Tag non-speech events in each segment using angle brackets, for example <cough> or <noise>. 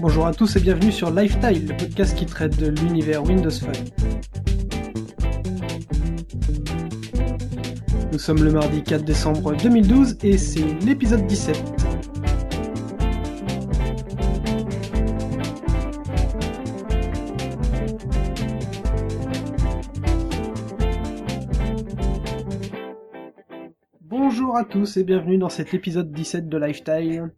Bonjour à tous et bienvenue sur Lifetile, le podcast qui traite de l'univers Windows Phone. Nous sommes le mardi 4 décembre 2012 et c'est l'épisode 17. Bonjour à tous et bienvenue dans cet épisode 17 de Lifetile.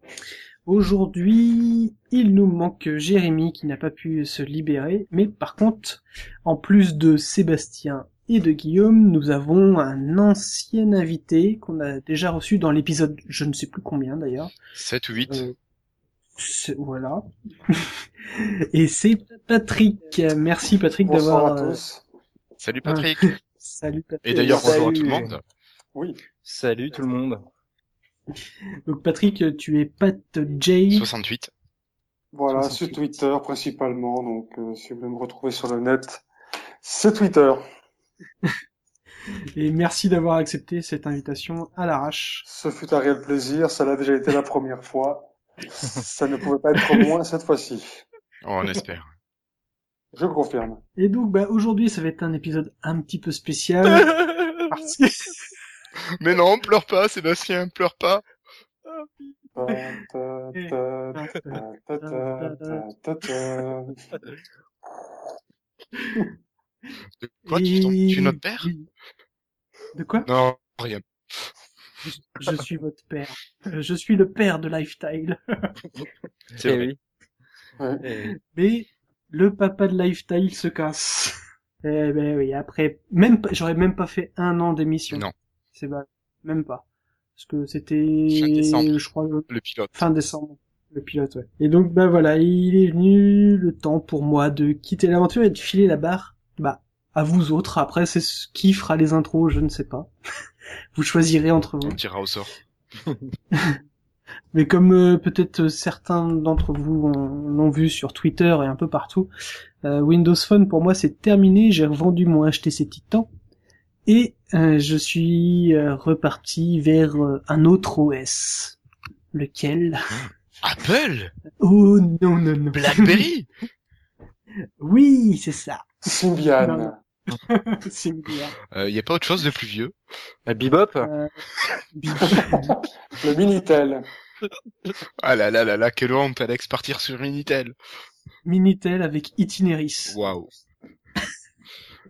Aujourd'hui, il nous manque Jérémy qui n'a pas pu se libérer, mais par contre, en plus de Sébastien et de Guillaume, nous avons un ancien invité qu'on a déjà reçu dans l'épisode, je ne sais plus combien d'ailleurs. 7 ou 8. Euh, voilà. <laughs> et c'est Patrick. Merci Patrick d'avoir... à euh, tous. Salut Patrick. <laughs> Salut Patrick. Et d'ailleurs, bonjour à tout le monde. Oui, Salut tout le monde. Donc Patrick, tu es Pat J. 68. voilà, 68. sur Twitter principalement. Donc, euh, si vous voulez me retrouver sur le net, c'est Twitter. Et merci d'avoir accepté cette invitation à l'arrache. Ce fut un réel plaisir. Ça l'a déjà été la première fois. Ça ne pouvait pas être moins cette fois-ci. Oh, on espère. Je confirme. Et donc, bah, aujourd'hui, ça va être un épisode un petit peu spécial. <laughs> parce que... Mais non, pleure pas, Sébastien, pleure pas. De quoi tu, es notre père? De quoi? Non, rien. Je, suis votre père. Euh, je suis le père de Lifetile. <laughs> C'est. Eh eh oui. Mais le papa de Lifetile se casse. Eh ben oui, après, même j'aurais même pas fait un an d'émission. Non. C'est pas, même pas. Parce que c'était, Fin décembre. je crois, le Le pilote. fin décembre. Le pilote, ouais. Et donc, bah voilà, il est venu le temps pour moi de quitter l'aventure et de filer la barre, bah, à vous autres. Après, c'est ce qui fera les intros, je ne sais pas. <laughs> vous choisirez entre vous. On tirera au sort. <laughs> Mais comme euh, peut-être certains d'entre vous ont- l'ont vu sur Twitter et un peu partout, euh, Windows Phone pour moi c'est terminé, j'ai revendu mon HTC Titan et euh, je suis euh, reparti vers euh, un autre OS. Lequel? Apple? Oh non non non. Blackberry? <laughs> Oui, c'est ça. Symbian. c'est <laughs> bien. euh, Y a pas autre chose de plus vieux? Bah, Bebop? Euh, Le Minitel. Ah là là là là, quelle honte, Alex, partir sur Minitel. Minitel avec Itineris. Waouh.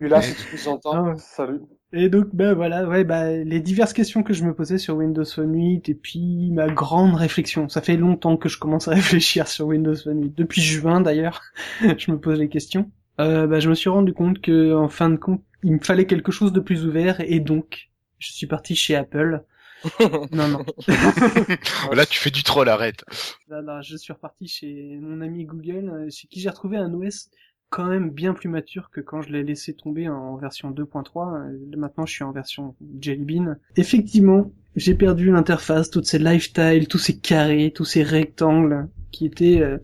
Et là, si tu nous entends, Ah salut. Et donc, ben voilà, ouais, bah, les diverses questions que je me posais sur Windows Phone 8 et puis ma grande réflexion. Ça fait longtemps que je commence à <laughs> réfléchir sur Windows Phone 8. Depuis juin, d'ailleurs, <laughs> je me pose les questions. Euh, bah, je me suis rendu compte que, en fin de compte, il me fallait quelque chose de plus ouvert et donc, je suis parti chez Apple. <laughs> non, non. Là, tu fais du troll, arrête. Là, là, je suis reparti chez mon ami Google, euh, chez qui j'ai retrouvé un OS quand même bien plus mature que quand je l'ai laissé tomber en version 2.3. Euh, Maintenant, je suis en version Jelly Bean. Effectivement, j'ai perdu l'interface, toutes ces lifestyle, tous ces carrés, tous ces rectangles qui étaient euh,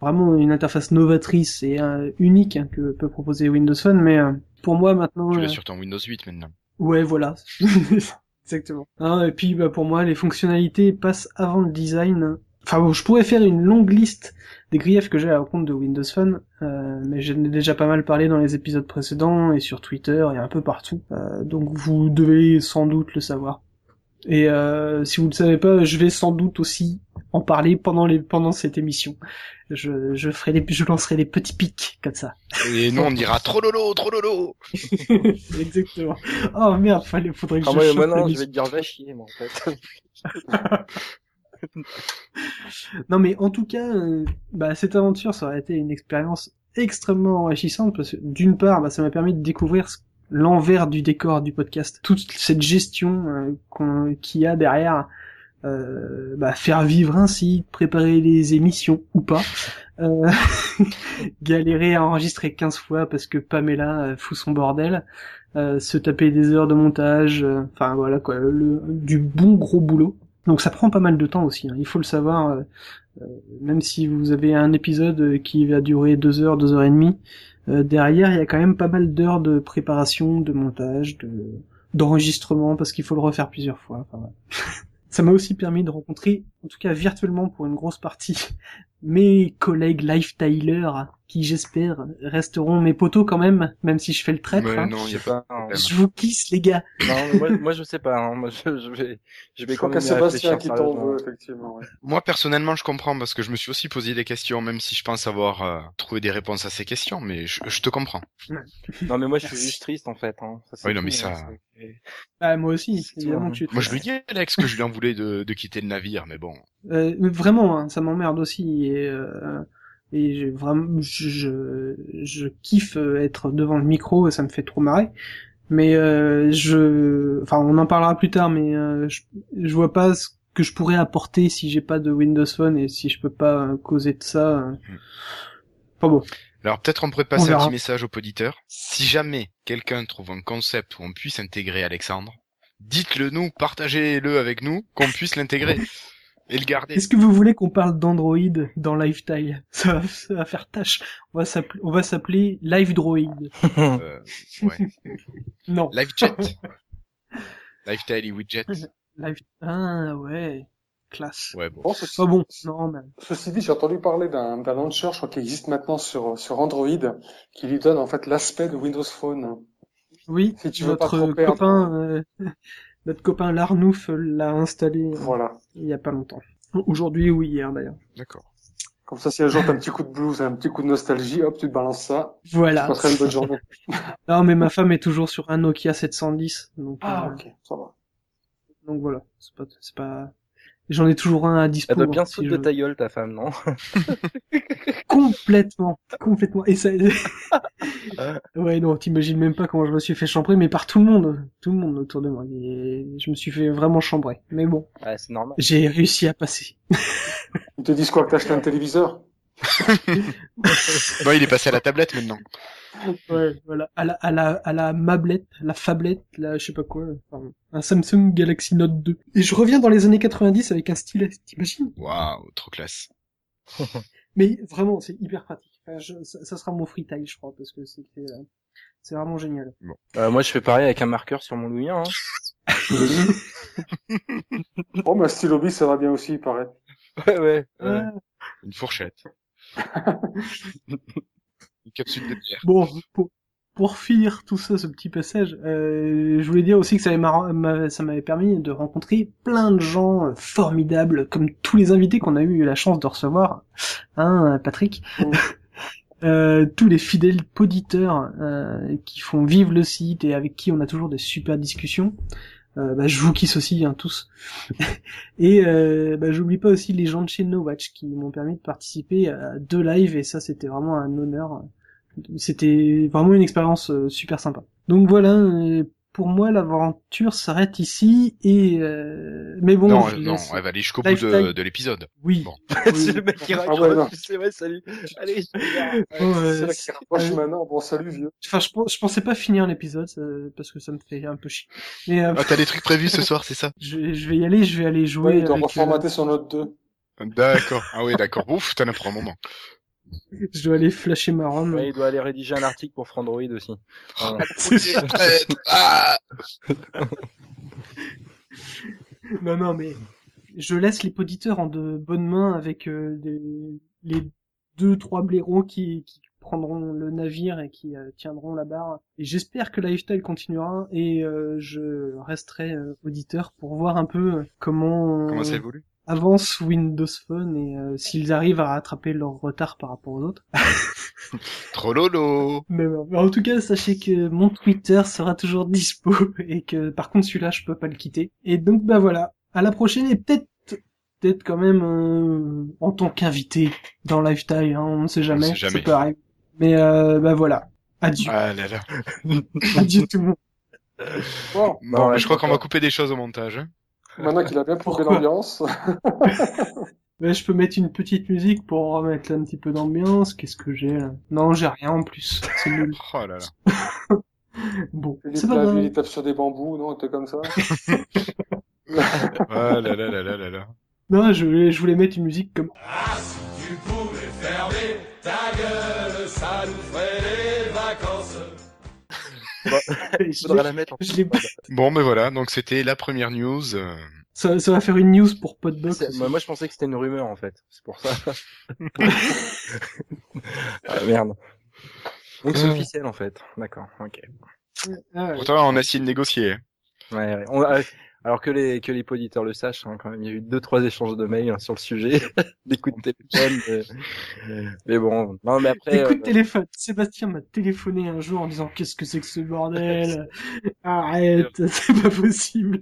vraiment une interface novatrice et euh, unique hein, que peut proposer Windows Phone. Mais pour moi maintenant, Tu l'as sur ton Windows 8 maintenant. Ouais, voilà. <laughs> Exactement. Ah, et puis, bah, pour moi, les fonctionnalités passent avant le design. Enfin bon, je pourrais faire une longue liste des griefs que j'ai à la rencontre de Windows Phone, euh, mais j'en ai déjà pas mal parlé dans les épisodes précédents et sur Twitter et un peu partout. Euh, donc vous devez sans doute le savoir. Et euh, si vous le savez pas, je vais sans doute aussi en parler pendant les pendant cette émission. Je je ferai les je lancerai des petits pics comme ça. Et nous, on dira trop lolo, trop lolo. <laughs> Exactement. Oh merde, fallait faudrait que Ah, je moi, la non, je vais te dire va chier, moi, en fait. <laughs> Non mais en tout cas, euh, bah, cette aventure, ça aurait été une expérience extrêmement enrichissante parce que d'une part, bah, ça m'a permis de découvrir l'envers du décor du podcast, toute cette gestion euh, qu'il y a derrière, euh, bah, faire vivre site, préparer les émissions ou pas, euh, <laughs> galérer à enregistrer 15 fois parce que Pamela euh, fout son bordel, se taper des heures de montage, enfin voilà quoi, le, du bon gros boulot. Donc ça prend pas mal de temps aussi, hein, il faut le savoir. euh, euh, même si vous avez un épisode euh, qui va durer deux heures, deux heures et demie, derrière il y a quand même pas mal d'heures de préparation, de montage, de d'enregistrement parce qu'il faut le refaire plusieurs fois. <laughs> Ça m'a aussi permis de rencontrer, en tout cas virtuellement pour une grosse partie, <laughs> mes collègues Live Tyler, qui j'espère resteront mes potos quand même, même si je fais le traître. Ouais, hein. non, Je y a pas. hein. Je vous kiss les gars. Non, mais moi, moi je sais pas. hein. Moi je, je vais, je vais Je crois Sébastien qui t'en veut, effectivement. ouais. Moi personnellement, je comprends parce que je me suis aussi posé des questions, même si je pense avoir euh, trouvé des réponses à ces questions, mais je, je te comprends. Non mais moi je suis juste triste en fait. Hein. Ça, Oui, non, mais ça- hein. C'est- Ah, moi aussi, évidemment je suis Moi, je lui dis Alex que je lui en voulais de, de quitter le navire, mais bon. Euh, mais vraiment, hein, ça m'emmerde aussi et euh, et j'ai vraiment, je, je je kiffe euh, être devant le micro et ça me fait trop marrer. Mais euh, je, enfin, on en parlera plus tard, mais euh, je, je vois pas ce que je pourrais apporter si j'ai pas de Windows Phone et si je peux pas euh, causer de ça. euh. Pas bon. Alors peut-être on pourrait On passer un verra. petit message aux auditeurs. Si jamais quelqu'un trouve un concept où on puisse intégrer Alexandre, dites-le nous, partagez-le avec nous, qu'on puisse l'intégrer <laughs> et le garder. Est-ce que vous voulez qu'on parle d'Android dans Lifetile? Ça, va- ça va faire tâche. On va s'appeler, on va s'appeler Live Droid. <laughs> Euh, ouais. <laughs> Non. LiveJet. LiveTile <laughs> et Widget. Live. Ah ouais. Classe. Ouais, bon. Bon, ceci, Pas bon. Non, mais ceci dit, j'ai entendu parler d'un d'un launcher, je crois, qui existe maintenant sur, sur Android, qui lui donne en fait l'aspect de Windows Phone. Oui, Si tu veux pas copain, euh, notre copain Larnouf l'a installé euh, Voilà. il y a pas longtemps. Aujourd'hui ou hier d'ailleurs. D'accord. Comme ça, si un jour t'as un petit coup de blues, un petit coup de nostalgie, hop, tu te balances ça. Tu Voilà. passeras une bonne journée. <laughs> Non, mais ma femme est toujours sur un Nokia 710, donc Ah, euh, ok, ça va. donc voilà. C'est pas, c'est pas. J'en ai toujours un à dispo. Elle doit bien hein, se foutre de ta gueule ta femme non <laughs> <laughs> Complètement, complètement. Et ça. <laughs> ouais, non, t'imagines même pas comment je me suis fait chambrer, mais par tout le monde, tout le monde autour de moi. Et je me suis fait vraiment chambrer. Mais bon, Ouais c'est normal. j'ai réussi à passer. Ils te disent quoi, que t'as acheté un téléviseur? <laughs> Bon, il est passé à la tablette maintenant. Ouais, voilà, à la, à la, à la mablette, la fablette, la, je sais pas quoi, un Samsung Galaxy Note 2. Et je reviens dans les années 90 avec un stylet, t'imagines? Waouh, trop classe. <laughs> Mais vraiment, c'est hyper pratique. Enfin, je- ça, ça sera mon freetile, je crois, parce que c'était, euh, c'est vraiment génial. Euh, moi je fais pareil avec un marqueur sur mon Louis hein. <laughs> Bon, mais un stylo ça va bien aussi, il paraît. Ouais ouais. Une fourchette. <laughs> Une capsule de bière. bon, pour, pour finir tout ça, ce petit passage, euh, je voulais dire aussi que ça m'avait permis de rencontrer plein de gens euh, formidables, comme tous les invités qu'on a eu la chance de recevoir, hein, Patrick. <laughs> Euh, tous les fidèles poditeurs euh, qui font vivre le site et avec qui on a toujours des super discussions. Euh, bah, je vous kiss aussi, hein, tous. <laughs> et euh, bah, j'oublie pas aussi les gens de chez No Watch qui m'ont permis de participer à deux lives et ça c'était vraiment un honneur. C'était vraiment une expérience euh, super sympa. Donc voilà, euh, pour moi l'aventure s'arrête ici et euh, mais bon. non, je non, laisse- elle va aller jusqu'au bout de, l'épisode. Oui. Bon. <laughs> c'est le mec qui Ah raccroche. ouais, tu sais, ouais, salut. Allez. euh, c'est là c'est- qu'il rapproche euh, maintenant. Bon, salut, vieux. Enfin, je, pense- je pensais pas finir l'épisode ça- parce que ça me fait un peu chier. Mais euh, Ah, t'as des trucs prévus ce soir, c'est ça <laughs> je, vais- je vais y aller, je vais aller jouer. Ouais, il doit avec, euh, reformater son Note 2. D'accord. Ah oui, d'accord. Ouf, t'en as pour un moment. Je dois aller flasher ma ROM. Ouais, il doit aller rédiger un article pour Frandroid aussi. Voilà. Traître. Ah <laughs> Non, non, mais je laisse les poditeurs en de bonnes mains avec euh, des, les deux, trois blaireaux qui, qui prendront le navire et qui euh, tiendront la barre. Et j'espère que Lifestyle continuera et euh, je resterai euh, auditeur pour voir un peu comment, Comment ça évolue? Avance Windows Phone et euh, s'ils arrivent à rattraper leur retard par rapport aux autres. <laughs> Trop lolo Mais, bon. Mais en tout cas, sachez que mon Twitter sera toujours dispo <laughs> et que par contre celui-là, je peux pas le quitter. Et donc bah voilà, à la prochaine et peut-être peut-être quand même euh, en tant qu'invité dans Lifetime, hein, on ne sait jamais, sait jamais. ça peut arriver. Mais euh, bah voilà, adieu, Ah là là. <laughs> adieu tout le monde. Bon, Bon, ouais, je crois qu'on va couper des choses au montage. Hein. Maintenant qu'il a bien prouvé l'ambiance. Mais <laughs> je peux mettre une petite musique pour remettre un petit peu d'ambiance. Qu'est-ce que j'ai là? Non, j'ai rien en plus. C'est nul. <laughs> Oh là là. <laughs> Bon, c'est pas grave. il tape sur des bambous, non, un truc comme ça. Ah là là là là là là. Non, je voulais, je voulais mettre une musique comme Tu pouvais fermer ta gueule, ça nous ferait des vacances. Je Faudra l'ai- la mettre en je l'ai- Bon, ben voilà, donc c'était la première news. euh, ça, ça va faire une news pour Podbox. Aussi. Moi, je pensais que c'était une rumeur en fait. C'est pour ça. <laughs> ah, merde. Donc c'est Euh. officiel en fait. D'accord. Ok. Ah, ouais. Pourtant, on a essayé de négocier. Ouais, ouais. On- euh, alors que les que les auditeurs le sachent, hein, quand même, il y a eu deux trois échanges de mails hein, sur le sujet, <laughs> des coups de téléphone. mais- Mais bon, non mais après. Des coups de euh, téléphone. Sébastien m'a téléphoné un jour en disant qu'est-ce que c'est que ce bordel? <laughs> Arrête, <laughs> c'est pas possible.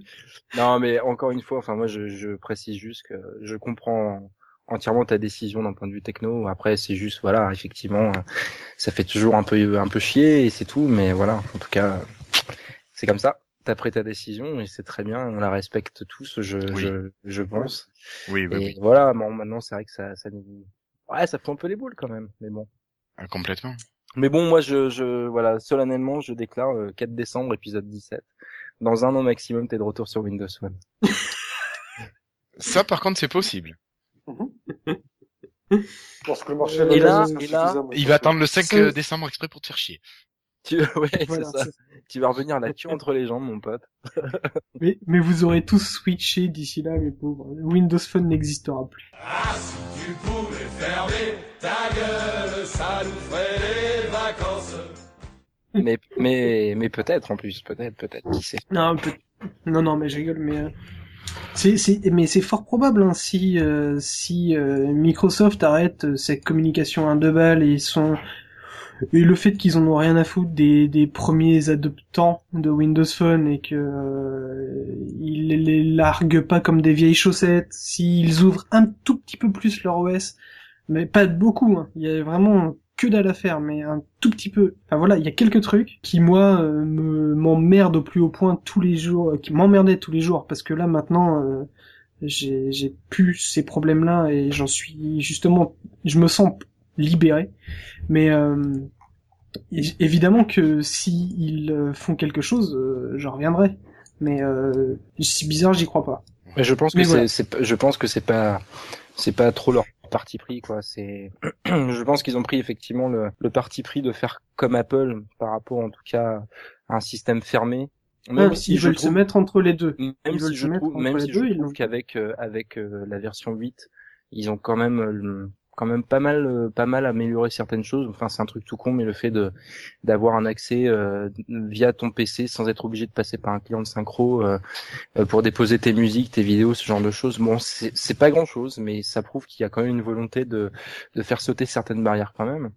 Non, mais encore une fois, enfin moi je, je précise juste que je comprends entièrement ta décision d'un point de vue techno. Après, c'est juste voilà, effectivement, euh, ça fait toujours un peu un peu chier et c'est tout, mais voilà, en tout cas, c'est comme ça. T'as pris ta décision et c'est très bien, on la respecte tous, je Oui. je, je pense. Oui, oui, et oui. voilà, bon, maintenant c'est vrai que ça ça nous ouais, ça fait un peu les boules quand même, mais bon. Ah, complètement. Mais bon, moi, je, je, voilà, solennellement, je déclare euh, 4 décembre, épisode 17. Dans un an maximum, t'es de retour sur Windows Phone. Ça, par contre, c'est possible. <laughs> Lorsque le marché Et va là- sera et là, suffisamment. Il va attendre le 5 Ça- décembre exprès pour te faire chier. Tu, ouais, <laughs> Voilà, c'est ça. c'est- Tu vas revenir la queue entre les jambes, mon pote. <laughs> Mais, mais vous aurez tous switché d'ici là, mes pauvres. Windows Phone n'existera plus. Ah, si tu pouvais fermer ta gueule, ça nous ferait les vacances. mais, mais, mais peut-être, en plus, peut-être, peut-être, qui sait. Non, peut- non, non, mais je rigole, mais euh, c'est, c'est, mais c'est fort probable hein, si, euh, si euh, Microsoft arrête euh, cette communication à deux balles et son et le fait qu'ils en ont rien à foutre des, des premiers adoptants de Windows Phone et que euh, ils les larguent pas comme des vieilles chaussettes, s'ils ouvrent un tout petit peu plus leur OS, mais pas beaucoup, hein, il y a vraiment que dalle à faire, mais un tout petit peu. Enfin voilà, il y a quelques trucs qui moi euh, me m'emmerdent au plus haut point tous les jours, euh, qui m'emmerdaient tous les jours, parce que là maintenant euh, j'ai j'ai plus ces problèmes-là et j'en suis justement, je me sens libéré. Mais euh, évidemment que si ils euh, font quelque chose, euh, je reviendrai. Mais euh, c'est bizarre, j'y crois pas. Mais je pense que voilà. c'est, pas- je pense que c'est pas, c'est pas trop leur parti pris, quoi. C'est, <clears throat> je pense qu'ils ont pris effectivement le, le parti pris de faire comme Apple par rapport, en tout cas, à un système fermé. Même Ah, si ils je veulent trouve- se mettre entre les deux. Même Ils veulent si se je mettre trouve, entre même les si deux, je trouve qu'avec euh, avec euh, la version 8, ils ont quand même euh, quand même pas mal euh, pas mal amélioré certaines choses. Enfin, c'est un truc tout con, mais le fait de d'avoir un accès euh, via ton PC sans être obligé de passer par un client de synchro euh, euh, pour déposer tes musiques, tes vidéos, ce genre de choses. Bon, c'est pas grand chose, mais ça prouve qu'il y a quand même une volonté de de faire sauter certaines barrières quand même.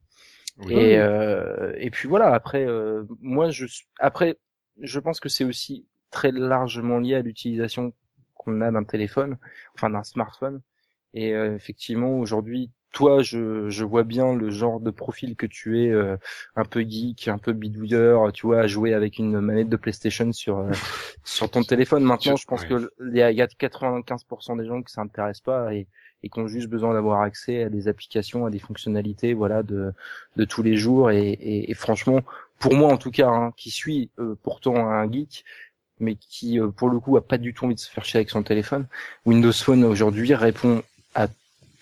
Oui. Et, euh, et puis voilà, après, euh, moi, je après, je pense que c'est aussi très largement lié à l'utilisation qu'on a d'un téléphone, enfin d'un smartphone. Et euh, effectivement, aujourd'hui, toi, je, je vois bien le genre de profil que tu es, euh, un peu geek, un peu bidouilleur, tu vois, à jouer avec une manette de PlayStation sur euh, <laughs> sur ton téléphone. Maintenant, je pense que il y a, y a 95% des gens qui s'intéressent pas et et qui ont juste besoin d'avoir accès à des applications, à des fonctionnalités, voilà, de de tous les jours. Et, et, et franchement, pour moi en tout cas, hein, qui suis euh, pourtant un geek, mais qui euh, pour le coup a pas du tout envie de se faire chier avec son téléphone, Windows Phone aujourd'hui répond à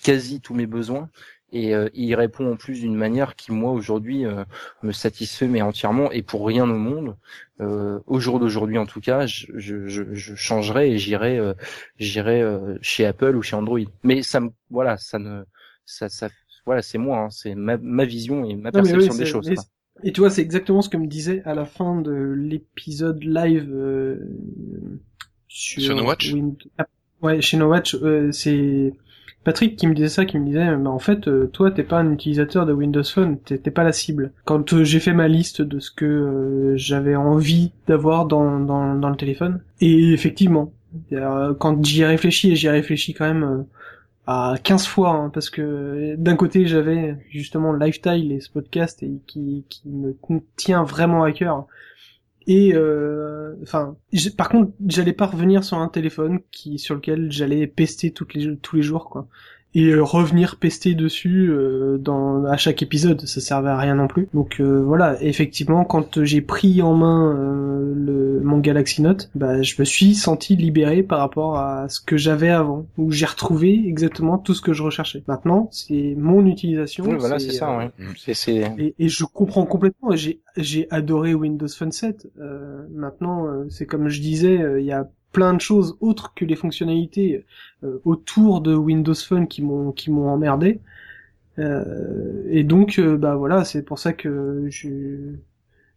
quasi tous mes besoins. Et euh, il répond en plus d'une manière qui moi aujourd'hui euh, me satisfait mais entièrement et pour rien au monde euh, au jour d'aujourd'hui en tout cas je, je, je, changerai et j'irai euh, j'irai euh, chez Apple ou chez Android mais ça me voilà ça ne ça ça voilà c'est moi hein, c'est ma, ma vision et ma perception oui, des choses et- quoi. Et tu vois, c'est exactement ce que me disait à la fin de l'épisode live euh, sur, Sur No Watch Wind- ah, Ouais, chez No Watch, euh, c'est Patrick qui me disait ça, qui me disait, bah, en fait, euh, toi, t'es pas un utilisateur de Windows Phone, t'es pas la cible. Quand euh, j'ai fait ma liste de ce que euh, j'avais envie d'avoir dans, dans, dans le téléphone, et effectivement, quand j'y ai réfléchi, et j'y ai réfléchi quand même à 15 fois, hein, parce que d'un côté, j'avais justement Lifestyle et ce podcast et qui, qui me tient vraiment à cœur. Et euh, enfin, par contre, j'allais pas revenir sur un téléphone qui sur lequel j'allais pester toutes les tous les jours quoi. Et euh, revenir pester dessus euh, dans à chaque épisode, ça servait à rien non plus. Donc euh, voilà, effectivement, quand j'ai pris en main euh, le mon Galaxy Note, bah je me suis senti libéré par rapport à ce que j'avais avant, où j'ai retrouvé exactement tout ce que je recherchais. Maintenant, c'est mon utilisation. Oui, voilà, c'est ça. euh, Ouais. Mm. C'est c'est et, et je comprends complètement. J'ai j'ai adoré Windows Phone 7. Euh, maintenant, euh, c'est comme je disais, euh, il y a plein de choses autres que les fonctionnalités euh, autour de Windows Phone qui m'ont qui m'ont emmerdé. Euh, et donc, euh, bah voilà, c'est pour ça que je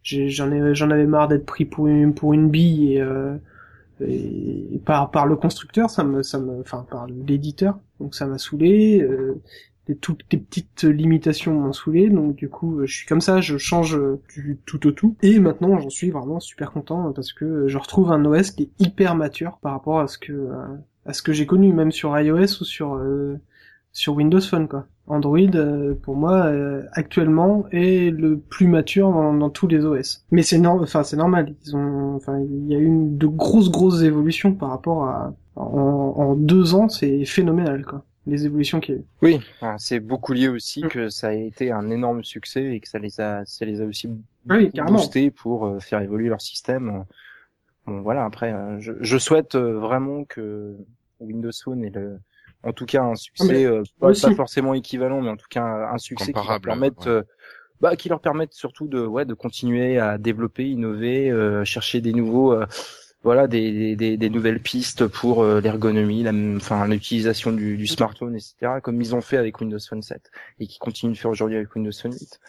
j'en ai j'en avais marre d'être pris pour une pour une bille et, euh, et par par le constructeur, ça me ça me enfin par l'éditeur, donc ça m'a saoulé. Des toutes des petites limitations m'ont saoulé, donc du coup je suis comme ça, je change du tout au tout. Et maintenant j'en suis vraiment super content parce que je retrouve un OS qui est hyper mature par rapport à ce que euh, à ce que j'ai connu, même sur iOS ou sur euh, sur Windows Phone quoi. Android euh, pour moi actuellement est le plus mature dans, tous les OS. Mais c'est normal, enfin c'est normal. Ils ont, enfin il y a eu de grosses grosses évolutions par rapport à en, en deux ans, c'est phénoménal quoi. Les évolutions qu'il y a eu. Oui, c'est beaucoup lié aussi Mm. que ça a été un énorme succès et que ça les a, ça les a aussi Oui, carrément. boostés pour euh, faire évoluer leur système. Bon, voilà. Après, euh, je, je souhaite euh, vraiment que Windows Phone ait le, en tout cas un succès, mais euh, moi pas, pas forcément équivalent, mais en tout cas un, succès qui leur permette, ouais. euh, bah, qui leur permette surtout de, ouais, de continuer à développer, innover, euh, chercher des nouveaux. Euh, voilà des, des- des, des nouvelles pistes pour euh, l'ergonomie, la, enfin l'utilisation du, du smartphone, etc. Comme ils ont fait avec Windows Phone 7 et qui continuent de faire aujourd'hui avec Windows Phone 8.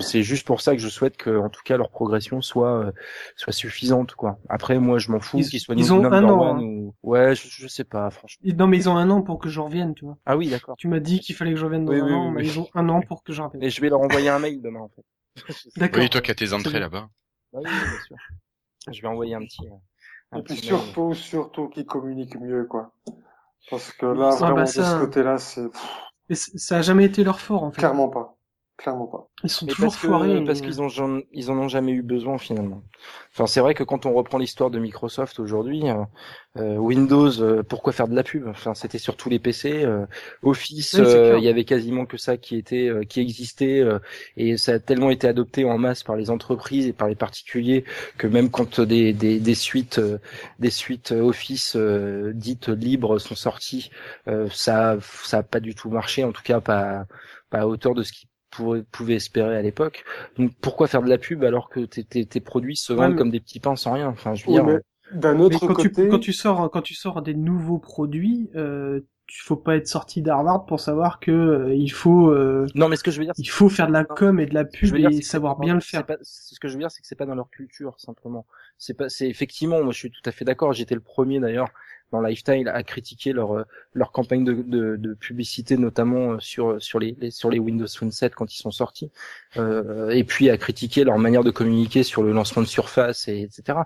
C'est juste pour ça que je souhaite que, en tout cas, leur progression soit euh, soit suffisante, quoi. Après, moi, je m'en fous Ils- qu'ils soient ils ont un an, hein. ou ouais, je, je sais pas, franchement. Non mais ils ont un an pour que je revienne, tu vois. Ah oui, d'accord. Tu m'as dit qu'il fallait que je revienne dans Oui, un oui, an, oui, mais oui. ils ont un an <laughs> pour que je revienne. Et je vais leur envoyer un mail demain, en fait. <laughs> D'accord. Oui, toi qui as tes entrées là-bas. Ah oui, bien sûr. Je vais envoyer un petit. Un Et puis surtout, surtout qu'ils communiquent mieux, quoi. Parce que là, Ah, vraiment, bah, de ce côté-là, c'est ça a jamais été leur fort en fait. clairement pas. Clairement pas. Ils sont Mais toujours parce que- foirés. parce qu'ils ont ils en ont jamais eu besoin finalement. Enfin, c'est vrai que quand on reprend l'histoire de Microsoft aujourd'hui, euh, euh, Windows, euh, pourquoi faire de la pub? Enfin, c'était sur tous les PC. euh, Office, Oui, euh, il y avait quasiment que ça qui était, euh, qui existait, euh, et ça a tellement été adopté en masse par les entreprises et par les particuliers que même quand des des, des suites, euh, des suites Office euh, dites libres sont sorties, euh, ça ça a pas du tout marché, en tout cas pas pas à hauteur de ce qui pourrait- pouvait espérer à l'époque. Donc pourquoi faire de la pub alors que tes, tes, tes produits se Ouais, vendent mais- comme des petits pains sans rien? Enfin, je veux Oui, dire, mais d'un Mais autre quand côté, tu quand tu sors quand tu sors des nouveaux produits, euh, faut pas être sorti d'Harvard pour savoir que euh, il faut euh, non, mais ce que je veux dire, il faut faire de la com et de la pub dire, et savoir bien le faire. pas- ce que je veux dire, c'est que c'est pas dans leur culture simplement. C'est pas, c'est effectivement, moi je suis tout à fait d'accord. J'étais le premier d'ailleurs dans Lifestyle à critiquer leur euh, leur campagne de, de, de publicité, notamment euh, sur sur les, les- sur les Windows Phone 7 quand ils sont sortis, euh, et puis à critiquer leur manière de communiquer sur le lancement de Surface et etc.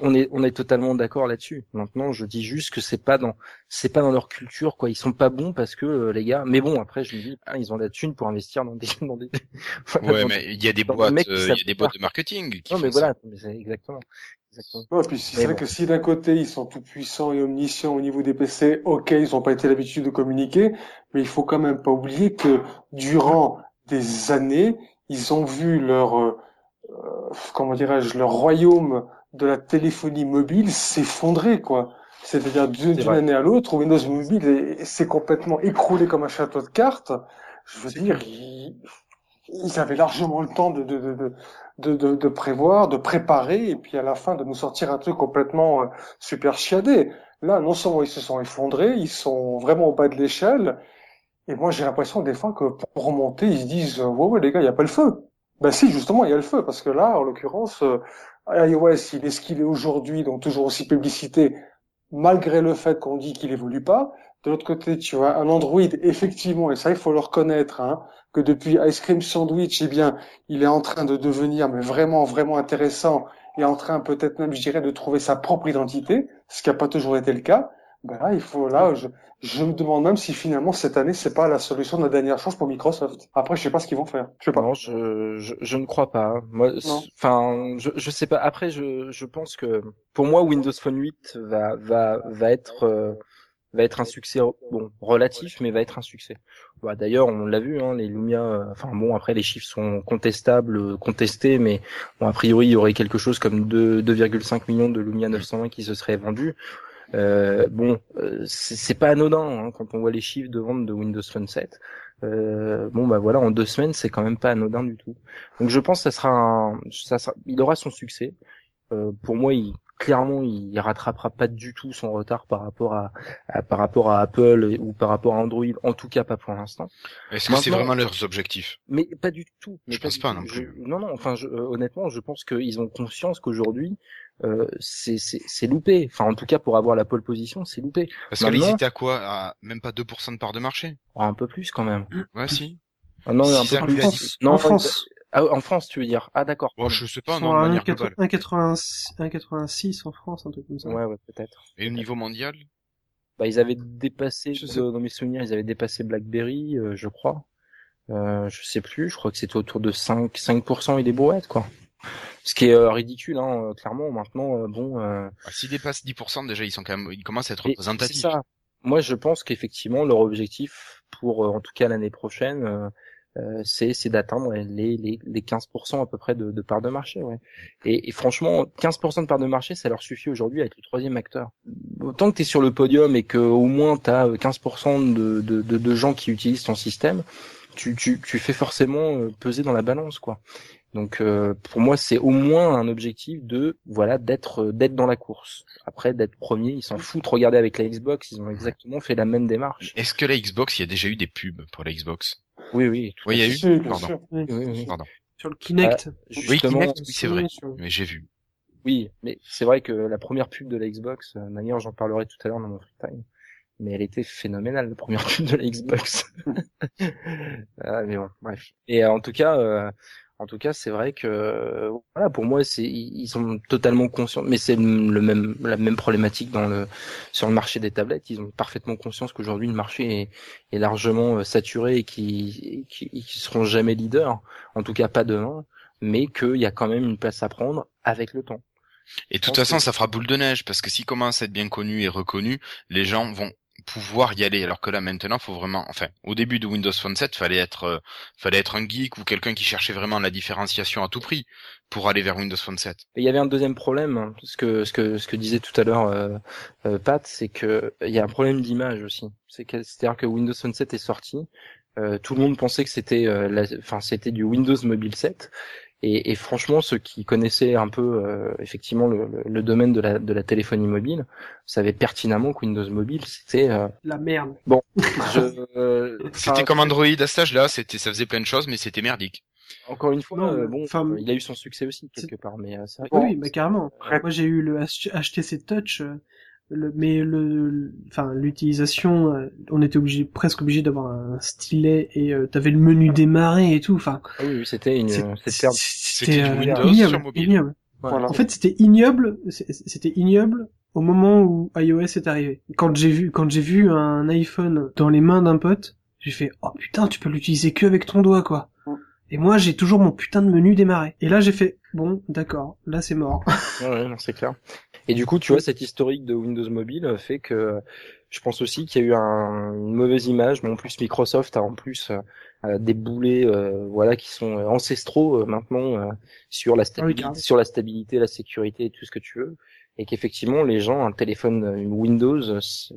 On est on est totalement d'accord là-dessus. Maintenant, je dis juste que c'est pas dans c'est pas dans leur culture quoi. Ils sont pas bons parce que euh, les gars. Mais bon, après je me dis, ah, ils ont de la thune pour investir dans des <laughs> dans des. Ouais, dans- mais il y a des boîtes, euh, il y a des boîtes de marketing qui Non, mais voilà, mais c'est exactement. exactement. Ouais, puis c'est vrai bon. que si d'un côté ils sont tout puissants et omniscients au niveau des PC, ok, ils n'ont pas été l'habitude de communiquer, mais il faut quand même pas oublier que durant des années, ils ont vu leur, euh, euh, comment dirais-je, leur royaume de la téléphonie mobile s'effondrer, quoi. C'est-à-dire d'une année à l'autre, Windows Mobile est- s'est complètement écroulé comme un château de cartes. Je veux dire, ils, ils avaient largement le temps de, de, de, de, de, prévoir, de préparer, et puis à la fin de nous sortir un truc complètement euh, super chiadé. Là, non seulement ils se sont effondrés, ils sont vraiment au bas de l'échelle, et moi j'ai l'impression des fois que pour remonter, ils se disent euh, ouais ouais les gars, il y a pas le feu. Ben si, justement, il y a le feu, parce que là, en l'occurrence, euh, iOS, il est ce qu'il est aujourd'hui, donc toujours aussi publicité, malgré le fait qu'on dit qu'il évolue pas. De l'autre côté, tu as un Android, effectivement, et ça, il faut le reconnaître, hein, que depuis Ice Cream Sandwich, eh bien, il est en train de devenir, mais vraiment, vraiment intéressant, et en train peut-être même, je dirais, de trouver sa propre identité, ce qui n'a pas toujours été le cas. Ben là, il faut, là, je, je me demande même si finalement cette année, c'est pas la solution de la dernière chance pour Microsoft. Après, je sais pas ce qu'ils vont faire. Je sais pas. Non, je, je, je ne crois pas. Moi, Non. enfin, je, je sais pas. Après, je, je pense que pour moi, Windows Phone 8 va, va, va être, euh, va être un succès bon relatif, mais va être un succès. Bah, D'ailleurs, on l'a vu, hein, les Lumia. euh, Enfin bon, après les chiffres sont contestables, euh, contestés, mais bon a priori il y aurait quelque chose comme 2 2,5 millions de Lumia 920 qui se seraient vendus. Euh, bon, euh, c'est pas anodin hein, quand on voit les chiffres de vente de Windows Phone 7. Euh, bon bah voilà, en deux semaines, c'est quand même pas anodin du tout. Donc je pense que ça sera, un, ça sera il aura son succès. Euh, pour moi, il clairement, il rattrapera pas du tout son retard par rapport à, à- par rapport à Apple ou par rapport à Android. En tout cas, pas pour l'instant. Est-ce que c'est vraiment leurs objectifs? Mais pas du tout. Mais Je pense pas tout. non Je- plus. non, non. Enfin, je- euh, honnêtement, je pense qu'ils ont conscience qu'aujourd'hui, euh, c'est c'est c'est loupé. Enfin, en tout cas, pour avoir la pole position, c'est loupé. Parce que là, ils Maintenant- étaient à quoi? À même pas 2% de part de marché? Oh, un peu plus quand même. Ouais, si. Ah, non, Si un peu plus. France, dit- en Non, France, Ah, en France, tu veux dire Ah, d'accord. Bon, je sais pas, non, de à manière 1,80 globale. 1,86 1,86 en France, un truc comme ça. Ouais, ouais, peut-être. Et au niveau mondial? Bah, ils avaient dépassé, Je sais- euh, dans mes souvenirs, ils avaient dépassé BlackBerry, euh, je crois. Euh, je sais plus, je crois que c'était autour de 5, 5% et des brouettes, quoi. Ce qui est euh, ridicule, hein, euh, clairement. Maintenant, euh, bon, euh, Ah, S'ils dépassent 10%, déjà, ils sont quand même, ils commencent à être représentatifs. c'est ça. Moi, je pense qu'effectivement, leur objectif pour, euh, en tout cas l'année prochaine, euh, c'est c'est d'atteindre les, les, les 15% à peu près de, de part de marché. Ouais. Et, et franchement, 15% de part de marché, ça leur suffit aujourd'hui à être le troisième acteur. Tant que tu es sur le podium et que au moins tu as 15% de, de, de, de gens qui utilisent ton système, tu, tu, tu fais forcément peser dans la balance. quoi. Donc euh, pour moi, c'est au moins un objectif de voilà d'être euh, d'être dans la course. Après d'être premier, ils s'en foutent. Regardez avec la Xbox, ils ont exactement fait la même démarche. Est-ce que la Xbox, il y a déjà eu des pubs pour la Xbox? Oui, oui. tout Oui, il y a eu. Pardon. Oui, oui, oui. Pardon. Sur le Kinect. Oui, Justement, Kinect, oui, c'est vrai. Sur- Mais j'ai vu. Oui, mais c'est vrai que la première pub de la Xbox, euh, d'ailleurs j'en parlerai tout à l'heure dans mon free time, mais elle était phénoménale, la première pub de la Xbox. <laughs> Ah, mais bon, bref. Et euh, en tout cas, euh, en tout cas, c'est vrai que euh, voilà, pour moi, c'est ils sont totalement conscients, mais c'est le même la même problématique dans le sur le marché des tablettes. Ils ont parfaitement conscience qu'aujourd'hui le marché est, est largement euh, saturé et qui qui seront jamais leaders, en tout cas pas demain, mais qu'il y a quand même une place à prendre avec le temps. Et de toute façon, ça fera boule de neige, parce que s'ils commencent à être bien connus et reconnus, les gens vont pouvoir y aller. Alors que là, maintenant, faut vraiment, enfin, au début de Windows Phone 7, fallait être, euh, fallait être un geek ou quelqu'un qui cherchait vraiment la différenciation à tout prix pour aller vers Windows Phone 7. Et il y avait un deuxième problème, hein, ce que ce que ce que disait tout à l'heure euh, euh, Pat, c'est que il y a un problème d'image aussi. C'est que c'est-à-dire que Windows Phone 7 est sorti, tout le monde pensait que c'était enfin c'était du Windows Mobile 7. Et, et franchement, ceux qui connaissaient un peu euh, effectivement le, le- le domaine de la, de la téléphonie mobile savaient pertinemment que Windows Mobile c'était euh, La merde. <laughs> je, euh, C'était enfin, comme Android à cet âge-là, c'était, ça faisait plein de choses, mais c'était merdique. encore une fois Non, euh, bon enfin, il a eu son succès aussi quelque part mais euh, c'est vrai que- Oui, mais carrément. Après- Moi, j'ai eu le HTC Touch, euh, le, mais le, le- enfin, l'utilisation, euh, on était obligé, presque obligé d'avoir un stylet et euh, t'avais le menu démarrer et tout. Enfin, Ah oui, oui, c'était une c'est- c'était C'était c'était du euh, Windows ignoble, sur mobile. ignoble. Voilà. En fait, c'était ignoble. C'était ignoble au moment où iOS est arrivé. Quand j'ai vu, quand j'ai vu un iPhone dans les mains d'un pote, j'ai fait oh putain, tu peux l'utiliser que avec ton doigt quoi. Mm. Et moi, j'ai toujours mon putain de menu démarrer. Et là, j'ai fait bon, d'accord, là c'est mort. <laughs> Ouais, non, c'est clair. Et du coup, tu vois, cet historique de Windows Mobile euh, fait que je pense aussi qu'il y a eu un- une mauvaise image, mais en plus Microsoft a en plus euh, des boulets, euh, voilà, qui sont ancestraux euh, maintenant sur la stabilité, carrément. sur la stabilité, la sécurité et tout ce que tu veux. Et qu'effectivement, les gens, un téléphone Windows,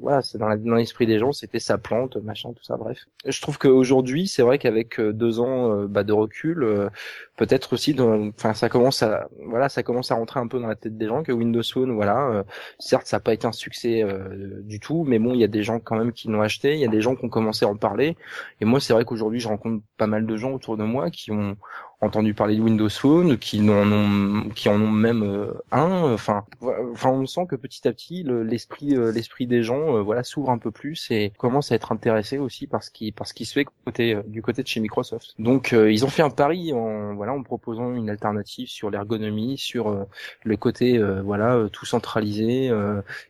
voilà, c'est dans l'esprit des gens, c'était sa plante, machin, tout ça, bref. Je trouve qu'aujourd'hui, c'est vrai qu'avec euh, deux ans euh, bah, de recul, euh, peut-être aussi enfin ça commence à voilà ça commence à rentrer un peu dans la tête des gens que Windows Phone voilà certes ça n'a pas été un succès euh, du tout mais bon il y a des gens quand même qui l'ont acheté il y a des gens qui ont commencé à en parler et moi c'est vrai qu'aujourd'hui je rencontre pas mal de gens autour de moi qui ont entendu parler de Windows Phone qui en ont qui en ont même euh, un. Enfin enfin on sent que petit à petit le- l'esprit euh, l'esprit des gens euh, voilà s'ouvre un peu plus et commence à être intéressé aussi par ce qui par ce qui se fait côté du côté de chez Microsoft. Donc ils ont fait un pari en voilà en proposant une alternative sur l'ergonomie sur le côté voilà tout centralisé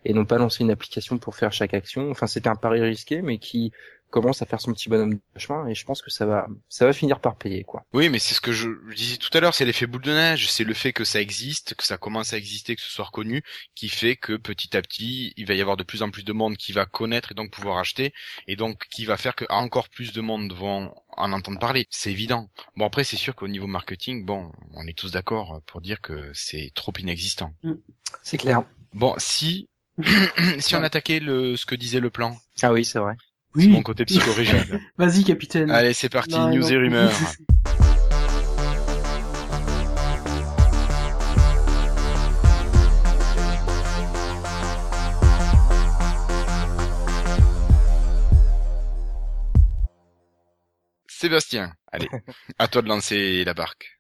et non pas lancer une application pour faire chaque action. Enfin c'était un pari risqué mais qui commence à faire son petit bonhomme de chemin et je pense que ça va ça va finir par payer quoi. Oui, mais c'est ce que je, disais tout à l'heure, c'est l'effet boule de neige, c'est le fait que ça existe, que ça commence à exister, que ce soit reconnu, qui fait que petit à petit, il va y avoir de plus en plus de monde qui va connaître et donc pouvoir acheter, et donc qui va faire que encore plus de monde vont en entendre parler. C'est évident. Bon après, c'est sûr qu'au niveau marketing, bon, on est tous d'accord pour dire que c'est trop inexistant. C'est clair. Bon, si <clears throat> si on attaquait le ce que disait le plan, Ah oui, c'est vrai. C'est mon côté psychorigide. <laughs> Vas-y, capitaine. Allez, c'est parti, Non, news non. et rumeurs. <laughs> Sébastien, allez, à toi de lancer la barque.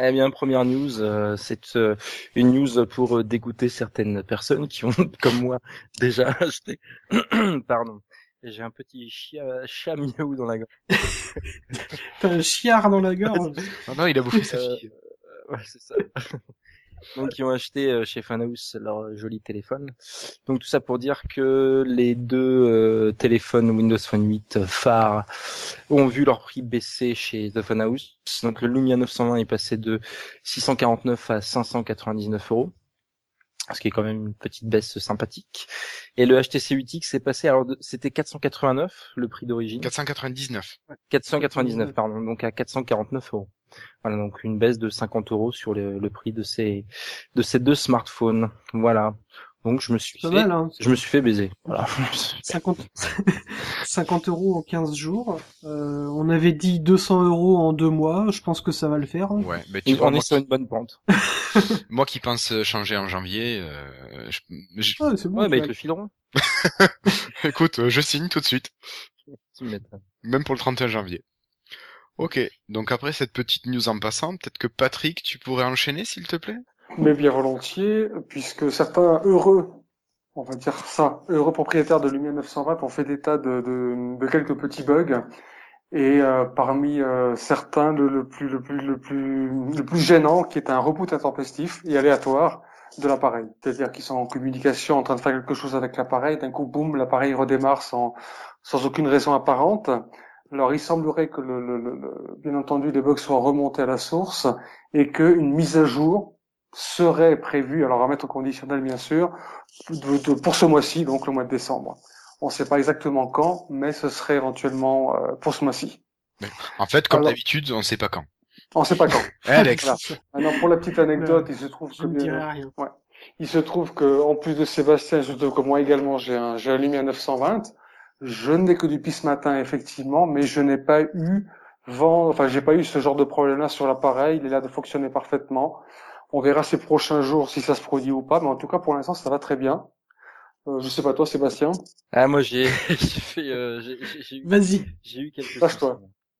Eh bien, première news, euh, c'est euh, une news pour euh, dégoûter certaines personnes qui ont, <laughs> comme moi, déjà acheté. <clears throat> Pardon. J'ai un petit chia, chat miaou dans la gorge. <laughs> T'as un chiard dans la gorge. Oh <laughs> non, il a bouffé sa Euh, fille. Ouais, c'est ça. <laughs> Donc, ils ont acheté euh, chez Funhouse leur joli téléphone. Donc, tout ça pour dire que les deux euh, téléphones Windows Phone 8 euh, phares ont vu leur prix baisser chez The Funhouse. Donc, le Lumia 920 est passé de 649 à 599 euros. Ce qui est quand même une petite baisse sympathique. Et le HTC 8X est passé, alors c'était 489, le prix d'origine. 499. 499, pardon, donc à 449 euros. Voilà, donc une baisse de 50 euros sur le, le prix de ces de ces deux smartphones. Voilà. Donc je me suis fait, mal, hein. je me suis fait baiser. Voilà. 50... 50 <laughs> euros en 15 jours. Euh, on avait dit 200 euros en deux mois. Je pense que ça va le faire. hein. Ouais, mais tu vois, On moi, est sur une bonne pente. <laughs> moi qui pense changer en janvier, euh, je- je- Ouais, c'est bon. Ouais, mais tu avec le fileron. <laughs> écoute, euh, je signe tout de suite, même pour le 31 janvier. Ok, donc après cette petite news en passant, peut-être que Patrick, tu pourrais enchaîner s'il te plaît? Mais bien volontiers, puisque certains heureux, on va dire ça, heureux propriétaires de Lumia 920 ont fait état de, de, de quelques petits bugs. Et euh, parmi euh, certains, le, le plus le plus le plus le plus gênant, qui est un reboot intempestif et aléatoire de l'appareil. C'est-à-dire qu'ils sont en communication, en train de faire quelque chose avec l'appareil, d'un coup, boum, l'appareil redémarre sans sans aucune raison apparente. Alors, il semblerait que, le, le, le- bien entendu, les bugs soient remontés à la source et qu'une mise à jour serait prévue, alors à mettre au conditionnel bien sûr, de- de- pour ce mois-ci, donc le mois de décembre. On ne sait pas exactement quand, mais ce serait éventuellement euh, pour ce mois-ci. En fait, comme d'habitude, on sait pas quand. On ne sait pas quand. <laughs> Eh, Alex, Voilà. Pour la petite anecdote, il se trouve que ne bien- dirai rien. il se trouve que, en plus de Sébastien, je trouve que moi également, j'ai un, j'ai un Lumia 920. Je n'ai que du pis matin, effectivement, mais je n'ai pas eu vent, enfin, j'ai pas eu ce genre de problème-là sur l'appareil. Il est là de fonctionner parfaitement. On verra ces prochains jours si ça se produit ou pas, mais en tout cas, pour l'instant, ça va très bien. Euh, je sais pas toi, Sébastien. Ah, moi, j'ai, <laughs> j'ai fait, euh, j'ai, j'ai- j'ai eu Vas-y. J'ai eu quelques soucis.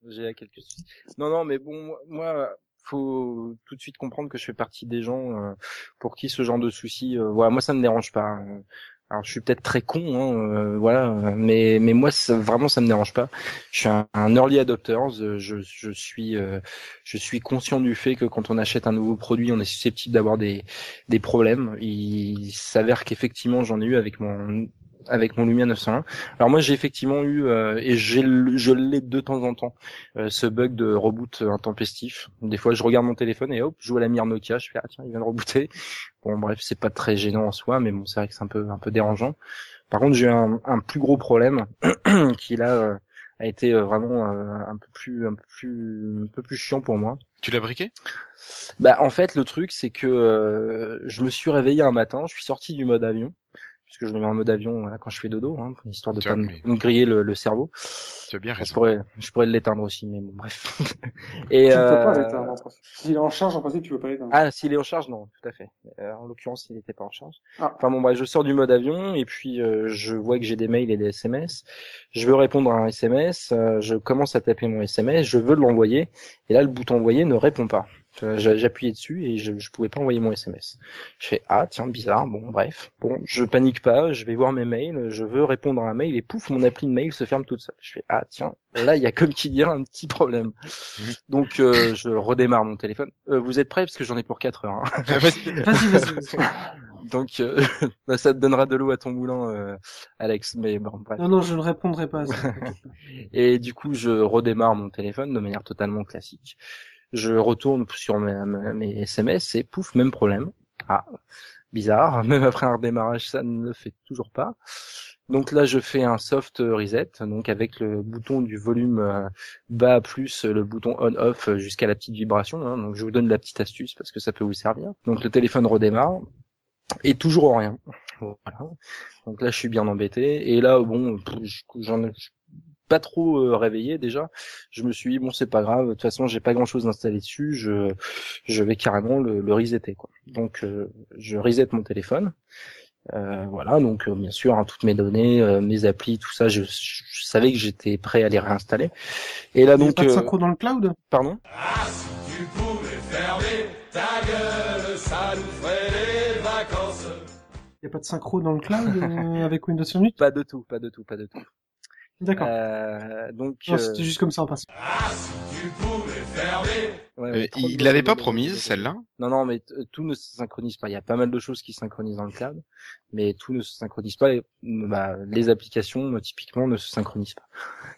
J'ai eu quelques soucis. Non, non, mais bon, moi- faut tout de suite comprendre que je fais partie des gens euh, pour qui ce genre de soucis, euh, voilà, moi ça me dérange pas. Alors je suis peut-être très con, hein, euh, voilà, mais mais moi ça, vraiment ça me dérange pas. Je suis un, early adopter, je, je suis euh, je suis conscient du fait que quand on achète un nouveau produit, on est susceptible d'avoir des des problèmes. Il s'avère qu'effectivement j'en ai eu avec mon avec mon Lumia 901. Alors moi j'ai effectivement eu euh, et j'ai je l'ai de temps en temps euh, ce bug de reboot intempestif. Des fois je regarde mon téléphone et hop je vois la mire Nokia, je fais ah tiens il vient de rebooter. Bon bref c'est pas très gênant en soi mais bon c'est vrai que c'est un peu un peu dérangeant. Par contre j'ai eu un, un plus gros problème <clears throat> qui là euh, a été euh, vraiment euh, un peu plus un peu plus un peu plus chiant pour moi. tu l'as briqué? Bah en fait le truc c'est que euh, je me suis réveillé un matin, je suis sorti du mode avion puisque je le mets en mode avion voilà, quand je fais dodo, hein, histoire de Tu pas me, griller le, le cerveau. Tu as bien Je raison. pourrais, je pourrais l'éteindre aussi, mais bon bref. <laughs> Et Tu ne peux euh, pas l'éteindre. en principe. S'il est en charge, en principe, tu peux pas l'éteindre. ah s'il est en charge, non, tout à fait. Euh, en l'occurrence, il n'était pas en charge. Ah. Enfin bon bref, je sors du mode avion et puis euh, je vois que j'ai des mails et des SMS. Je veux répondre à un SMS, euh, je commence à taper mon SMS, je veux l'envoyer et là le bouton envoyer ne répond pas. Euh, j'a- J'appuyais dessus et je, je pouvais pas envoyer mon SMS. Je fais ah tiens bizarre bon bref bon je panique pas je vais voir mes mails je veux répondre à un mail et pouf mon appli de mail se ferme toute seule je fais ah tiens là il y a comme qui dirait un petit problème <laughs> donc euh, je redémarre mon téléphone Euh, vous êtes prêts? Parce que j'en ai pour 4 heures hein. Vas-y. Vas-y, vas-y. vas-y. <laughs> Donc euh, <laughs> bah, ça te donnera de l'eau à ton moulin, euh, Alex. Mais bon, bref. Non, non, je ne répondrai pas à ça. Et du coup, je redémarre mon téléphone de manière totalement classique. Je retourne sur mes, SMS et pouf, même problème. Ah, bizarre. <laughs> Même après un redémarrage, ça ne le fait toujours pas. Donc là, je fais un soft reset, donc avec le bouton du volume euh, bas plus le bouton on/off jusqu'à la petite vibration. hein. Donc je vous donne la petite astuce parce que ça peut vous servir. Donc le téléphone redémarre et toujours rien. Voilà. Donc là, je suis bien embêté. Et là, bon, j'en ai pas trop euh, réveillé déjà. Je me suis dit bon, c'est pas grave. De toute façon, j'ai pas grand-chose installé dessus. Je je vais carrément le, le resetter quoi. Donc euh, je reset mon téléphone. Euh, voilà, donc euh, bien sûr, hein, toutes mes données, euh, mes applis, tout ça, je, je savais que j'étais prêt à les réinstaller. Et là Il y a donc, pas de euh, synchro dans le cloud? pardon? Ah, si tu pouvais fermer ta gueule, ça nous ferait les vacances. Il y a pas de synchro dans le cloud euh, avec Windows 8 <laughs> Pas de tout, pas de tout, pas de tout. D'accord. Euh, donc, Non, euh, C'était juste comme ça en passant. Ah, si tu pouvais fermer ouais, Euh, ouais, il l'avait pas promise, celle-là? Non, non, mais tout ne se synchronise pas. Il y a pas mal de choses qui se synchronisent dans le cloud, mais tout ne se synchronise pas. Et, bah, les applications, euh, typiquement, ne se synchronisent pas.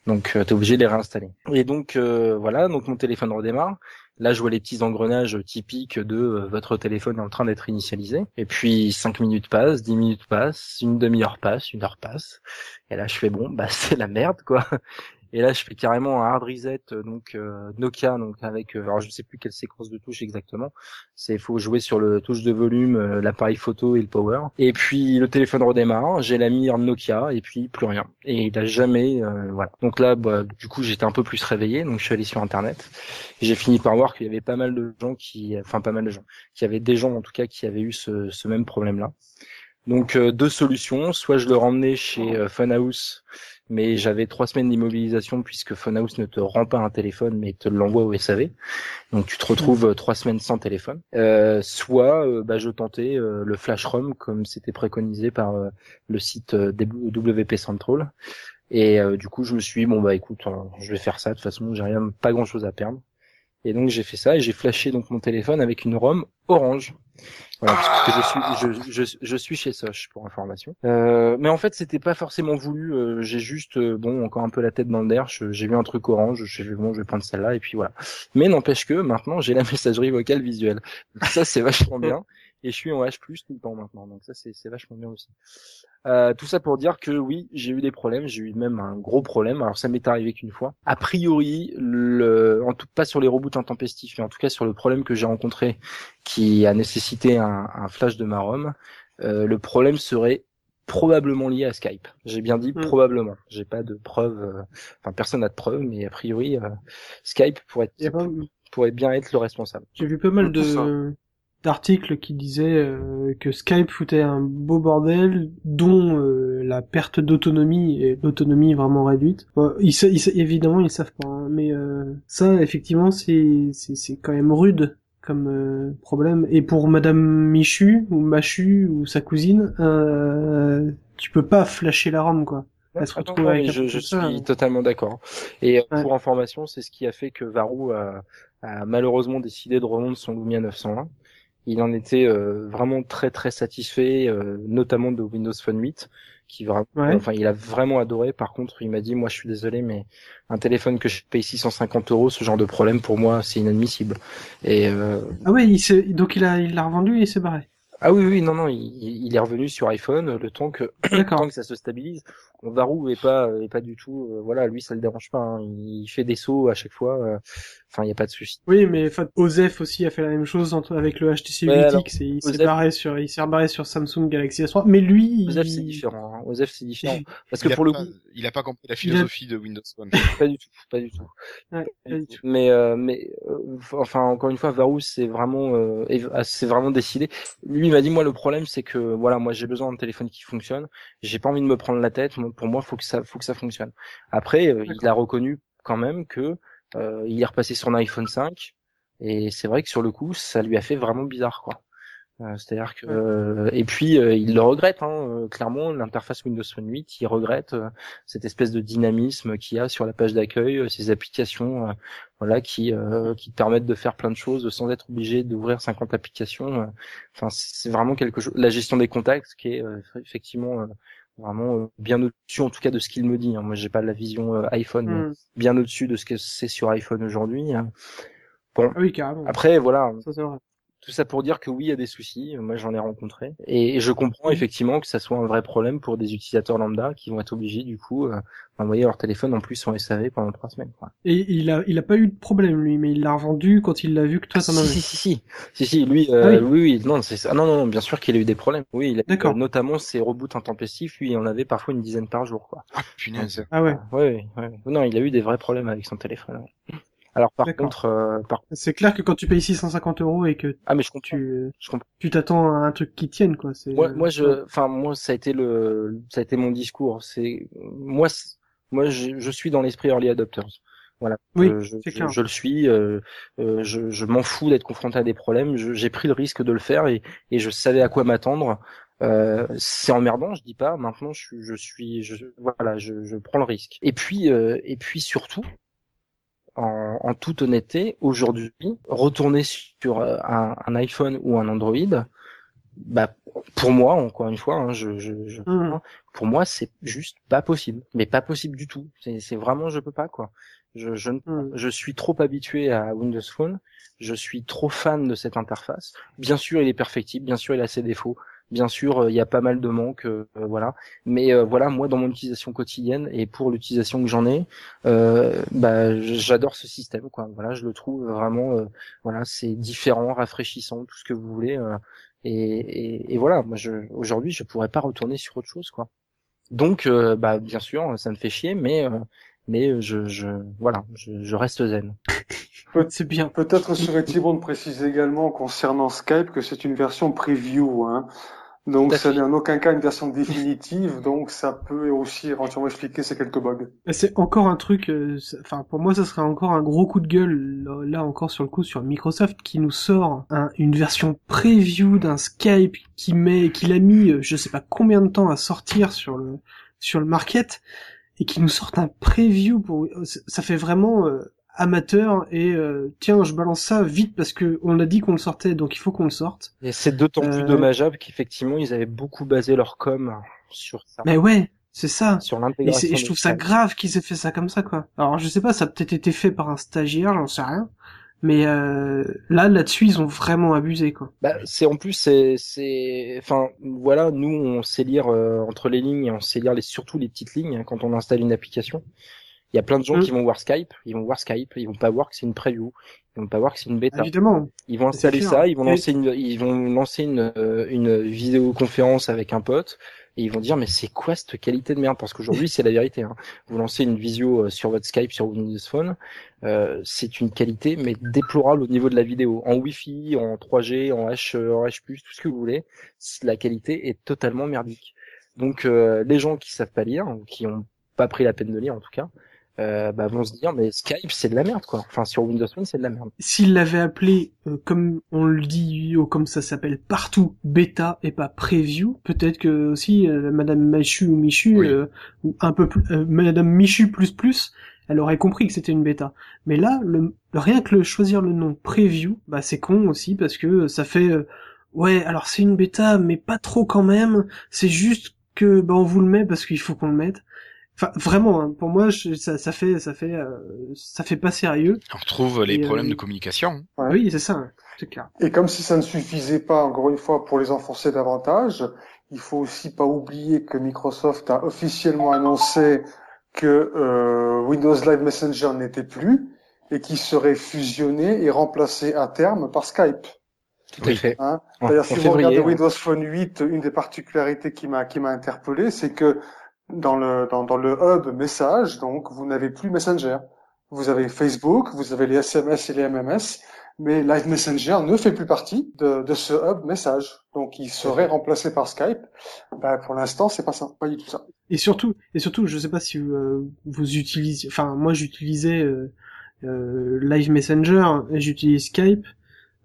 Donc, tu es obligé de les réinstaller. Et donc, euh, voilà, donc mon téléphone redémarre. Là, je vois les petits engrenages typiques de euh, votre téléphone en train d'être initialisé. Et puis, cinq minutes passent, dix minutes passent, une demi-heure passe, une heure passe. Et là, je fais bon, bah, <laughs> c'est la merde, quoi. Et là, je fais carrément un hard reset, euh, donc euh, Nokia, donc avec, euh, alors je sais plus quelle séquence de touches exactement. C'est, faut jouer sur le touche de volume, euh, l'appareil photo et le power. Et puis le téléphone redémarre, j'ai la mire Nokia et puis plus rien. Et il a jamais, euh, voilà. Donc là, bah, du coup, j'étais un peu plus réveillé, donc je suis allé sur internet. Et j'ai fini par voir qu'il y avait pas mal de gens qui, enfin pas mal de gens, qu'il y avait des gens en tout cas qui avaient eu ce, ce même problème-là. Donc euh, deux solutions, soit je le ramenais chez euh, Funhouse, mais j'avais trois semaines d'immobilisation puisque Funhouse ne te rend pas un téléphone mais te l'envoie au SAV. Donc tu te retrouves euh, trois semaines sans téléphone. Euh, soit bah, je tentais le flash ROM comme c'était préconisé par le site WP Central. Et du coup je me suis dit bon bah écoute euh, je vais faire ça de toute façon j'ai rien pas grand chose à perdre. Et donc j'ai fait ça et j'ai flashé donc mon téléphone avec une ROM orange. Voilà, parce que je suis je, je, je suis chez Soch pour information. Euh, mais en fait c'était pas forcément voulu. euh, j'ai juste euh, bon encore un peu la tête dans le derche. J'ai vu un truc orange. Je suis bon je vais prendre celle-là et puis voilà. Mais n'empêche que maintenant j'ai la messagerie vocale visuelle. Ça c'est vachement bien. Et je suis en H+ tout le temps maintenant. Donc ça c'est vachement bien aussi. Euh, tout ça pour dire que oui, j'ai eu des problèmes, j'ai eu même un gros problème. Alors ça m'est arrivé qu'une fois. A priori, le, en tout pas sur les reboots intempestifs, mais en tout cas sur le problème que j'ai rencontré, qui a nécessité un, un flash de ma ROM, euh, le problème serait probablement lié à Skype. J'ai bien dit Mm. probablement. J'ai pas de preuves. euh, Enfin, personne n'a de preuves, mais a priori, euh, Skype pourrait, pas- pourrait bien être le responsable. J'ai vu pas mal de d'articles qui disaient euh, que Skype foutait un beau bordel, dont euh, la perte d'autonomie et l'autonomie vraiment réduite. Bon, ils, ils évidemment ils savent pas, hein, mais euh, ça effectivement c'est c'est quand même rude comme euh, problème. Et pour Madame Michu ou Machu ou sa cousine, euh, tu peux pas flasher la ROM quoi. Elle se retrouve avec je, je suis hein. totalement d'accord. Et euh, Ouais. pour information, c'est ce qui a fait que Varou a, a malheureusement décidé de revendre son Lumia 901. Il en était euh, vraiment très très satisfait, euh, notamment de Windows Phone 8, qui vraiment, Ouais. enfin, il a vraiment adoré. Par contre, il m'a dit, moi, je suis désolé, mais un téléphone que je paye 650 euros, ce genre de problème pour moi, c'est inadmissible. Et euh, Ah ouais, il donc il a il l'a revendu et il s'est barré. ah oui, oui, non, non, il, il est revenu sur iPhone le temps que <clears throat> tant que ça se stabilise. Varou est pas est pas du tout euh, voilà lui ça le dérange pas hein. il fait des sauts à chaque fois euh, enfin il y a pas de souci Oui, mais enfin, Osef aussi a fait la même chose entre- avec le HTC Ouais, 8X et il s'est barré sur, il s'est barré sur Samsung Galaxy S3. Mais lui, Osef il- c'est différent hein. Osef c'est différent parce Il que pour le pas- coup il a pas compris la a- philosophie de Windows Phone. <laughs> pas du tout pas du tout Ouais, pas du tout. mais euh, mais euh, enfin encore une fois Varou c'est vraiment euh, ah, c'est vraiment décidé lui il m'a dit moi le problème c'est que voilà moi j'ai besoin d'un téléphone qui fonctionne j'ai pas envie de me prendre la tête Moi, pour moi faut que ça faut que ça fonctionne après euh, il a reconnu quand même que euh, il est repassé sur un iPhone 5 et c'est vrai que sur le coup ça lui a fait vraiment bizarre quoi Euh, C'est-à-dire que euh, et puis euh, il le regrette hein, euh, clairement l'interface Windows Phone 8, il regrette euh, cette espèce de dynamisme qu'il y a sur la page d'accueil, euh, ces applications euh, voilà qui euh, qui te permettent de faire plein de choses sans être obligé d'ouvrir 50 applications. euh. Enfin c'est vraiment quelque chose la gestion des contacts qui est euh, effectivement euh, vraiment euh, bien au-dessus en tout cas de ce qu'il me dit. hein. Moi j'ai pas la vision euh, iPhone mais Hmm. bien au-dessus de ce que c'est sur iPhone aujourd'hui. hein. Ah oui, carrément. Après voilà, Ça, c'est vrai. Tout ça pour dire que oui, il y a des soucis. Moi, j'en ai rencontré. Et je comprends effectivement que ça soit un vrai problème pour des utilisateurs lambda qui vont être obligés, du coup, euh, d'envoyer leur téléphone en plus en SAV pendant trois semaines. Quoi. Et il a, il a pas eu de problème lui, mais il l'a revendu quand il l'a vu que toi t'en si, avais. si, si, si, si, si, lui, euh, Ah oui. oui, oui, non, c'est ça. Non, non, non, bien sûr qu'il a eu des problèmes. Oui, il a D'accord. euh, notamment ses reboots intempestifs. Lui, il en avait parfois une dizaine par jour, quoi. Ah, punaise. Ah ouais. Ouais, ouais, ouais. Non, il a eu des vrais problèmes avec son téléphone. ouais. Alors par contre, euh, par C'est clair que quand tu payes 650 euros et que ah mais je comprends, tu, je comprends. tu t'attends à un truc qui tienne, quoi. C'est, Moi, moi, je, enfin, moi, ça a été le, ça a été mon discours. C'est, moi, c'est- moi, je, je suis dans l'esprit early adopters. Voilà. Oui, Euh, je, c'est clair. je le suis. euh, euh, je, je m'en fous d'être confronté à des problèmes. Je- J'ai pris le risque de le faire et, et je savais à quoi m'attendre. Euh, c'est emmerdant, je dis pas. Maintenant, je, suis- je suis, je, voilà, je, je prends le risque. Et puis, euh, et puis surtout, en, en toute honnêteté, aujourd'hui, retourner sur euh, un, un iPhone ou un Android, bah, pour moi, encore une fois, hein, je, je, je- Hum. pour moi, c'est juste pas possible. Mais pas possible du tout. C'est vraiment, je peux pas, quoi. Je, je, Hum. je suis trop habitué à Windows Phone. Je suis trop fan de cette interface. Bien sûr, il est perfectible. Bien sûr, il a ses défauts. Bien sûr, euh, il y a pas mal de manques, euh, euh, voilà. Mais voilà, moi, dans mon utilisation quotidienne et pour l'utilisation que j'en ai, bah, j'adore ce système, quoi. Voilà, je le trouve vraiment, voilà, c'est différent, rafraîchissant, tout ce que vous voulez. et, voilà, moi, aujourd'hui, je pourrais pas retourner sur autre chose, quoi. Donc, bah, bien sûr, ça me fait chier, mais mais je, je voilà, je, je reste zen. <laughs> C'est bien. Peut-être serait-il bon de préciser également concernant Skype que c'est une version preview, hein. Donc ça n'est en aucun cas une version définitive, donc ça peut aussi éventuellement expliquer ces quelques bugs. C'est encore un truc, euh, enfin pour moi ça serait encore un gros coup de gueule là, là encore sur le coup sur Microsoft qui nous sort un- une version preview d'un Skype qui met, qu'il a mis euh, je sais pas combien de temps à sortir sur le sur le market et qui nous sortent un preview pour euh, ça ça fait vraiment euh, amateur et euh, tiens je balance ça vite parce que on a dit qu'on le sortait donc il faut qu'on le sorte. Et c'est d'autant plus Euh, dommageable qu'effectivement ils avaient beaucoup basé leur com sur ça, Mais ouais c'est ça. sur Et, l'intégration. et je trouve ça grave qu'ils aient fait ça comme ça, quoi. Alors, je sais pas, ça a peut-être été fait par un stagiaire, j'en sais rien. Mais euh, là, là-dessus, ils ont vraiment abusé, quoi. Bah, c'est en plus c'est c'est enfin voilà nous on sait lire euh, entre les lignes on sait lire les surtout les petites lignes hein, quand on installe une application. Il y a plein de gens Mm. qui vont voir Skype, ils vont voir Skype, ils vont pas voir que c'est une preview, ils vont pas voir que c'est une bêta. Évidemment. Ils vont installer ça, ils vont lancer une, ils vont lancer une, euh, une vidéoconférence avec un pote et ils vont dire mais c'est quoi cette qualité de merde? Parce qu'aujourd'hui c'est la vérité. Hein. Vous lancez une visio euh, sur votre Skype sur Windows Phone, euh, c'est une qualité mais déplorable au niveau de la vidéo. En Wi-Fi, en 3G, en H, euh, en H+, tout ce que vous voulez, la qualité est totalement merdique. Donc euh, les gens qui savent pas lire, ou qui ont pas pris la peine de lire en tout cas, euh, bah, vont se dire mais Skype c'est de la merde quoi. Enfin sur Windows Phone c'est de la merde. S'ils l'avaient appelé, euh, comme on le dit, ou comme ça s'appelle partout, bêta et pas preview, peut-être que aussi euh, Madame Machu ou Michu, Oui. euh, ou un peu plus, euh, Madame Michu plus plus, elle aurait compris que c'était une bêta. Mais là, le, rien que le choisir le nom preview, bah c'est con aussi parce que ça fait, euh, ouais, alors c'est une bêta, mais pas trop quand même. C'est juste que bah on vous le met parce qu'il faut qu'on le mette. Enfin, vraiment, hein, pour moi, je- ça, ça fait, ça fait, euh, ça fait pas sérieux. On retrouve les Et, euh, problèmes de communication. Ouais. Oui, c'est ça, c'est clair. Et comme si ça ne suffisait pas, encore une fois, pour les enfoncer davantage, il faut aussi pas oublier que Microsoft a officiellement annoncé que euh, Windows Live Messenger n'était plus et qu'il serait fusionné et remplacé à terme par Skype. Tout à fait. Hein. En- D'ailleurs, en si vous février, regardez. Windows Phone 8, une des particularités qui m'a qui m'a interpellé, c'est que dans le dans, dans le hub message, donc vous n'avez plus Messenger. Vous avez Facebook, vous avez les SMS et les MMS, mais Live Messenger ne fait plus partie de, de ce hub message. Donc il serait remplacé par Skype. Ben, pour l'instant, c'est pas ça, pas du tout ça. Et surtout, et surtout, je sais pas si vous, euh, vous utilisez, enfin moi j'utilisais euh, euh, Live Messenger et j'utilise Skype.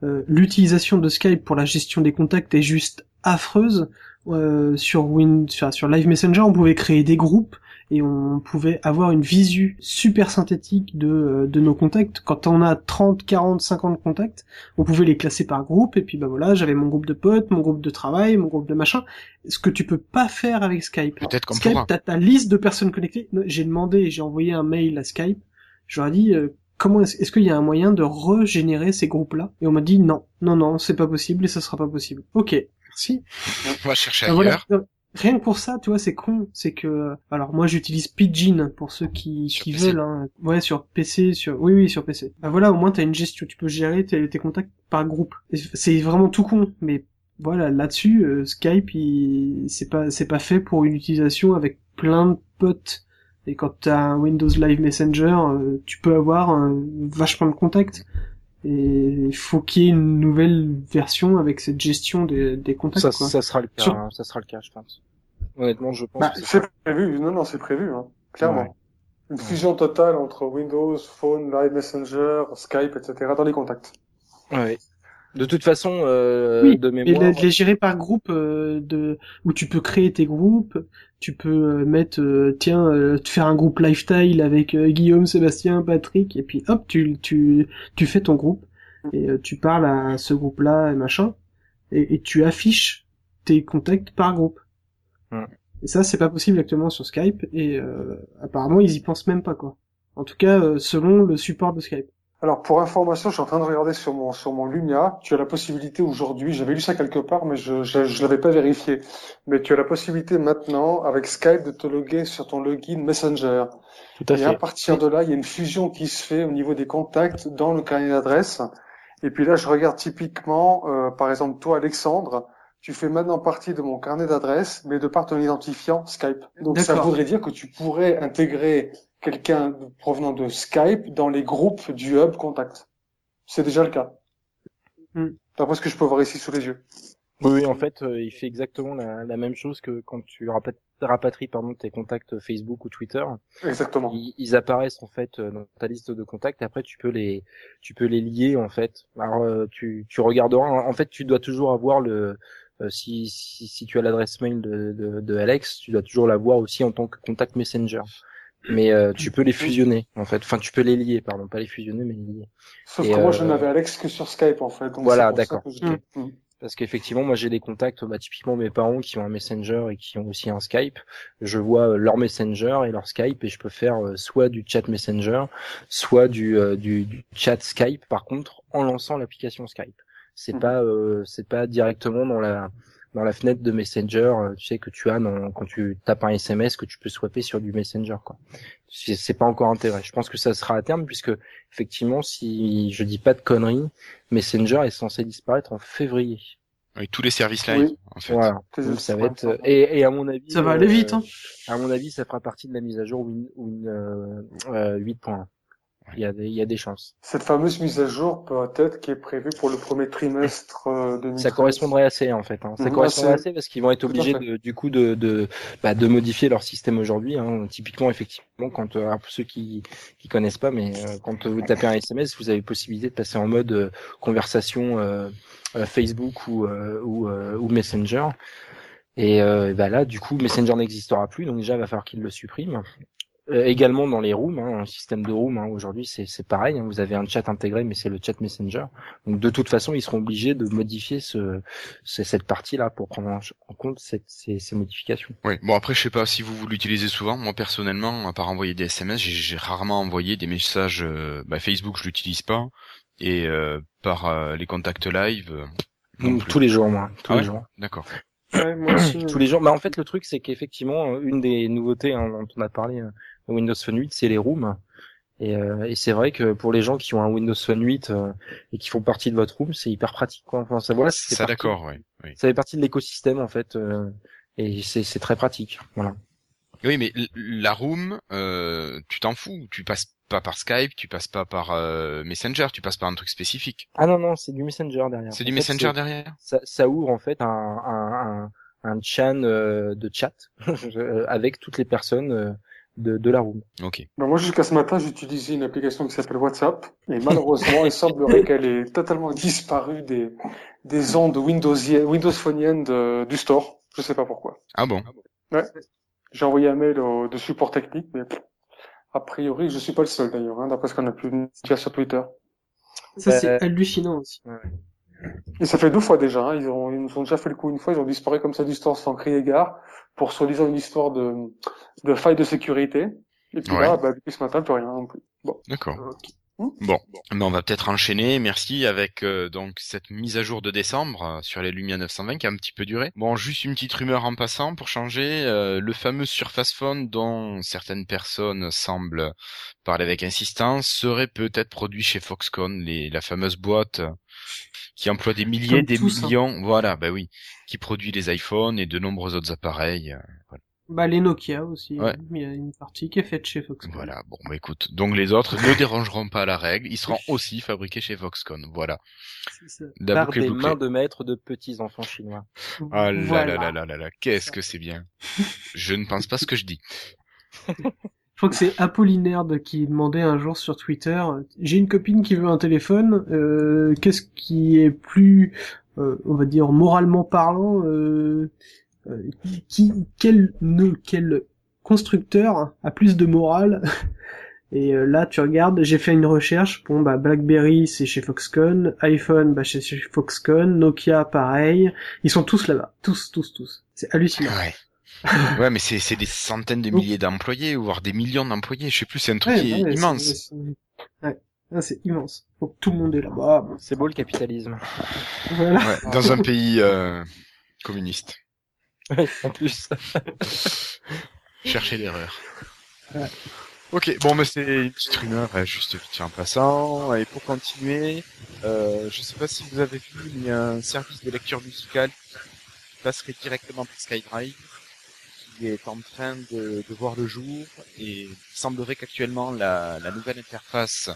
euh, l'utilisation de Skype pour la gestion des contacts est juste affreuse. Euh, sur Win, enfin, sur Live Messenger, on pouvait créer des groupes et on pouvait avoir une visu super synthétique de, euh, de nos contacts. Quand on a 30, 40, 50 contacts, on pouvait les classer par groupe, et puis bah voilà, j'avais mon groupe de potes, mon groupe de travail, mon groupe de machin. Ce que tu peux pas faire avec Skype. Peut-être qu'on Skype, t'as ta liste de personnes connectées. J'ai demandé, j'ai envoyé un mail à Skype. Je leur ai dit, euh, comment est-ce est-ce qu'il y a un moyen de régénérer ces groupes-là? Et on m'a dit non, non, non, c'est pas possible et ça sera pas possible. Ok, merci. On va chercher ailleurs. voilà. Rien que pour ça, tu vois, c'est con. C'est que, alors moi, j'utilise Pidgin pour ceux qui, Sur qui PC. veulent. Hein. Ouais, sur PC, sur, oui, oui, sur PC. Bah voilà, au moins t'as une gestion. Tu peux gérer tes, tes contacts par groupe. C'est vraiment tout con, mais voilà, là-dessus, euh, Skype, il... c'est pas, c'est pas fait pour une utilisation avec plein de potes. Et quand t'as un Windows Live Messenger, euh, tu peux avoir un, vachement de contacts. Et il faut qu'il y ait une nouvelle version avec cette gestion des, des contacts. Ça, quoi. ça sera le cas, Sur- hein, ça sera le cas, je pense. Honnêtement, je pense. Bah, que c'est prévu, non, non, c'est prévu, hein, clairement. Ouais. Une fusion totale entre Windows, Phone, Live Messenger, Skype, etc. dans les contacts. Ouais. De toute façon, euh, Oui, de mémoire. les, les gérer par groupe euh, de où tu peux créer tes groupes, tu peux euh, mettre euh, tiens euh, te faire un groupe lifestyle avec Guillaume, Sébastien, Patrick et puis hop tu tu tu fais ton groupe et tu parles à ce groupe-là et machin et, et tu affiches tes contacts par groupe. Et ça c'est pas possible actuellement sur Skype et euh, apparemment ils y pensent même pas quoi. En tout cas selon le support de Skype. Alors, pour information, je suis en train de regarder sur mon, sur mon Lumia. Tu as la possibilité aujourd'hui, j'avais lu ça quelque part, mais je, je, je l'avais pas vérifié. Mais tu as la possibilité maintenant, avec Skype, de te loguer sur ton login Messenger. Tout à Et à partir de là, il y a une fusion qui se fait au niveau des contacts dans le carnet d'adresse. Et puis là, je regarde typiquement, euh, par exemple, toi, Alexandre, tu fais maintenant partie de mon carnet d'adresse, mais de par ton identifiant Skype. Donc ça voudrait dire que tu pourrais intégrer quelqu'un provenant de Skype dans les groupes du hub contact. C'est déjà le cas. Hmm. D'après ce que je peux voir ici sous les yeux. Oui, oui, en fait, euh, il fait exactement la, la même chose que quand tu rapat- rapatries pardon tes contacts Facebook ou Twitter. Exactement. Ils, ils apparaissent en fait euh, dans ta liste de contacts. Après, tu peux les, tu peux les lier en fait. Alors, euh, tu, tu regarderas. En fait, tu dois toujours avoir le, euh, si, si, si tu as l'adresse mail de, de, de Alex, tu dois toujours l'avoir aussi en tant que contact messenger. Mais euh, tu peux les fusionner en fait. Enfin, tu peux les lier, pardon, pas les fusionner, mais les lier. Sauf Et, que moi, je euh, n'avais Alex que sur Skype, en fait. Donc Voilà, d'accord. je- Hmm. Parce qu'effectivement, moi j'ai des contacts, bah, typiquement mes parents qui ont un Messenger et qui ont aussi un Skype. Je vois euh, leur Messenger et leur Skype et je peux faire euh, soit du chat Messenger, soit du, euh, du, du chat Skype. Par contre, en lançant l'application Skype, c'est Mhm. pas euh, c'est pas directement dans la dans la fenêtre de Messenger, euh, tu sais que tu as dans, quand tu tapes un SMS que tu peux swapper sur du Messenger quoi. C'est pas encore intégré. Je pense que ça sera à terme puisque effectivement, si je dis pas de conneries, Messenger est censé disparaître en février. Oui, tous les services live, Oui. en fait. Voilà. Donc, ça va être l'instant. et, et à mon avis Ça va euh, aller vite hein. À mon avis, ça fera partie de la mise à jour Win, Win euh, euh, 8.1. Il y a des il y a des chances. Cette fameuse mise à jour, peut-être, qui est prévue pour le premier trimestre euh, 2013. Ça correspondrait assez en fait. Hein. Ça Mhm, correspondrait assez. assez parce qu'ils vont être obligés de, du coup de de, bah, de modifier leur système aujourd'hui. Hein. Typiquement, effectivement, quand euh, pour ceux qui qui connaissent pas, mais euh, quand vous tapez un SMS, vous avez possibilité de passer en mode euh, conversation euh, euh, Facebook ou euh, ou, euh, ou Messenger. Et euh, bah là, du coup, Messenger n'existera plus, donc déjà, il va falloir qu'ils le suppriment. Euh, également dans les rooms, hein, un système de room, hein, aujourd'hui c'est c'est pareil, hein, vous avez un chat intégré, mais c'est le chat Messenger. Donc de toute façon, ils seront obligés de modifier ce, ce- cette partie-là pour prendre en, compte cette- ces, ces modifications. Oui. Bon après, je sais pas si vous, vous l'utilisez souvent. Moi personnellement, à part envoyer des SMS, j'ai- j'ai rarement envoyé des messages. euh, bah, Facebook, je l'utilise pas, et euh, par euh, les contacts live. euh, non Donc, plus. tous les jours, moi, tous Ah les ouais jours. D'accord. Ouais, moi aussi, <clears throat> tous les jours. Bah en fait, le truc c'est qu'effectivement, euh, une des nouveautés hein, dont on a parlé Windows Phone 8, c'est les rooms. Et, euh, et c'est vrai que pour les gens qui ont un Windows Phone 8 euh, et qui font partie de votre room, c'est hyper pratique. Quoi. Enfin, ça, voilà, c'est Ça d'accord, oui. oui. Ça fait partie de l'écosystème en fait, euh, et c'est c'est très pratique. Voilà. Oui, mais l- la room, euh, tu t'en fous. Tu passes pas par Skype, tu passes pas par euh, Messenger, tu passes par un truc spécifique. Ah non non, c'est du Messenger derrière. C'est du fait, Messenger derrière. ça, ça ouvre en fait un, un, un, un chan euh, de chat <laughs> avec toutes les personnes euh, de, de la room. Ok. Ben, moi, jusqu'à ce matin, j'utilisais une application qui s'appelle WhatsApp. Et malheureusement, il semblerait qu'elle ait totalement disparu des, des ondes Windows, Windows Phone de, du store. Je sais pas pourquoi. Ah bon? J'ai envoyé un mail au, de support technique, mais a priori, je suis pas le seul d'ailleurs, hein, d'après ce qu'on a pu dire sur Twitter. Ça, c'est Euh, hallucinant aussi. Et ça fait deux fois déjà. Hein. Ils, ont, ils nous ont déjà fait le coup une fois. Ils ont disparu comme ça du store sans crier gare pour soi-disant une histoire de, de faille de sécurité. Et puis Ouais. là, bah, depuis ce matin, plus rien non plus. Bon. D'accord. Ok. Bon, mais on va peut-être enchaîner, merci, avec euh, donc cette mise à jour de décembre euh, sur les Lumia 920 qui a un petit peu duré. Bon, juste une petite rumeur en passant pour changer, euh, le fameux Surface Phone dont certaines personnes semblent parler avec insistance serait peut-être produit chez Foxconn, les, la fameuse boîte qui emploie des milliers, Comme des hein. millions, voilà, bah oui, qui produit les iPhones et de nombreux autres appareils. voilà. Bah les Nokia aussi. Ouais. Il y a une partie qui est faite chez Foxconn. Voilà, bon, bah écoute, donc les autres <laughs> ne dérangeront pas la règle, ils seront aussi fabriqués chez Foxconn, voilà. C'est ça. La Par des bouclée. mains de maître de petits enfants chinois. Ah là Voilà. là là là là là, qu'est-ce que c'est bien. <laughs> Je ne pense pas ce que je dis. Je crois que c'est Apollinaire qui demandait un jour sur Twitter j'ai une copine qui veut un téléphone euh, qu'est-ce qui est plus euh, on va dire moralement parlant euh, qui quel ne quel constructeur a plus de morale <laughs> et euh, là tu regardes j'ai fait une recherche bon bah BlackBerry c'est chez Foxconn iPhone bah c'est chez Foxconn Nokia pareil ils sont tous là-bas tous tous tous c'est hallucinant Ouais. <laughs> Ouais, mais c'est c'est des centaines de milliers d'employés, voire des millions d'employés. Je sais plus, c'est un truc Ouais, qui est immense. c'est- c'est- Ouais, Ah, c'est immense. Donc tout le monde est là-bas. C'est beau le capitalisme. Voilà. Ouais, dans un pays euh, communiste. En plus. <laughs> Chercher l'erreur. Ouais. Ok, bon, mais c'est une petite rumeur, euh, juste vite en passant. Et pour continuer, euh, je sais pas si vous avez vu, il y a un service de lecture musicale qui passerait directement par SkyDrive, qui est en train de, de voir le jour, et il semblerait qu'actuellement la, la nouvelle interface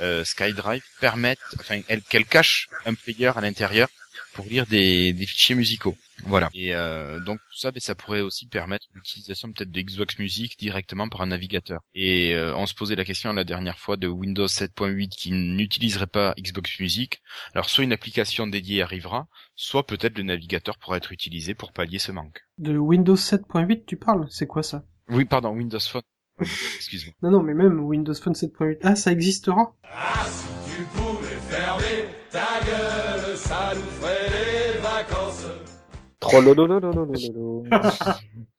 euh, SkyDrive permette, enfin, elle, qu'elle cache un player à l'intérieur pour lire des, des fichiers musicaux. Voilà. Et euh, donc tout ça, ben, ça pourrait aussi permettre l'utilisation peut-être de Xbox Music directement par un navigateur. Et euh, on se posait la question la dernière fois de Windows 7.8 qui n'utiliserait pas Xbox Music. Alors soit une application dédiée arrivera, soit peut-être le navigateur pourra être utilisé pour pallier ce manque. De Windows 7.8, tu parles? C'est quoi ça? Oui, pardon, Windows Phone. <laughs> Excuse-moi. Non, non, mais même Windows Phone 7.8. Ah, ça existera? Ah, si tu pouvais fermer ta gueule, ça nous ferait.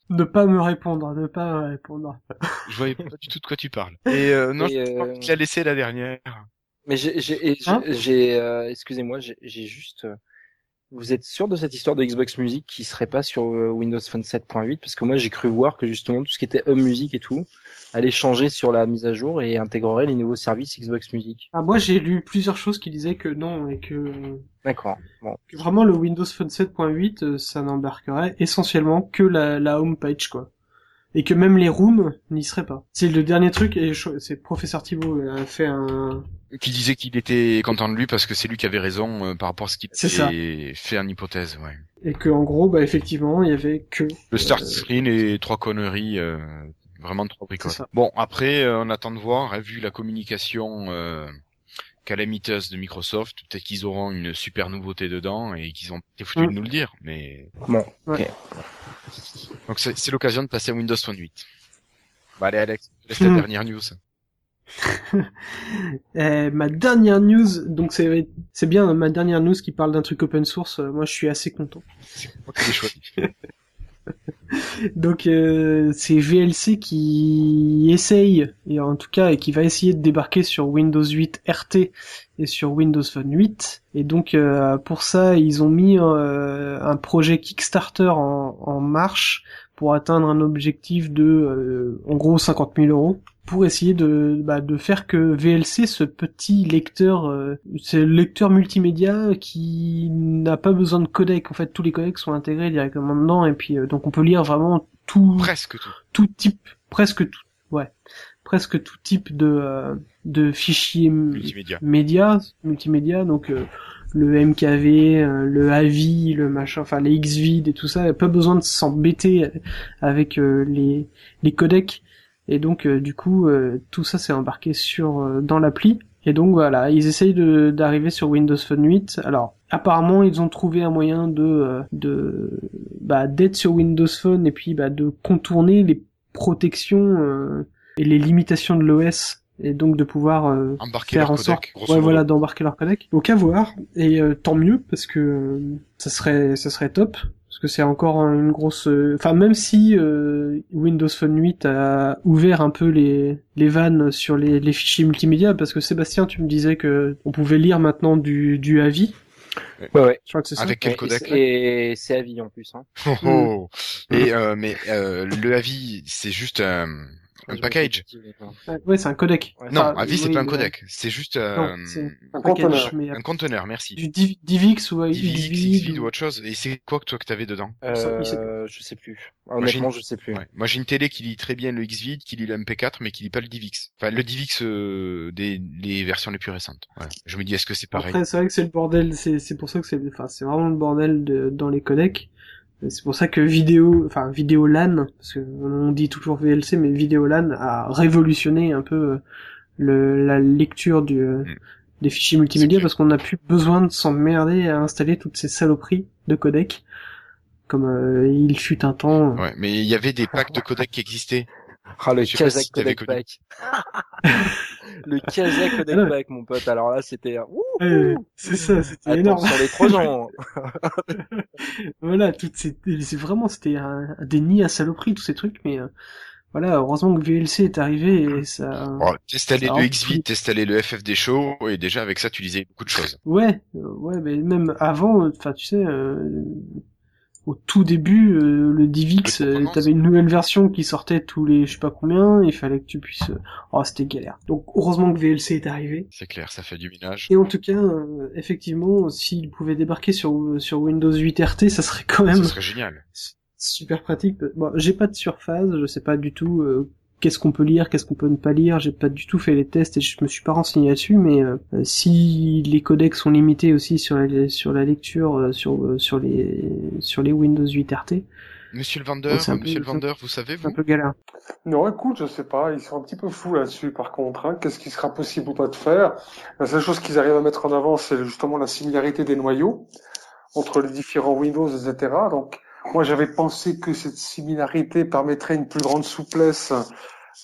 Ne pas me répondre, ne pas me répondre. Je voyais pas du tout de quoi tu parles. Et euh, non, Et, je crois euh, que tu l'as laissé la dernière. Mais j'ai, j'ai, Hein j'ai, euh, excusez-moi, j'ai, j'ai juste. euh, Vous êtes sûr de cette histoire de Xbox Music qui serait pas sur euh, Windows Phone 7.8 Parce que moi j'ai cru voir que justement tout ce qui était Home Music et tout allait changer sur la mise à jour et intégrerait les nouveaux services Xbox Music. Ah, moi, j'ai lu plusieurs choses qui disaient que non, et que, D'accord. Bon. que vraiment le Windows Phone 7.8, euh, ça n'embarquerait essentiellement que la, la home page, quoi. Et que même les rooms n'y seraient pas. C'est le dernier truc, et je- c'est Professeur Thibault a fait un, Qui disait qu'il était content de lui parce que c'est lui qui avait raison euh, par rapport à ce qu'il C'est ça. avait fait en hypothèse. Ouais. et que en gros, bah effectivement, il y avait que Le start Euh, screen et trois conneries, euh, vraiment trois bricoles. Bon, après, euh, on attend de voir, hein, vu la communication euh, calamiteuse de Microsoft, peut-être qu'ils auront une super nouveauté dedans et qu'ils ont été foutus Mm. de nous le dire. Mais Bon. Ouais. donc c'est l'occasion de passer à Windows Phone 8. Bah allez Alex, laisse la Mm. dernière news. <laughs> Euh, ma dernière news, donc c'est c'est bien ma dernière news qui parle d'un truc open source. euh, moi, je suis assez content. C'est moi qui l'ai choisi. <laughs> Donc euh, c'est VLC qui essaye, et en tout cas, et qui va essayer de débarquer sur Windows 8 RT et sur Windows Phone 8. Et donc euh, pour ça, ils ont mis euh, un projet Kickstarter en, en marche pour atteindre un objectif de, euh, en gros, 50 000 euros pour essayer de, bah, de faire que VLC, ce petit lecteur, euh, c'est le lecteur multimédia qui n'a pas besoin de codec. En fait, tous les codecs sont intégrés directement dedans, et puis euh, donc on peut lire vraiment tout, Presque tout. tout type, presque tout, ouais, presque tout type de euh, de fichiers Multimédia. médias, multimédia, donc euh, le MKV, euh, le AVI, le machin, enfin les XVID et tout ça, pas besoin de s'embêter avec euh, les les codecs Et donc euh, du coup tout ça s'est embarqué sur dans l'appli. Et donc voilà, ils essayent d'arriver sur Windows Phone 8. Alors apparemment ils ont trouvé un moyen de de bah, d'être sur Windows Phone et puis bah, de contourner les protections et les limitations de l'OS et donc de pouvoir euh, Embarquer faire leur en sorte ouais, voilà d'embarquer leur codec. Donc à voir et euh, tant mieux parce que euh, ça serait ça serait top parce que c'est encore une grosse euh, enfin même si euh, Windows Phone 8 a ouvert un peu les les vannes sur les, les fichiers multimédia parce que Sébastien tu me disais que on pouvait lire maintenant du du AVI Ouais, ouais. je crois que c'est ça Avec quel codec Et, c'est à vie en plus. Hein. Oh, oh. Et euh, mais euh, le avis, c'est juste un, un package. non. Ouais, c'est un codec Ouais. Non, Enfin, avis, c'est oui, pas un codec. C'est juste euh, Un package, conteneur. mais un conteneur. Merci. du Div- DivX ou DivX, Xvid Xvid ou autre chose. Et c'est quoi que toi que t'avais dedans Euh, je sais plus. Honnêtement, je sais plus. Ouais. Moi, j'ai une télé qui lit très bien le Xvid, qui lit le MP4, mais qui lit pas le DivX. Enfin, le DivX euh, des les versions les plus récentes. Ouais. Je me dis, est-ce que c'est pareil Après, c'est vrai que c'est le bordel, c'est, c'est pour ça que c'est, enfin, c'est vraiment le bordel de, dans les codecs. C'est pour ça que vidéo, enfin, vidéo LAN, parce que on dit toujours VLC, mais vidéo LAN a révolutionné un peu euh, le, la lecture du, euh, Mm. des fichiers multimédia parce qu'on n'a plus besoin de s'emmerder à installer toutes ces saloperies de codecs. Comme euh, il fut un temps. Ouais, mais il y avait des packs de codecs qui existaient. Ah, le Je Kazakh connu. Pack. <laughs> le Kazakh Codec Ah non. Pack, mon pote. Alors là, c'était... Euh, c'est ça, c'était énorme. Attention les trojans. <laughs> Voilà, toutes ces, c'est vraiment, c'était un, déni à saloperie, tous ces trucs, mais euh, voilà, heureusement que VLC est arrivé et ça, Oh, t'installais le Xvid, t'installais le FFD Show, et déjà avec ça, tu lisais beaucoup de choses. ouais, euh, ouais, mais même avant, enfin, tu sais, euh, au tout début, euh, le DivX, euh, t'avais une nouvelle version qui sortait tous les, je sais pas combien, il fallait que tu puisses, euh, oh, c'était galère. Donc, heureusement que VLC est arrivé. C'est clair, ça fait du minage. Et en tout cas, euh, effectivement, s'il pouvait débarquer sur, sur Windows 8 RT, ça serait quand même Ça serait génial. super pratique. Bon, j'ai pas de surphase, je sais pas du tout euh, qu'est-ce qu'on peut lire, qu'est-ce qu'on peut ne pas lire. J'ai pas du tout fait les tests et je me suis pas renseigné là-dessus. Mais euh, si les codecs sont limités aussi sur la, sur la lecture euh, sur euh, sur les sur les Windows 8 RT, Monsieur le vendeur, c'est un peu- monsieur le vendeur, vous savez, c'est un vous peu galère. Non, écoute, je sais pas, ils sont un petit peu fous là-dessus par contre. Hein. Qu'est-ce qui sera possible ou pas de faire? La seule chose qu'ils arrivent à mettre en avant, c'est justement la similarité des noyaux entre les différents Windows, etc. Donc, moi, j'avais pensé que cette similarité permettrait une plus grande souplesse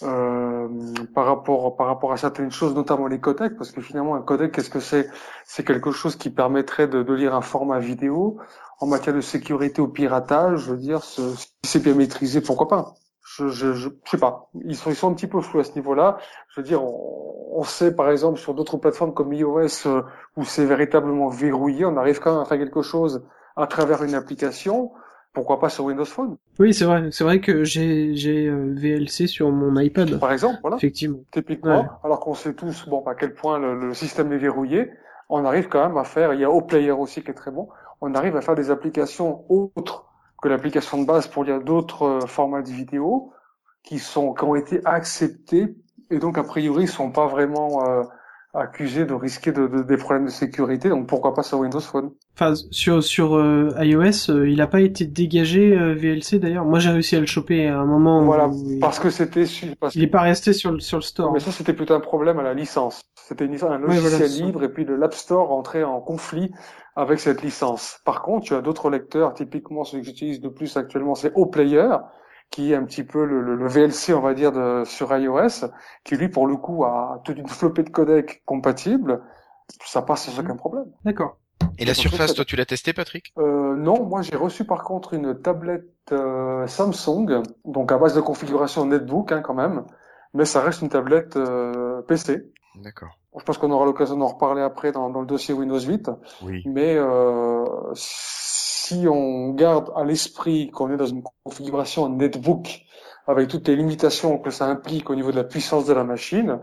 euh, par rapport par rapport à certaines choses, notamment les codecs, parce que finalement, un codec, qu'est-ce que c'est? C'est quelque chose qui permettrait de, de lire un format vidéo en matière de sécurité au piratage. Je veux dire, si c'est bien maîtrisé, pourquoi pas? Je, je, je, je sais pas. Ils sont, ils sont un petit peu flous à ce niveau-là. Je veux dire, on, on sait par exemple sur d'autres plateformes comme iOS euh, où c'est véritablement verrouillé, on arrive quand même à faire quelque chose à travers une application. Pourquoi pas sur Windows Phone, Oui, c'est vrai. C'est vrai que j'ai j'ai euh, VLC sur mon iPad. par exemple, voilà. Effectivement. Typiquement, Ouais. alors qu'on sait tous bon à quel point le, le système est verrouillé, on arrive quand même à faire. Il y a OPlayer aussi qui est très bon. On arrive à faire des applications autres que l'application de base pour lire d'autres euh, formats de vidéo qui sont qui ont été acceptés et donc a priori sont pas vraiment euh, accusés de risquer de, de- des problèmes de sécurité. Donc pourquoi pas sur Windows Phone Enfin, sur sur euh, iOS, euh, il a pas été dégagé euh, VLC d'ailleurs. Moi, j'ai réussi à le choper à un moment. Voilà, où il, parce que c'était parce il est pas resté sur le sur le store. Non, mais ça, c'était plutôt un problème à la licence. C'était une licence, un Ouais, logiciel voilà, libre, et puis le l'App Store rentrait en conflit avec cette licence. Par contre, tu as d'autres lecteurs, typiquement celui que j'utilise de plus actuellement, c'est OPlayer, qui est un petit peu le, le- le VLC, on va dire, de, sur iOS, qui lui, pour le coup, a toute une flopée de codecs compatibles. Ça passe sans aucun problème. D'accord. Et la surface, toi, tu l'as testé, Patrick? Euh, non, moi j'ai reçu par contre une tablette euh, Samsung, donc à base de configuration netbook hein, quand même, mais ça reste une tablette euh, PC. D'accord. Je pense qu'on aura l'occasion d'en reparler après dans, dans le dossier Windows 8. Oui. Mais euh, si on garde à l'esprit qu'on est dans une configuration netbook avec toutes les limitations que ça implique au niveau de la puissance de la machine,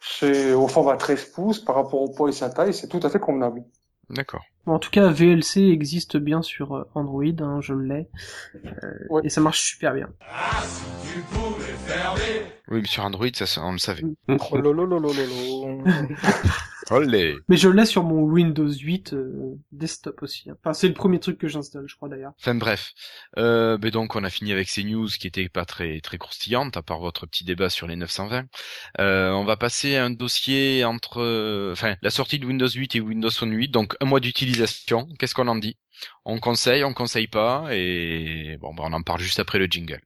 c'est au format 13 pouces par rapport au poids et sa taille, c'est tout à fait convenable. D'accord. En tout cas, VLC existe bien sur euh, Android, hein, je l'ai, Euh, Ouais. et ça marche super bien. Ah, si tu pouvais fermer Oui, mais sur Android, ça, ça, on le savait. <laughs> Olé. Mais je l'ai sur mon Windows 8 euh, desktop aussi. hein. Enfin, c'est le premier truc que j'installe, je crois d'ailleurs. Enfin bref, euh, ben donc on a fini avec ces news qui étaient pas très très croustillantes à part votre petit débat sur les 920. Euh, on va passer à un dossier entre, enfin la sortie de Windows 8 et Windows Phone 8, donc un mois d'utilisation. Qu'est-ce qu'on en dit? On conseille, on conseille pas et bon ben on en parle juste après le jingle.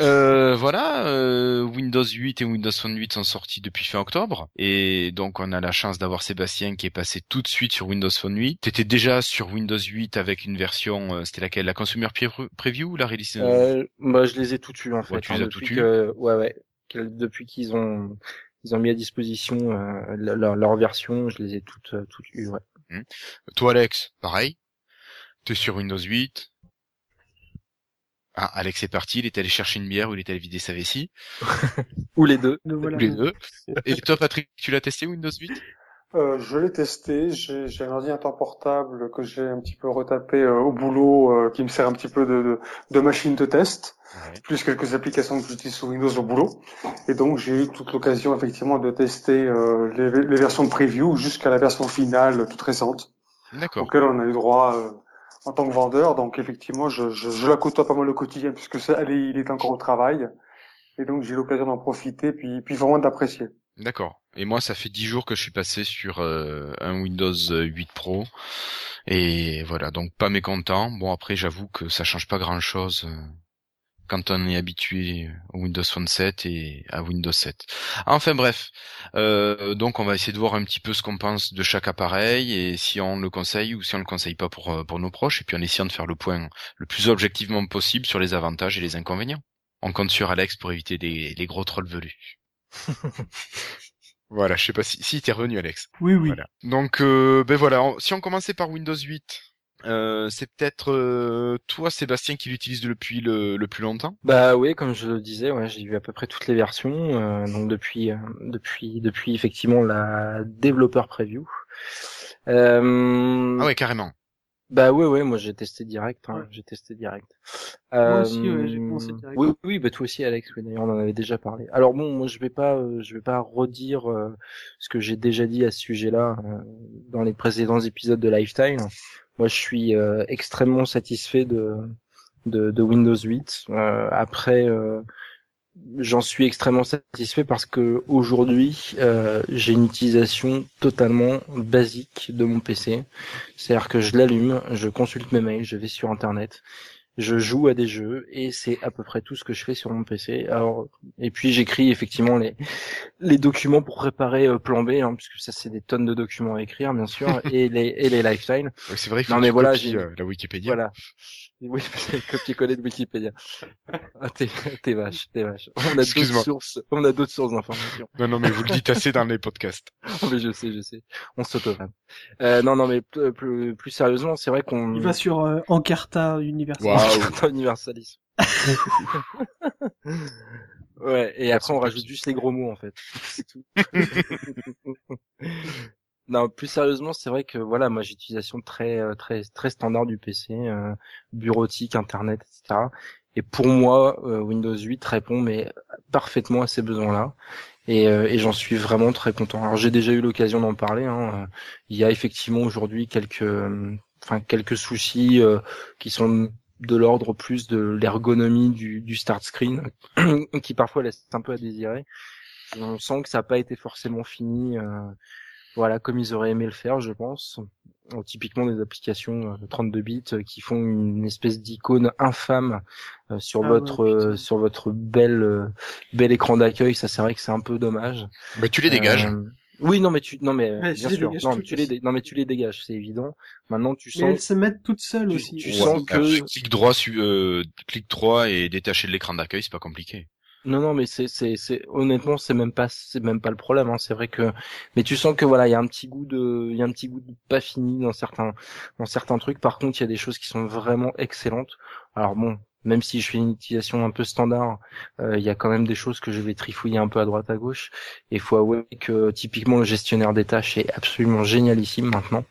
Euh, voilà, euh, Windows 8 et Windows Phone 8 sont sortis depuis fin octobre et donc on a la chance d'avoir Sébastien qui est passé tout de suite sur Windows Phone 8. T'étais déjà sur Windows 8 avec une version, euh, c'était laquelle, la Consumer Pre- Preview ou la release? Euh, bah, je les ai toutes eues en fait. Ouais, tu les as eues que- Ouais, ouais. Depuis qu'ils ont ils ont mis à disposition euh, leur, leur version, je les ai toutes toutes eues. Ouais. Toi Alex, pareil. T'es sur Windows 8. Ah, Alex est parti, il est allé chercher une bière ou il est allé vider sa vessie. <laughs> Ou les deux. Donc voilà. Ou les deux. <laughs> Et toi Patrick, tu l'as testé Windows 8 Euh, je l'ai testé. J'ai j'ai un ordinateur portable que j'ai un petit peu retapé euh, au boulot, euh, qui me sert un petit peu de, de, de machine de test, plus quelques applications que j'utilise sous Windows au boulot. Et donc j'ai eu toute l'occasion effectivement de tester euh, les, les versions de preview jusqu'à la version finale toute récente, D'accord. auquel on a eu droit euh, en tant que vendeur. Donc effectivement, je, la côtoie pas mal au quotidien puisque elle est, il est encore au travail. Et donc j'ai l'occasion d'en profiter, puis, puis vraiment d'apprécier. D'accord. Et moi, ça fait dix jours que je suis passé sur euh, un Windows 8 Pro. Et voilà, donc pas mécontent. Bon, après, j'avoue que ça change pas grand-chose euh, quand on est habitué au Windows Phone 7 et à Windows 7. Enfin bref, Euh, donc on va essayer de voir un petit peu ce qu'on pense de chaque appareil et si on le conseille ou si on le conseille pas pour, euh, pour nos proches. Et puis en essayant de faire le point le plus objectivement possible sur les avantages et les inconvénients. On compte sur Alex pour éviter les, les gros trolls velus. <laughs> Voilà, je sais pas si, si t'es revenu Alex. Oui, oui. Voilà. Donc euh, ben voilà, si on commençait par Windows 8, euh, c'est peut-être euh, toi Sébastien qui l'utilise depuis le, le plus longtemps? Bah oui, comme je le disais, ouais, j'ai vu à peu près toutes les versions, euh, donc depuis euh, depuis depuis effectivement la développeur preview. Euh, Ah ouais, carrément. Bah ouais ouais, moi j'ai testé direct, hein, Ouais. j'ai testé direct. Moi aussi, ouais, j'ai commencé direct. Oui oui, bah toi aussi Alex, oui, d'ailleurs on en avait déjà parlé. Alors bon, moi je vais pas euh, je vais pas redire euh, ce que j'ai déjà dit à ce sujet-là euh, dans les précédents épisodes de Lifetime. Moi je suis euh, extrêmement satisfait de de, de Windows 8. Euh, après, euh, j'en suis extrêmement satisfait parce que aujourd'hui, euh, j'ai une utilisation totalement basique de mon PC. C'est-à-dire que je l'allume, je consulte mes mails, je vais sur Internet, je joue à des jeux et c'est à peu près tout ce que je fais sur mon PC. Alors, et puis j'écris effectivement les les documents pour préparer euh, Plan B, hein, puisque ça c'est des tonnes de documents à écrire bien sûr, <laughs> et les et les lifetime. Ouais, c'est vrai, faut Non, que mais voilà, j'ai- euh, la Wikipédia. Voilà. Oui, <laughs> c'est copier-coller de Wikipédia. Ah, t'es, t'es vache, t'es vache. On a d'autres sources, on a d'autres sources d'informations. Non, non, mais vous le dites assez dans les podcasts. <laughs> mais je sais, je sais. On sauto euh, Non, non, mais plus, plus, plus sérieusement, c'est vrai qu'on... Il va sur euh, Encarta Universal. Waouh. <laughs> Dans Universalisme. ouais, et après on rajoute juste les gros mots en fait. C'est tout. Non, plus sérieusement, c'est vrai que voilà, moi j'ai utilisation très euh, très très standard du PC, euh, bureautique, internet, etc. Et pour moi, euh, Windows 8 répond mais parfaitement à ces besoins-là. Et, euh, et j'en suis vraiment très content. Alors j'ai déjà eu l'occasion d'en parler. Hein. Il y a effectivement aujourd'hui quelques, euh, enfin quelques soucis euh, qui sont de l'ordre plus de l'ergonomie du, du start screen, <clears throat> qui parfois laisse un peu à désirer. On sent que ça n'a pas été forcément fini, euh, voilà, comme ils auraient aimé le faire, je pense. Euh, typiquement des applications euh, 32 bits euh, qui font une espèce d'icône infâme euh, sur Ah ouais, votre euh, sur votre bel euh, bel écran d'accueil. Ça, c'est vrai que c'est un peu dommage. Bah, tu les dégages. Euh, oui, non, mais tu, non, mais Ouais, bien sûr, non, mais tu les, non, mais tu les dégages, c'est évident. Maintenant, tu Mais elles sens, se mettent toutes seules tu- aussi. tu Ouais. sens que- clic droit, su- euh, clic droit et détacher de l'écran d'accueil, c'est pas compliqué. Non, non, mais c'est, c'est, c'est, honnêtement, c'est même pas, c'est même pas le problème. Hein. C'est vrai que, mais tu sens que voilà, il y a un petit goût de, il y a un petit goût de pas fini dans certains, dans certains trucs. Par contre, il y a des choses qui sont vraiment excellentes. Alors bon, même si je fais une utilisation un peu standard, euh, il y a quand même des choses que je vais trifouiller un peu à droite à gauche. Et faut avouer que typiquement le gestionnaire des tâches est absolument génialissime maintenant.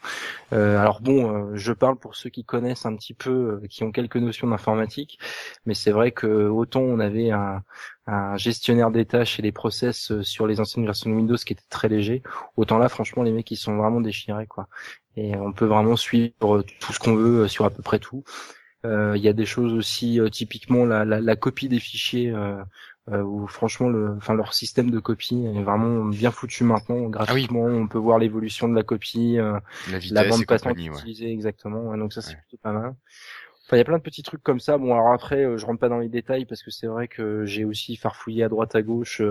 Euh, alors bon, euh, je parle pour ceux qui connaissent un petit peu, qui ont quelques notions d'informatique, mais c'est vrai que autant on avait un, un gestionnaire des tâches et des process sur les anciennes versions de Windows qui était très léger, autant là franchement les mecs ils sont vraiment déchirés quoi. Et on peut vraiment suivre tout ce qu'on veut sur à peu près tout. Euh, il y a des choses aussi euh, typiquement la, la, la, copie des fichiers euh, où franchement le enfin leur système de copie est vraiment bien foutu maintenant ah gratuitement on peut voir l'évolution de la copie la, la bande passante ouais. utilisée exactement donc ça c'est plutôt pas mal Enfin, il y a plein de petits trucs comme ça. Bon, alors après, je rentre pas dans les détails parce que c'est vrai que j'ai aussi farfouillé à droite à gauche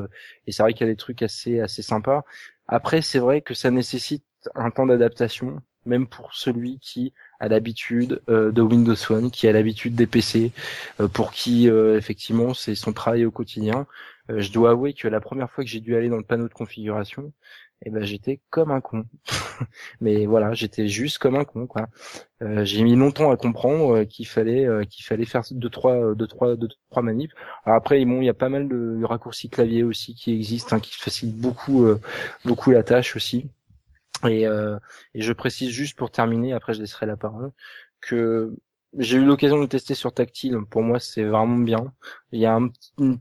et c'est vrai qu'il y a des trucs assez assez sympas. Après, c'est vrai que ça nécessite un temps d'adaptation même pour celui qui a l'habitude euh, de Windows Phone, qui a l'habitude des PC, euh, pour qui euh, effectivement c'est son travail au quotidien. je dois avouer que la première fois que j'ai dû aller dans le panneau de configuration, eh ben j'étais comme un con. <laughs> Mais voilà, j'étais juste comme un con quoi. j'ai mis longtemps à comprendre qu'il fallait qu'il fallait faire deux trois deux trois deux trois manips. Alors après bon, il y a pas mal de raccourcis clavier aussi qui existent, hein, qui facilitent beaucoup beaucoup la tâche aussi. Et, euh, et, je précise juste pour terminer, après je laisserai la parole, que j'ai eu l'occasion de le tester sur tactile. Pour moi, c'est vraiment bien. Il y a un,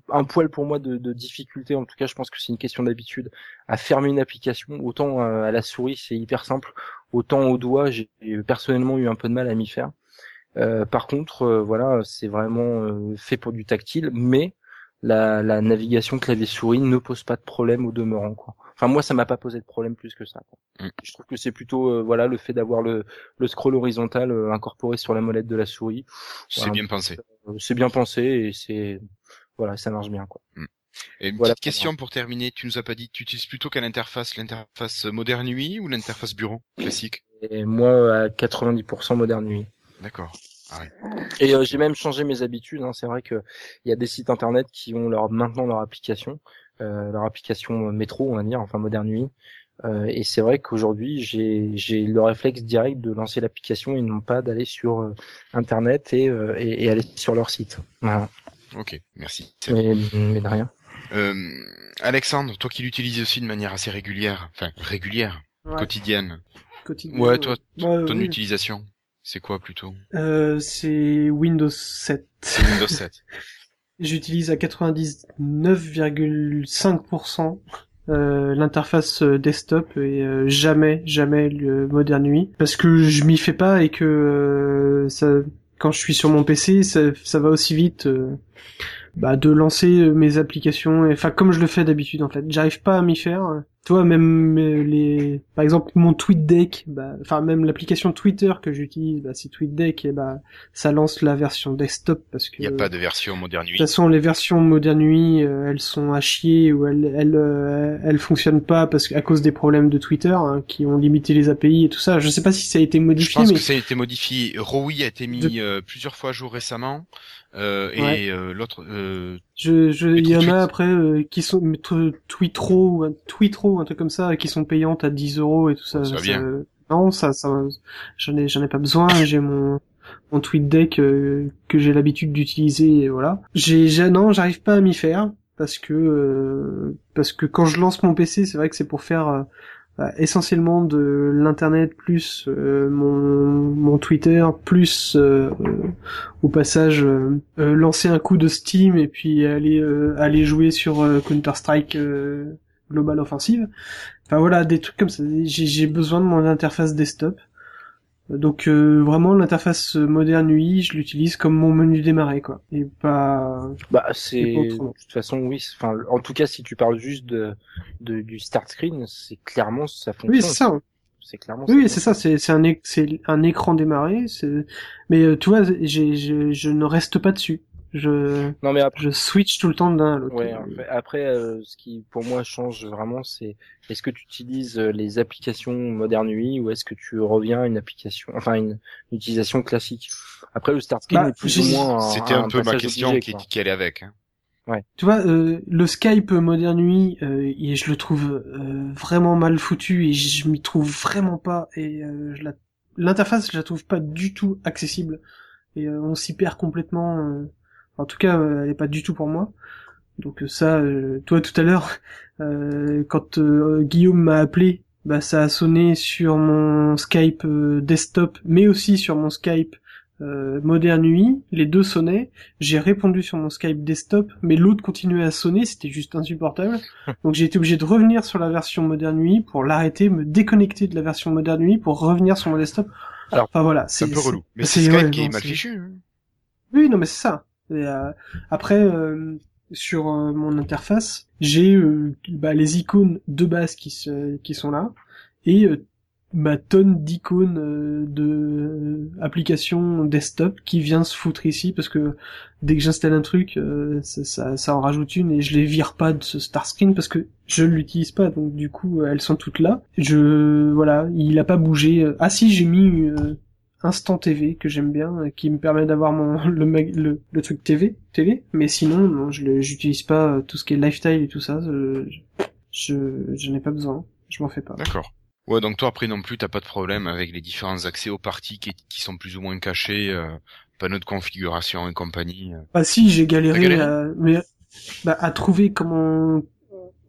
un poil pour moi de, de, difficulté. En tout cas, je pense que c'est une question d'habitude à fermer une application. Autant euh, à la souris, c'est hyper simple. Autant au doigt, j'ai personnellement eu un peu de mal à m'y faire. Euh, par contre, voilà, c'est vraiment fait pour du tactile, mais la, la navigation clavier-souris ne pose pas de problème au demeurant. Quoi. Enfin moi ça m'a pas posé de problème plus que ça. Quoi. Mm. Je trouve que c'est plutôt euh, voilà le fait d'avoir le, le scroll horizontal euh, incorporé sur la molette de la souris. C'est bien pensé. Euh, c'est bien pensé et c'est voilà ça marche bien quoi. Mm. Et une petite question pour terminer, tu nous as pas dit, tu utilises plutôt quelle interface, l'interface Modern UI ou l'interface bureau classique? Et Moi à 90% Modern UI. D'accord. Ah ouais. Et j'ai même changé mes habitudes. Hein. C'est vrai que il y a des sites internet qui ont leur maintenant leur application. Euh, leur application métro, on va dire, enfin Modern UI. Euh, et c'est vrai qu'aujourd'hui, j'ai, j'ai le réflexe direct de lancer l'application et non pas d'aller sur euh, Internet et, et, et, aller sur leur site. Voilà. Ok, merci. Mais, mais de rien. Euh, Alexandre, toi qui l'utilises aussi de manière assez régulière, enfin régulière, ouais. quotidienne. Quotidienne. Ouais, toi, ouais, ton oui. utilisation, c'est quoi plutôt? Euh, c'est Windows 7. C'est Windows 7. <laughs> J'utilise à 99,5% euh, l'interface desktop et euh, jamais, jamais le Modern UI parce que je m'y fais pas et que euh, ça, quand je suis sur mon PC, ça, ça va aussi vite euh, bah, de lancer mes applications. Enfin, comme je le fais d'habitude en fait, j'arrive pas à m'y faire. Tu vois, même les, par exemple, mon TweetDeck, bah, enfin même l'application Twitter que j'utilise, bah, c'est TweetDeck et bah ça lance la version desktop parce que. Il y a pas de version Modern UI. De toute façon, les versions Modern UI, euh, elles sont à chier ou elles, elles, euh, elles fonctionnent pas parce qu'à cause des problèmes de Twitter hein, qui ont limité les API et tout ça. Je sais pas si ça a été modifié. Je pense mais... que ça a été modifié. Rowi a été mis de... euh, plusieurs fois à jour récemment. Euh, Ouais. et euh, l'autre euh, Je, je, il y en Tweet. a après euh, qui sont mais t- Tweetro ou un Tweetro, un truc comme ça, qui sont payantes à 10 euros et tout ça. Ça bien. Non, ça, ça, j'en ai, j'en ai pas besoin. J'ai mon mon TweetDeck euh, que j'ai l'habitude d'utiliser et voilà. J'ai, non, j'arrive pas à m'y faire parce que euh, parce que quand je lance mon PC, c'est vrai que c'est pour faire euh, essentiellement de l'internet plus euh, mon mon Twitter plus euh, au passage euh, lancer un coup de Steam et puis aller aller jouer sur Counter Strike Global Offensive. Enfin voilà des trucs comme ça. J'ai besoin de mon interface desktop. Donc euh, vraiment l'interface moderne UI, je l'utilise comme mon menu démarrer quoi. Et pas Bah c'est de toute façon oui. Enfin en tout cas si tu parles juste de, de du start screen, c'est clairement ça fonctionne. Oui, c'est ça. C'est clairement. Oui, c'est ça, c'est c'est un c'est un écran démarré, mais euh, tu vois, j'ai je, je ne reste pas dessus. Je Non mais après. je switch tout le temps d'un à l'autre. Ouais, après, euh, ce qui pour moi change vraiment, c'est est-ce que tu utilises euh, les applications Modern UI ou est-ce que tu reviens à une application, enfin une, une utilisation classique? Après, le start screen Bah, est plus ou moins. un- c'était un, peu ma question obligé, qui, qui allait avec. hein. Tu vois, euh, le Skype Modern UI, euh, et je le trouve euh, vraiment mal foutu et je m'y trouve vraiment pas et euh, je la l'interface je la trouve pas du tout accessible et euh, on s'y perd complètement. En tout cas, euh, elle est pas du tout pour moi. Donc euh, ça, euh, toi tout à l'heure, euh, quand euh, Guillaume m'a appelé, bah ça a sonné sur mon Skype desktop, mais aussi sur mon Skype euh, Modern UI. Les deux sonnaient. J'ai répondu sur mon Skype desktop, mais l'autre continuait à sonner. C'était juste insupportable. <laughs> Donc j'ai été obligé de revenir sur la version Modern UI pour l'arrêter, me déconnecter de la version Modern UI pour revenir sur mon desktop. Alors, enfin voilà, C'est un peu relou. Mais c'est- Skype ouais, qui est mal fichu. hein. oui, non, mais c'est ça. Et, euh, après, euh, sur euh, mon interface, j'ai bah, les icônes de base qui, se, qui sont là, et ma tonne d'icônes euh, de applications desktop qui vient se foutre ici, parce que dès que j'installe un truc, ça, ça, ça en rajoute une, et je les vire pas de ce start screen, parce que je l'utilise pas, donc du coup, elles sont toutes là. Je, voilà, il a pas bougé. Ah si, j'ai mis... Instant TV que j'aime bien, euh, qui me permet d'avoir mon <laughs> le, mag- le le truc TV télé, mais sinon non, je j'utilise pas euh, tout ce qui est lifestyle et tout ça. Je je, je n'ai pas besoin, je m'en fais pas. D'accord. Ouais, donc toi après non plus, t'as pas de problème avec les différents accès aux parties qui, qui sont plus ou moins cachés, euh, panneaux de configuration et compagnie. euh. Ah si, j'ai galéré, à, mais bah, à trouver comment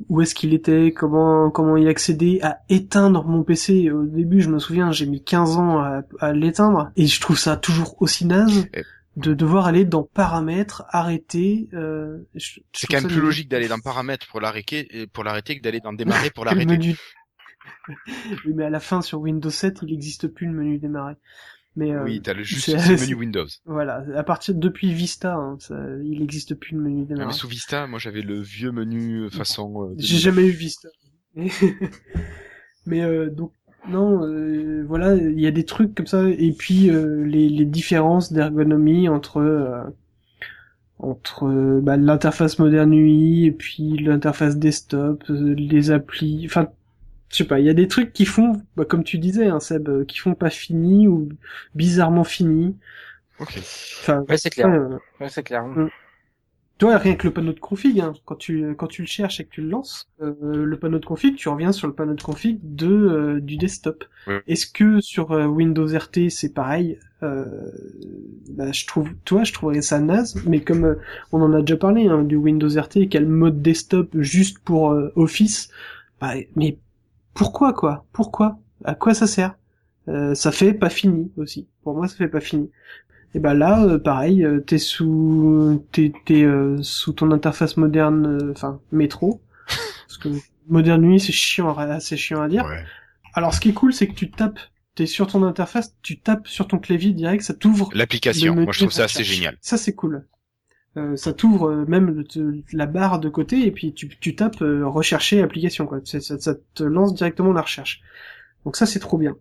où est-ce qu'il était, comment comment y accéder, à éteindre mon PC. Au début, je me souviens, j'ai mis 15 ans à, à l'éteindre et je trouve ça toujours aussi naze de devoir aller dans paramètres, arrêter. Euh, C'est quand même plus logique d'aller dans paramètres pour l'arrêter, et pour l'arrêter que d'aller dans démarrer pour <laughs> l'arrêter. menu <laughs> Oui, mais à la fin sur Windows 7, il n'existe plus le menu démarrer. Mais euh, Oui, t'as le <laughs> juste le menu Windows. voilà, à partir depuis Vista, hein, ça, il n'existe plus le menu mais sous Vista, moi j'avais le vieux menu euh, façon. euh, J'ai jamais eu Vista. <laughs> Mais euh, donc non, euh, voilà, il y a des trucs comme ça et puis euh, les, les différences d'ergonomie entre euh, entre bah, l'interface moderne UI et puis l'interface desktop, les applis, enfin je sais pas, il y a des trucs qui font, bah, comme tu disais, hein, Seb, euh, qui font pas fini ou bizarrement fini. Ok. Enfin, Ouais, c'est clair. ouais, Ouais, c'est clair. Mm. toi, rien que le panneau de config, hein, quand tu quand tu le cherches et que tu le lances, euh, le panneau de config, tu reviens sur le panneau de config de euh, du desktop. Ouais. Est-ce que sur euh, Windows RT c'est pareil euh, bah, je trouve, toi, je trouverais ça naze, mais comme euh, on en a déjà parlé hein, du Windows RT, quel mode desktop juste pour euh, Office, bah, mais pourquoi quoi? Pourquoi? À quoi ça sert? Euh, Ça fait pas fini aussi. Pour moi, ça fait pas fini. Et ben là, euh, pareil, euh, t'es sous, t'es, t'es euh, sous ton interface moderne, euh, enfin métro, <laughs> parce que moderne nuit c'est chiant, c'est chiant à dire. Ouais. Alors ce qui est cool, c'est que tu tapes, t'es sur ton interface, tu tapes sur ton clavier direct, ça t'ouvre. L'application, moi je trouve ça assez génial. Ça c'est cool. Euh, ça t'ouvre euh, même le- te- la barre de côté et puis tu, tu tapes euh, rechercher application quoi. Ça, ça te lance directement la recherche. Donc ça c'est trop bien.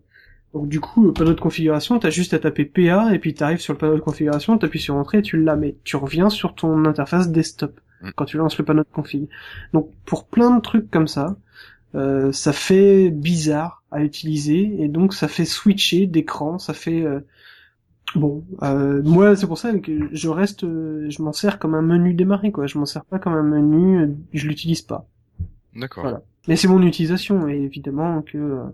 Donc du coup, euh, panneau de configuration, t'as juste à taper PA et puis t'arrives sur le panneau de configuration, t'appuies sur entrée et tu l'as, mais tu reviens sur ton interface desktop Mm. quand tu lances le panneau de config. Donc pour plein de trucs comme ça, euh, ça fait bizarre à utiliser et donc ça fait switcher d'écran, ça fait euh, bon. euh, moi c'est pour ça que je reste, je m'en sers comme un menu démarrer quoi. Je m'en sers pas comme un menu, euh, je l'utilise pas. D'accord. Voilà. Mais c'est mon utilisation, et évidemment que euh,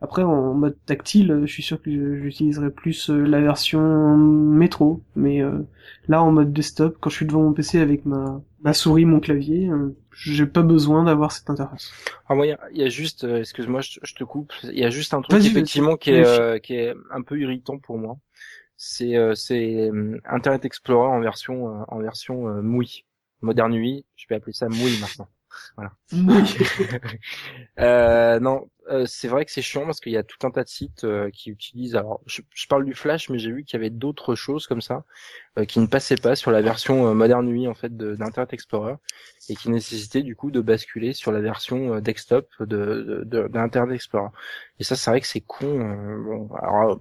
après en mode tactile, je suis sûr que j'utiliserai plus euh, la version métro, mais euh, là en mode desktop, quand je suis devant mon PC avec ma ma souris, mon clavier, euh, j'ai pas besoin d'avoir cette interface. Ah, moi, il y a- il y, a juste, excuse-moi, je, je te coupe. Il y a juste un truc effectivement qui est, euh, qui est un peu irritant pour moi. C'est, euh, c'est euh, Internet Explorer en version, euh, en version euh, MUI, Modern UI. Je vais appeler ça MUI maintenant. <laughs> Euh, non, euh, c'est vrai que c'est chiant parce qu'il y a tout un tas de sites euh, qui utilisent. Alors, je, je parle du Flash, mais j'ai vu qu'il y avait d'autres choses comme ça euh, qui ne passaient pas sur la version euh, Modern UI en fait d'Internet Explorer et qui nécessitaient du coup de basculer sur la version euh, desktop de de- de- d'Internet Explorer. Et ça, c'est vrai que c'est con. euh, bon, alors,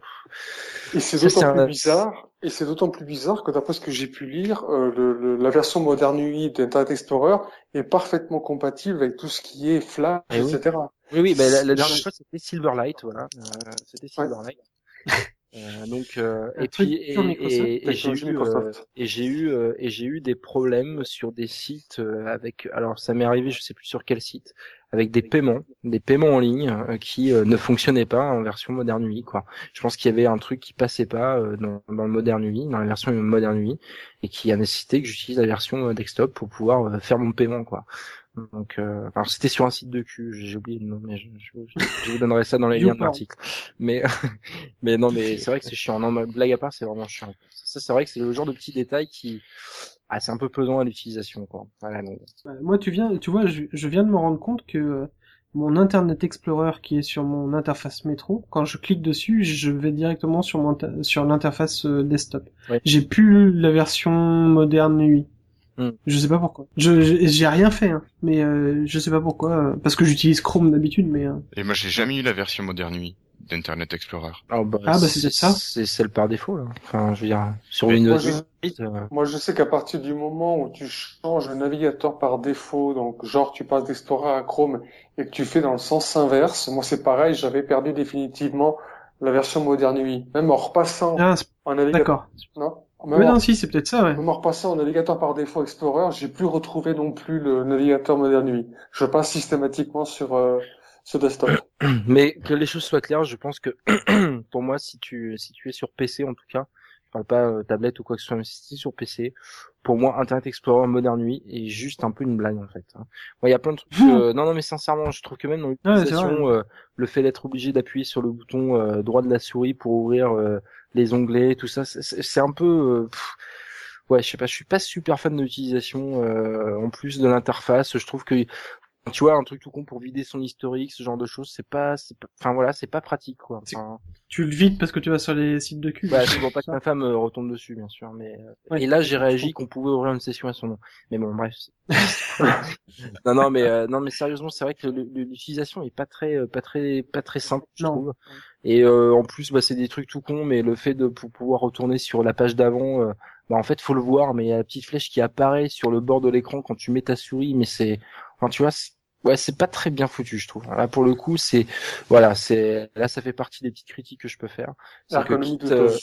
Et c'est d'autant un- plus bizarre, et c'est d'autant plus bizarre que d'après ce que j'ai pu lire, euh, le, le- la version Modern UI d'Internet Explorer est parfaitement compatible avec tout ce qui est Flash, Eh etc. Oui, oui, bah, la, la dernière fois c'était Silverlight, voilà, euh, c'était Silverlight. <laughs> Euh, donc euh, et puis et, pur Microsoft, et- et j'ai eu euh, et j'ai eu euh, et j'ai eu des problèmes sur des sites euh, avec alors ça m'est arrivé je sais plus sur quel site avec des paiements, des paiements en ligne euh, qui euh, ne fonctionnaient pas en version Modern UI. Quoi. Je pense qu'il y avait un truc qui passait pas euh, dans, dans le Modern UI, dans la version Modern UI, et qui a nécessité que j'utilise la version desktop pour pouvoir faire mon paiement. quoi. Donc, euh, alors c'était sur un site de cul, j'ai oublié le nom, mais je, je, je vous donnerai ça dans les liens de l'article. Mais, <laughs> mais non, mais c'est vrai que c'est chiant. Non, mais blague à part, c'est vraiment chiant. Ça, c'est vrai que c'est le genre de petits détails qui, ah, c'est un peu pesant à l'utilisation, quoi. Voilà, donc. Moi, tu viens, tu vois, je, je viens de me rendre compte que euh, mon Internet Explorer qui est sur mon interface métro, quand je clique dessus, je vais directement sur mon sur l'interface euh, desktop. Ouais. J'ai plus la version moderne UI. Hmm. Je sais pas pourquoi. Je j'ai rien fait, hein, mais euh, je sais pas pourquoi. euh, parce que j'utilise Chrome d'habitude, mais euh, Et moi, j'ai jamais eu la version Modern UI d'Internet Explorer. Ah bah, Ah, bah, c'est peut-être ça. C'est celle par défaut, là. Enfin, je veux dire, sur Mais Windows moi, je- 8, euh, Moi, je sais qu'à partir du moment où tu changes le navigateur par défaut, donc genre tu passes d'Explorer à Chrome et que tu fais dans le sens inverse, moi c'est pareil, j'avais perdu définitivement la version Modern UI. Même en repassant ah, en navigateur, d'accord. non même, Mais en, non, si, c'est peut-être ça, ouais. même en repassant en navigateur par défaut Explorer, j'ai plus retrouvé non plus le navigateur Modern UI. Je passe systématiquement sur euh, ce <clears throat> desktop. Mais que les choses soient claires, je pense que <clears throat> pour moi, si tu si tu es sur PC en tout cas, je parle pas euh, tablette ou quoi que ce soit, mais si tu es sur PC, pour moi, Internet Explorer Modern UI est juste un peu une blague en fait. hein. Moi, il y a plein de trucs. <laughs> euh, non, non, mais sincèrement, je trouve que même dans l'utilisation, euh, le fait d'être obligé d'appuyer sur le bouton euh, droit de la souris pour ouvrir euh, les onglets, tout ça, c'est- un peu. euh, pff, Ouais, je sais pas, je suis pas super fan de l'utilisation euh, en plus de l'interface. Je trouve que tu vois un truc tout con pour vider son historique, ce genre de choses, c'est pas, c'est pas- enfin voilà, c'est pas pratique quoi. Enfin, Tu le vides parce que tu vas sur les sites de cul. bah, c'est <laughs> pour pas que ma femme euh, retombe dessus, bien sûr. Mais euh, Ouais. et là, j'ai réagi qu'on pouvait ouvrir une session à son nom. Mais bon, bref. <laughs> <laughs> non, non, mais euh, non, mais sérieusement, c'est vrai que l'utilisation est pas très, euh, pas très, pas très simple, je Non. trouve. Et euh, en plus, bah, c'est des trucs tout cons, mais le fait de pour pouvoir retourner sur la page d'avant, bah en fait, faut le voir, mais il y a la petite flèche qui apparaît sur le bord de l'écran quand tu mets ta souris, mais c'est, enfin, tu vois, ouais, c'est pas très bien foutu, je trouve. Là, pour le coup, c'est, voilà, c'est, là, ça fait partie des petites critiques que je peux faire. C'est que Ergonomie quitte, de euh.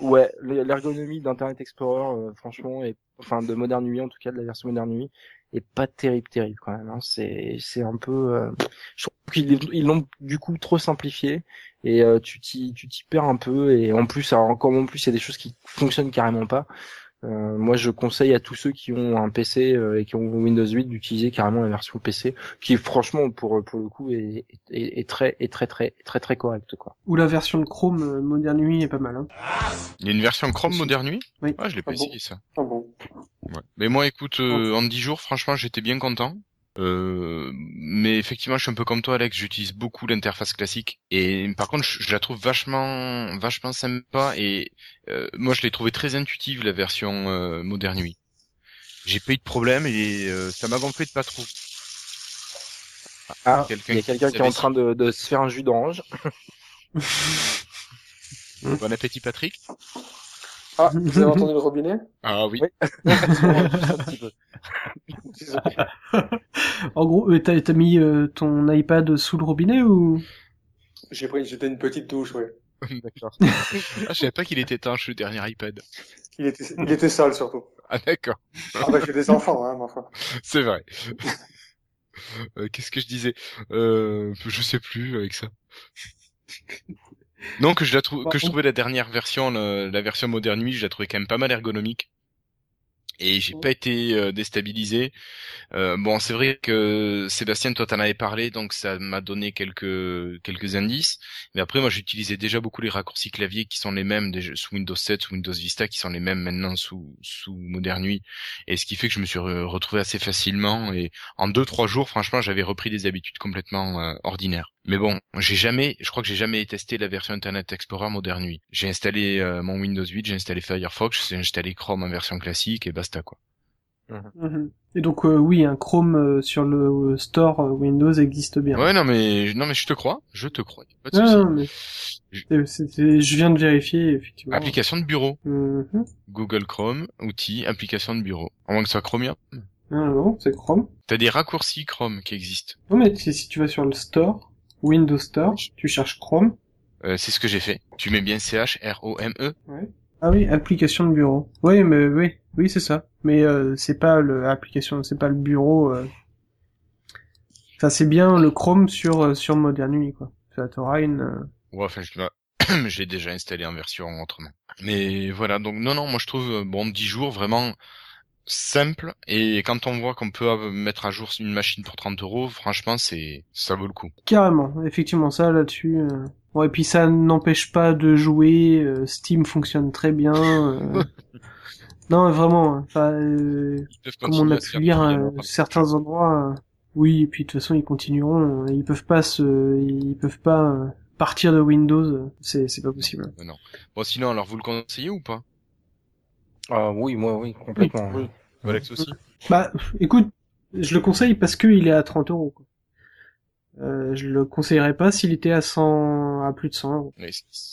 Ouais, l'ergonomie d'Internet Explorer, euh, franchement, et enfin de Modern UI en tout cas, de la version Modern UI, est pas terrible, terrible quand même. Hein. C'est c'est un peu, euh, je trouve qu'ils ils l'ont du coup trop simplifié et euh, tu t'y tu t'y perds un peu et en plus, alors encore en plus, il y a des choses qui fonctionnent carrément pas. Euh, moi, je conseille à tous ceux qui ont un PC euh, et qui ont Windows 8 d'utiliser carrément la version PC, qui franchement pour pour le coup est, est, est très est très très très très correcte quoi. Ou la version de Chrome euh, Modern UI est pas mal. Hein. Il y a une version Chrome Modern UI Oui. Ah, je l'ai pas Ah bon essayé ça. Ah bon. Ouais. Mais moi, écoute, euh, en 10 jours, franchement, j'étais bien content. Euh, mais effectivement, je suis un peu comme toi, Alex. J'utilise beaucoup l'interface classique, et par contre, je, je la trouve vachement, vachement sympa. Et euh, moi, je l'ai trouvé très intuitive la version euh, Modern UI. J'ai pas eu de problème et euh, ça m'a gonflé de pas trop. Ah, il y a qui quelqu'un qui est savait en train de, de se faire un jus d'orange. <laughs> Bon appétit, Patrick. Ah, vous avez entendu le robinet? Ah oui. Oui. <laughs> <laughs> En gros, euh, t'as mis euh, ton iPad sous le robinet ou? J'ai pris, j'étais une petite douche, ouais. <laughs> D'accord. Ah, je savais pas qu'il était étanche le dernier iPad. Il était, il était sale surtout. Ah d'accord, Ah bah j'ai des enfants, hein, mais enfin. c'est vrai. Euh, Qu'est-ce que je disais? Euh, Je sais plus avec ça. Non, que je la trouve, que je trouvais la dernière version, le- la version Modern UI, je la trouvais quand même pas mal ergonomique. Et j'ai pas été euh, déstabilisé. Euh, bon, c'est vrai que Sébastien, toi, t'en avais parlé, donc ça m'a donné quelques quelques indices. Mais après, moi, j'utilisais déjà beaucoup les raccourcis clavier qui sont les mêmes déjà sous Windows 7, sous Windows Vista, qui sont les mêmes maintenant sous sous Modern UI. Et ce qui fait que je me suis re- retrouvé assez facilement. Et en deux trois jours, franchement, j'avais repris des habitudes complètement euh, ordinaires. Mais bon, j'ai jamais, je crois que j'ai jamais testé la version Internet Explorer Modern UI. J'ai installé euh, mon Windows 8, j'ai installé Firefox, j'ai installé Chrome en version classique et basta quoi. Mhm. Et donc euh, oui, un Chrome euh, sur le euh, store euh, Windows existe bien. Ouais, non mais non mais je te crois, je te crois. Pas de Non, mais c'est- c'est- c'est- je viens de vérifier effectivement. Application de bureau, Mhm. Google Chrome, outils, application de bureau. À moins que ce soit Chromium. Non, non, c'est Chrome. T'as des raccourcis Chrome qui existent. Non mais si tu vas sur le store, Windows Store, tu cherches Chrome. Euh, c'est ce que j'ai fait. Tu mets bien CH R O M E. Ah oui, application de bureau. Oui, mais oui, oui c'est ça. Mais euh, c'est pas le application, c'est pas le bureau. euh. Enfin, c'est bien le Chrome sur sur Modern UI, quoi. Ça t'aura une. euh, Ouais, enfin, je <coughs> j'ai déjà installé en version autrement. Mais voilà, donc non, non, moi je trouve, bon, 10 jours vraiment simple, et quand on voit qu'on peut euh, mettre à jour une machine pour 30 euros, franchement, c'est, ça vaut le coup. Carrément, effectivement, ça là-dessus. euh, Ouais, et puis ça n'empêche pas de jouer. euh, Steam fonctionne très bien. euh. <laughs> non, vraiment. Enfin, euh, Ils peuvent comme on a pu lire à par certains endroits, oui. Et puis de toute façon, ils continueront. Ils peuvent pas se, ils peuvent pas partir de Windows. C'est c'est pas possible. Non. Bon, sinon, alors, vous le conseillez ou pas? Ah oui, moi oui, complètement. Oui. Alex aussi Bah, écoute, je le conseille parce que il est à 30 euros. quoi. Euh, je le conseillerais pas s'il était à 100, à plus de 100 euros.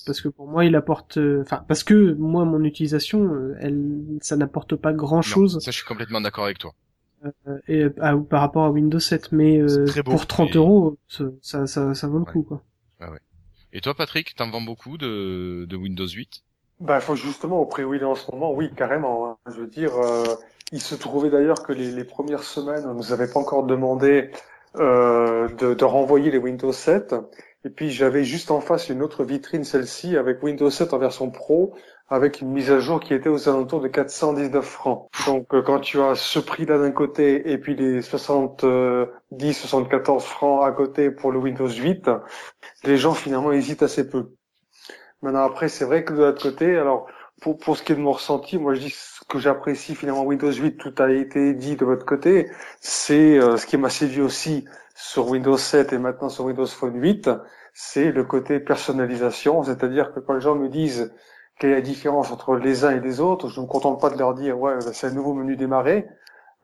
Parce que pour moi il apporte euh, enfin parce que moi mon utilisation euh, elle ça n'apporte pas grand non, chose ça, je suis complètement d'accord avec toi. et à- par rapport à Windows 7 mais euh, beau, pour 30 mais- euros ça, ça ça ça vaut le Ouais. coup quoi Et toi, Patrick, t'en vends beaucoup de, de Windows 8 Bah, faut justement au prix où il est en ce moment, oui, carrément. hein. Je veux dire, euh, il se trouvait d'ailleurs que les, premières semaines, on nous avait pas encore demandé euh, de, de renvoyer les Windows 7. Et puis j'avais juste en face une autre vitrine, celle-ci, avec Windows 7 en version Pro, avec une mise à jour qui était aux alentours de 419 francs. Donc euh, quand tu as ce prix-là d'un côté et puis les 70, 74 francs à côté pour le Windows 8, les gens finalement hésitent assez peu. Maintenant après, c'est vrai que de l'autre côté, alors pour, pour ce qui est de mon ressenti, moi je dis ce que j'apprécie finalement Windows 8, tout a été dit de votre côté, c'est euh, ce qui m'a séduit aussi sur Windows 7 et maintenant sur Windows Phone 8, c'est le côté personnalisation, c'est-à-dire que quand les gens me disent quelle est la différence entre les uns et les autres, je ne me contente pas de leur dire ouais c'est un nouveau menu démarrer,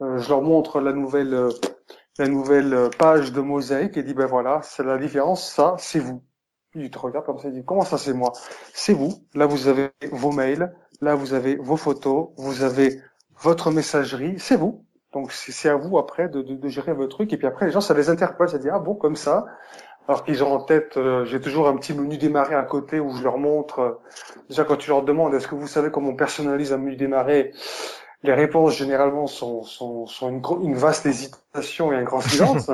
Euh, je leur montre la nouvelle la nouvelle page de mosaïque et dis ben voilà, c'est la différence, ça c'est vous. Il te regarde comme ça, il dit comment ça c'est moi? C'est vous. Là vous avez vos mails, là vous avez vos photos, vous avez votre messagerie, c'est vous. Donc c'est à vous après de, de, de gérer votre truc et puis après les gens ça les interpelle, ça dit ah bon comme ça? Alors qu'ils ont en tête, euh, j'ai toujours un petit menu démarrer à côté où je leur montre. euh, déjà quand tu leur demandes est-ce que vous savez comment on personnalise un menu démarrer, les réponses généralement sont, sont, sont une, une vaste hésitation et un grand silence,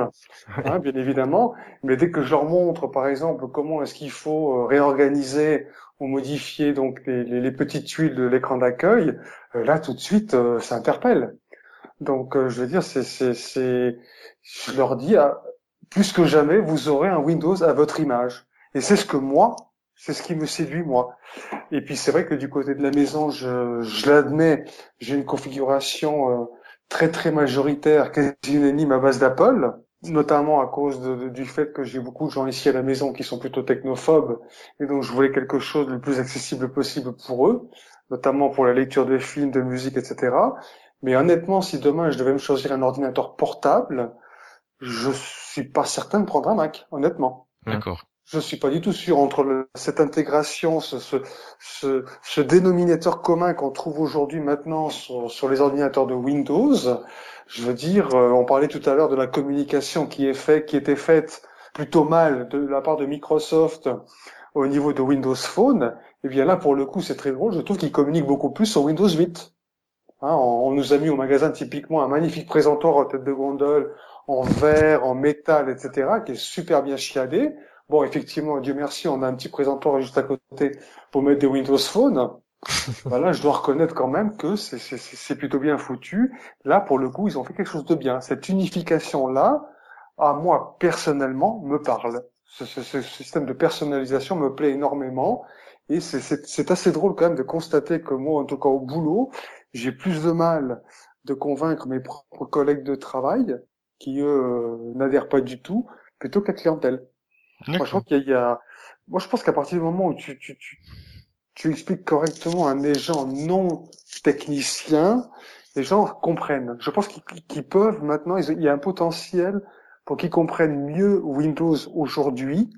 hein, bien évidemment. Mais dès que je leur montre, par exemple, comment est-ce qu'il faut euh, réorganiser ou modifier donc les, les, les petites tuiles de l'écran d'accueil, euh, là tout de suite euh, ça interpelle. Donc euh, je veux dire, c'est, c'est, c'est, je leur dis, ah, plus que jamais, vous aurez un Windows à votre image. Et c'est ce que moi, c'est ce qui me séduit moi. Et puis c'est vrai que du côté de la maison, je, je l'admets, j'ai une configuration euh, très très majoritaire, quasi unanime à base d'Apple, notamment à cause du fait que j'ai beaucoup de gens ici à la maison qui sont plutôt technophobes, et donc je voulais quelque chose le plus accessible possible pour eux, notamment pour la lecture de films, de musique, etc. Mais honnêtement, si demain je devais me choisir un ordinateur portable, je suis pas certain de prendre un Mac, honnêtement. D'accord. Je suis pas du tout sûr entre le- cette intégration, ce, ce, ce, ce dénominateur commun qu'on trouve aujourd'hui maintenant sur, sur les ordinateurs de Windows. Je veux dire, euh, on parlait tout à l'heure de la communication qui est faite, qui était faite plutôt mal de la part de Microsoft au niveau de Windows Phone. Et bien là, pour le coup, c'est très drôle. Je trouve qu'ils communiquent beaucoup plus sur Windows 8. Hein, on, on nous a mis au magasin typiquement un magnifique présentoir en tête de gondole en verre, en métal, etc., qui est super bien chiadé. Bon, effectivement, Dieu merci, on a un petit présentoir juste à côté pour mettre des Windows Phone. <laughs> voilà, je dois reconnaître quand même que c'est- plutôt bien foutu. Là, pour le coup, ils ont fait quelque chose de bien. Cette unification-là, à moi, personnellement, me parle. Ce, ce- ce système de personnalisation me plaît énormément. Et c'est- assez drôle quand même de constater que moi, en tout cas au boulot, j'ai plus de mal de convaincre mes propres collègues de travail, qui eux n'adhèrent pas du tout, plutôt que la clientèle. Franchement, qu'il y a, il y a- moi je pense qu'à partir du moment où tu, tu, tu, tu expliques correctement à des gens non techniciens, les gens comprennent. Je pense qu'ils peuvent maintenant, ils- il y a un potentiel pour qu'ils comprennent mieux Windows aujourd'hui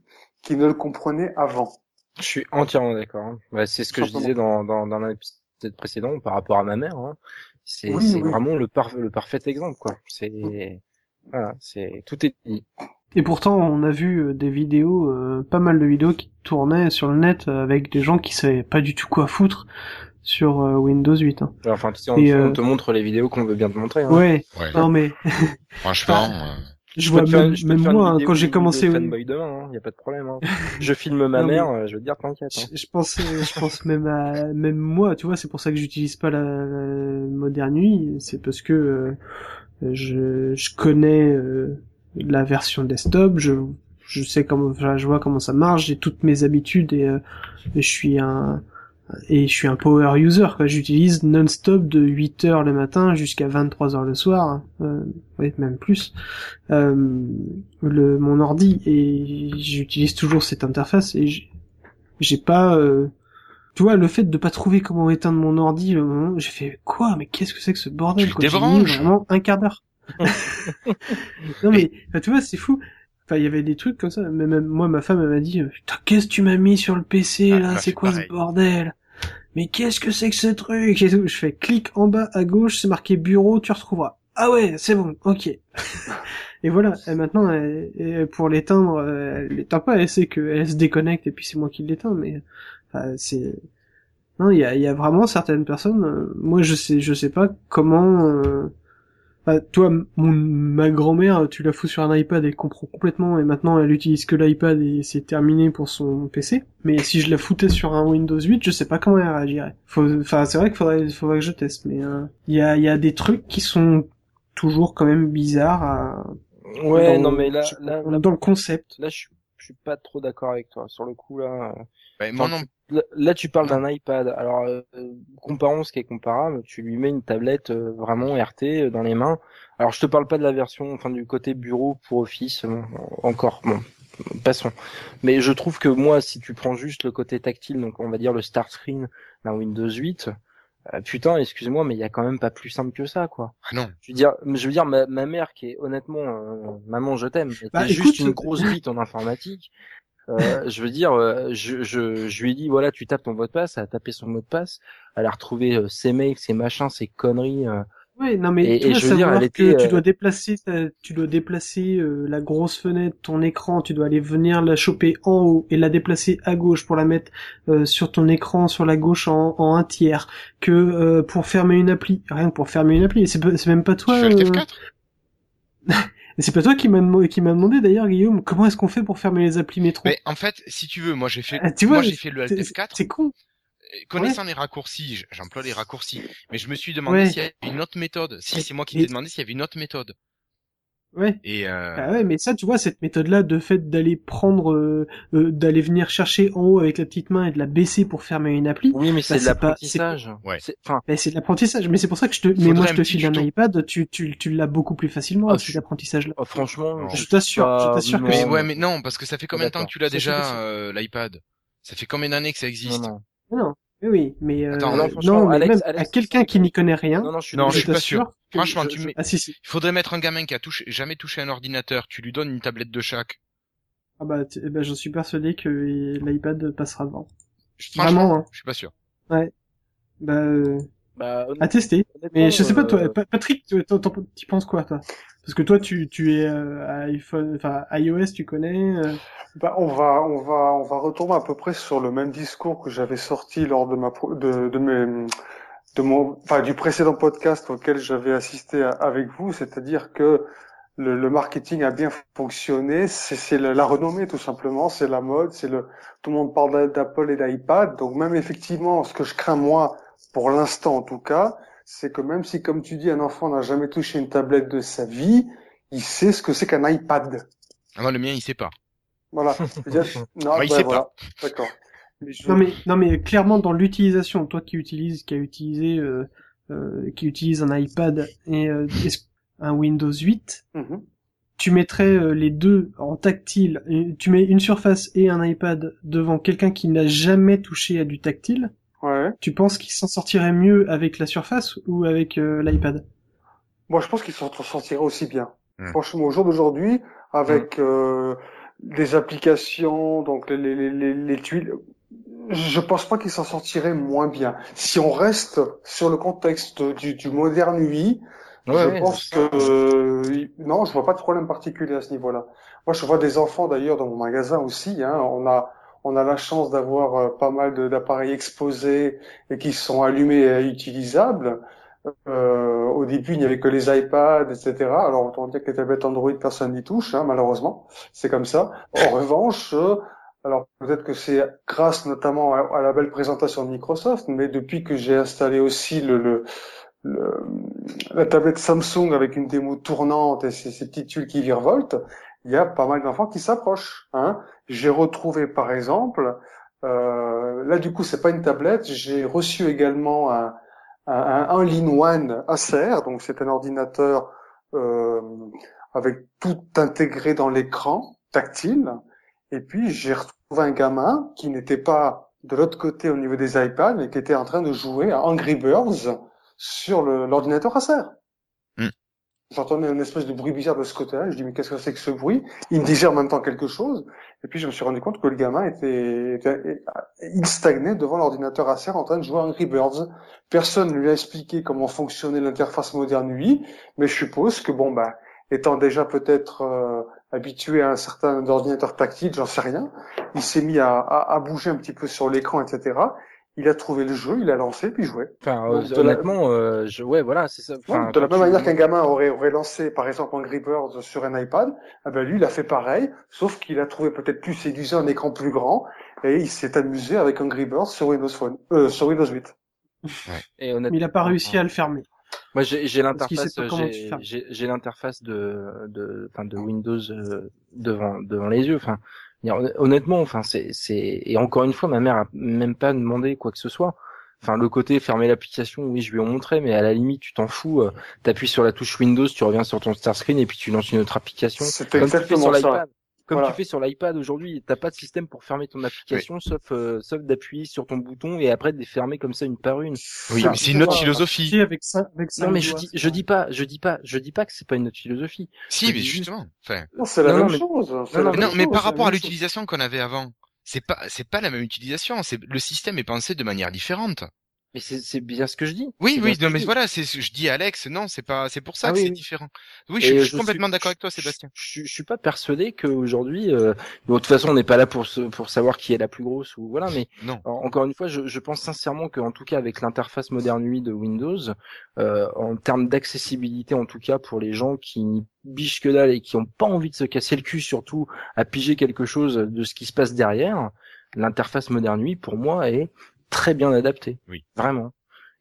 qu'ils ne le comprenaient avant. Je suis entièrement d'accord. hein. Bah, c'est ce que je disais dans, dans, dans l'épisode précédent par rapport à ma mère. Hein. C'est Oui, c'est oui. vraiment le, par, le parfait exemple, quoi. C'est voilà, c'est tout est dit. Et pourtant on a vu euh, des vidéos euh, pas mal de vidéos qui tournaient sur le net euh, avec des gens qui savaient pas du tout quoi foutre sur euh, Windows 8 hein. Enfin, tu sais, on, te montre les vidéos qu'on veut bien te montrer. Hein. ouais Ouais. non mais <laughs> Franchement, euh, Je vois faire- même, je même moi, hein, vidéo quand j'ai de commencé, fanboy demain, hein, y a pas de problème. Hein. <laughs> Je filme ma Non, mère, je veux te dire t'inquiète. hein. je, je pense, je pense même à, même moi, tu vois, c'est pour ça que j'utilise pas la, la Modern UI, c'est parce que euh, je, je connais euh, la version desktop, je, je sais comment, enfin, je vois comment ça marche, j'ai toutes mes habitudes et, euh, et je suis un, et je suis un power user, quoi. J'utilise non-stop de 8 heures le matin jusqu'à 23 heures le soir, euh, oui, même plus, euh, le, mon ordi et j'utilise toujours cette interface et j'ai- pas, euh, tu vois, le fait de pas trouver comment éteindre mon ordi, le moment où j'ai fait quoi, mais qu'est-ce que c'est que ce bordel, Tu quoi? J'ai vraiment un quart d'heure. <laughs> non mais, tu vois, c'est fou. Enfin, il y avait des trucs comme ça. Mais même moi, ma femme, elle m'a dit, putain, qu'est-ce que tu m'as mis sur le PC, Ah, là? bah, c'est quoi pareil. ce bordel? Mais qu'est-ce que c'est que ce truc? Et tout. Je fais clic en bas à gauche, c'est marqué bureau, tu retrouveras. Ah ouais, c'est bon, ok. <laughs> et voilà. Et maintenant, elle- pour l'éteindre, elle l'éteint pas, elle sait qu'elle se déconnecte et puis c'est moi qui l'éteins, mais, enfin, c'est, non, il y a, il y a vraiment certaines personnes, euh, moi je sais, je sais pas comment, euh, bah, toi, mon, ma grand-mère, tu la fous sur un iPad, elle comprend complètement, et maintenant elle utilise que l'iPad et c'est terminé pour son PC. Mais si je la foutais sur un Windows 8, je sais pas comment elle réagirait. Enfin, c'est vrai qu'il faudrait, faudrait que je teste, mais euh, il y a, il y a des trucs qui sont toujours quand même bizarres à, Ouais, dans- non mais là, là, dans le concept. là, je suis, je suis pas trop d'accord avec toi. Sur le coup là, moi Enfin, non. Là, là, tu parles d'un iPad. Alors, euh, comparons ce qui est comparable. Tu lui mets une tablette euh, vraiment RT euh, dans les mains. Alors, je te parle pas de la version, enfin, du côté bureau pour Office. bon, encore, bon, passons. Mais je trouve que moi, si tu prends juste le côté tactile, donc on va dire le start screen d'un Windows 8, euh, putain, excuse-moi, mais il y a quand même pas plus simple que ça, quoi. Ah non. Je veux dire, je veux dire, ma, ma mère qui est honnêtement, euh, maman, je t'aime, Bah, juste écoute, une grosse bite en informatique. Euh, je veux dire, euh, je, je, je lui ai dit, voilà, tu tapes ton mot de passe, elle a tapé son mot de passe, elle a retrouvé euh, ses mails, ses machins, ses conneries. euh. Ouais, non mais Et- tu et dois je veux dire, que était, tu dois déplacer, tu dois déplacer euh, la grosse fenêtre, ton écran, tu dois aller venir la choper en haut et la déplacer à gauche pour la mettre euh, sur ton écran sur la gauche en, en un tiers. Que euh, pour fermer une appli, rien que pour fermer une appli, c'est même pas toi. euh, F4 et c'est pas toi qui m'a demo- qui m'a demandé d'ailleurs Guillaume, comment est-ce qu'on fait pour fermer les applis métro Mais en fait, si tu veux, moi j'ai fait, Ah, Tu vois, moi j'ai fait le Alt c'est- F4. C'est con. Connaissant les raccourcis, j'emploie les raccourcis, mais je me suis demandé Ouais. s'il y avait une autre méthode. Si c'est moi qui t'ai demandé s'il y avait une autre méthode. Ouais. Et euh, Ah ouais, mais ça, tu vois, cette méthode-là de fait d'aller prendre, euh, euh, d'aller venir chercher en haut avec la petite main et de la baisser pour fermer une appli, Oui, mais c'est Bah, de c'est pas- l'apprentissage. Ouais. Enfin, Ben, c'est de l'apprentissage, mais c'est pour ça que je te, mais moi je te file un iPad, tu, tu, tu l'as beaucoup plus facilement, Ah, cet je- apprentissage-là. oh, franchement, Non. Je t'assure, je t'assure que mais ouais, mais non, parce que ça fait combien de temps que tu l'as déjà euh, l'iPad? Ça fait combien d'années que ça existe? non, non. Non, oui, oui, mais, euh, Attends, non, franchement, mais Alex- même Alex, à quelqu'un qui n'y connaît rien, Non, non, je suis Non, je suis pas sûr. Franchement, je- tu je- mets- Ah si, si. Il faudrait mettre un gamin qui a touché, jamais touché un ordinateur. Tu lui donnes une tablette de chaque. Ah bah, eh ben, j'en suis persuadé que l'iPad passera devant. Franchement, Vraiment, hein. je suis pas sûr. Bah, euh, Bah, à tester. Mais je sais pas, toi, euh, Pa- Patrick, tu penses quoi, toi? Parce que toi, tu, tu es euh, iPhone, enfin, iOS, tu connais, euh, Bah, on va, on va, on va retomber à peu près sur le même discours que j'avais sorti lors de ma, de, de mes, de mon, enfin, du précédent podcast auquel j'avais assisté avec vous, c'est-à-dire que le, le marketing a bien fonctionné, c'est, la, la renommée tout simplement, c'est la mode, c'est le, tout le monde parle d'a- d'Apple et d'iPad, donc même effectivement, ce que je crains moi, pour l'instant en tout cas, c'est que même si, comme tu dis, un enfant n'a jamais touché une tablette de sa vie, il sait ce que c'est qu'un iPad. Ah, moi, le mien, il sait pas. Voilà. <laughs> C'est-à-dire- non, Ouais, il ben sait voilà. D'accord. Je- Non mais non mais clairement dans l'utilisation, toi qui utilises, qui a utilisé, euh, euh, qui utilise un iPad et euh, un Windows 8, Mhm. tu mettrais euh, les deux en tactile, et tu mets une surface et un iPad devant quelqu'un qui n'a jamais touché à du tactile, Ouais. tu penses qu'il s'en sortirait mieux avec la surface ou avec euh, l'iPad? Moi, je pense qu'ils s'en sortiraient aussi bien. Hmm. Franchement, au jour d'aujourd'hui, avec euh, des applications, donc les, les, les, les tuiles, je pense pas qu'ils s'en sortiraient moins bien. Si on reste sur le contexte du, du moderne UI, Ouais, je pense que euh, non, je vois pas de problème particulier à ce niveau-là. Moi, je vois des enfants d'ailleurs dans mon magasin aussi. Hein, on a on a la chance d'avoir euh, pas mal d'appareils exposés et qui sont allumés et utilisables. Euh, au début, il n'y avait que les iPads, etc. Alors, autant dire que les tablettes Android, personne n'y touche, hein, malheureusement. C'est comme ça. En <laughs> revanche, euh, alors peut-être que c'est grâce notamment à, à, la belle présentation de Microsoft, mais depuis que j'ai installé aussi le, le, le, la tablette Samsung avec une démo tournante et ces, ces petites tuiles qui virevoltent, il y a pas mal d'enfants qui s'approchent. Hein. J'ai retrouvé par exemple, euh, là du coup c'est pas une tablette, j'ai reçu également un, un, un One Acer, donc c'est un ordinateur euh, avec tout intégré dans l'écran tactile. Et puis j'ai retrouvé un gamin qui n'était pas de l'autre côté au niveau des iPads, mais qui était en train de jouer à Angry Birds sur l'ordinateur Acer. J'entendais une espèce de bruit bizarre de ce côté-là. Je dis mais qu'est-ce que c'est que ce bruit? Il me disait en même temps quelque chose. Et puis je me suis rendu compte que le gamin était, il stagnait devant l'ordinateur Acer en train de jouer à Angry Birds. Personne ne lui a expliqué comment fonctionnait l'interface moderne UI, mais je suppose que bon bah étant déjà peut-être euh, habitué à un certain ordinateur tactile, j'en sais rien, il s'est mis à, bouger un petit peu sur l'écran, etc. Il a trouvé le jeu, il a lancé, puis joué. Enfin, Donc, de honnêtement, euh, je... ouais, voilà, c'est ça. Enfin, Ouais, de la même tu- manière qu'un gamin aurait, aurait lancé, par exemple, Angry Birds sur un iPad, eh ben lui, il a fait pareil, sauf qu'il a trouvé peut-être plus séduisant un écran plus grand, et il s'est amusé avec Angry Birds sur Windows Phone, euh, sur Windows 8. <laughs> Et honnêtement, Mais il a pas réussi à le fermer. Moi, j'ai l'interface, tu j'ai- l'interface de de enfin de Windows euh, devant devant les yeux. Enfin, honnêtement, enfin c'est c'est et encore une fois, ma mère a même pas demandé quoi que ce soit. Enfin, le côté fermer l'application, oui, je lui ai montré, mais à la limite, tu t'en fous. euh, T'appuies sur la touche Windows, tu reviens sur ton start screen et puis tu lances une autre application. Exactement sur ça. Comme Voilà. tu fais sur l'iPad aujourd'hui, t'as pas de système pour fermer ton application, sauf euh, sauf d'appuyer sur ton bouton et après de les fermer comme ça une par une. Oui, Enfin, mais c'est une autre philosophie. Avec ça, avec ça. Non mais je dis, je dis pas, je dis pas, je dis pas que c'est pas une autre philosophie. Si, je mais justement. Enfin, Non, c'est la Non, même mais- chose. non, la même non, mais chose, par rapport à chose. l'utilisation qu'on avait avant, c'est pas, c'est pas la même utilisation. C'est le système est pensé de manière différente. Mais c'est bien ce que je dis. Oui, oui, non, mais voilà, c'est, ce que je dis Alex, non, c'est pas, c'est pour ça Ah que oui, c'est oui. différent. Oui, je, je suis complètement d'accord avec toi, Sébastien. Je, je suis pas persuadé qu'aujourd'hui, euh, bon, de toute façon, on n'est pas là pour se, pour savoir qui est la plus grosse ou voilà, mais Non. en- encore une fois, je, je pense sincèrement qu'en tout cas avec l'interface moderne UI de Windows, euh, en termes d'accessibilité, en tout cas pour les gens qui bichent que dalle et qui ont pas envie de se casser le cul, surtout à piger quelque chose de ce qui se passe derrière, l'interface moderne UI pour moi est très bien adaptée. Oui. Vraiment.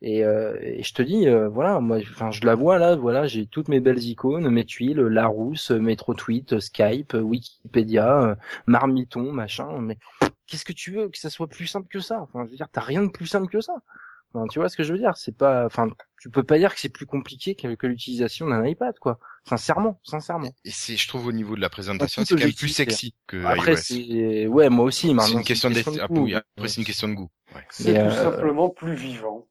Et, euh, et je te dis, euh, voilà, moi, enfin, je la vois là, voilà, j'ai toutes mes belles icônes, mes tuiles, Larousse, MetroTweet, Skype, Wikipédia, euh, Marmiton, machin. Mais qu'est-ce que tu veux que ça soit plus simple que ça? Enfin, je veux dire, t'as rien de plus simple que ça. Enfin, tu vois ce que je veux dire? C'est pas, enfin, tu peux pas dire que c'est plus compliqué que, que l'utilisation d'un iPad, quoi. Sincèrement, sincèrement. Et c'est, je trouve au niveau de la présentation, c'est quand même plus sexy que Après, iOS. c'est, ouais, moi aussi. C'est une question de d'être, goût. oui, après c'est une question de goût. Ouais. C'est tout euh, simplement plus vivant.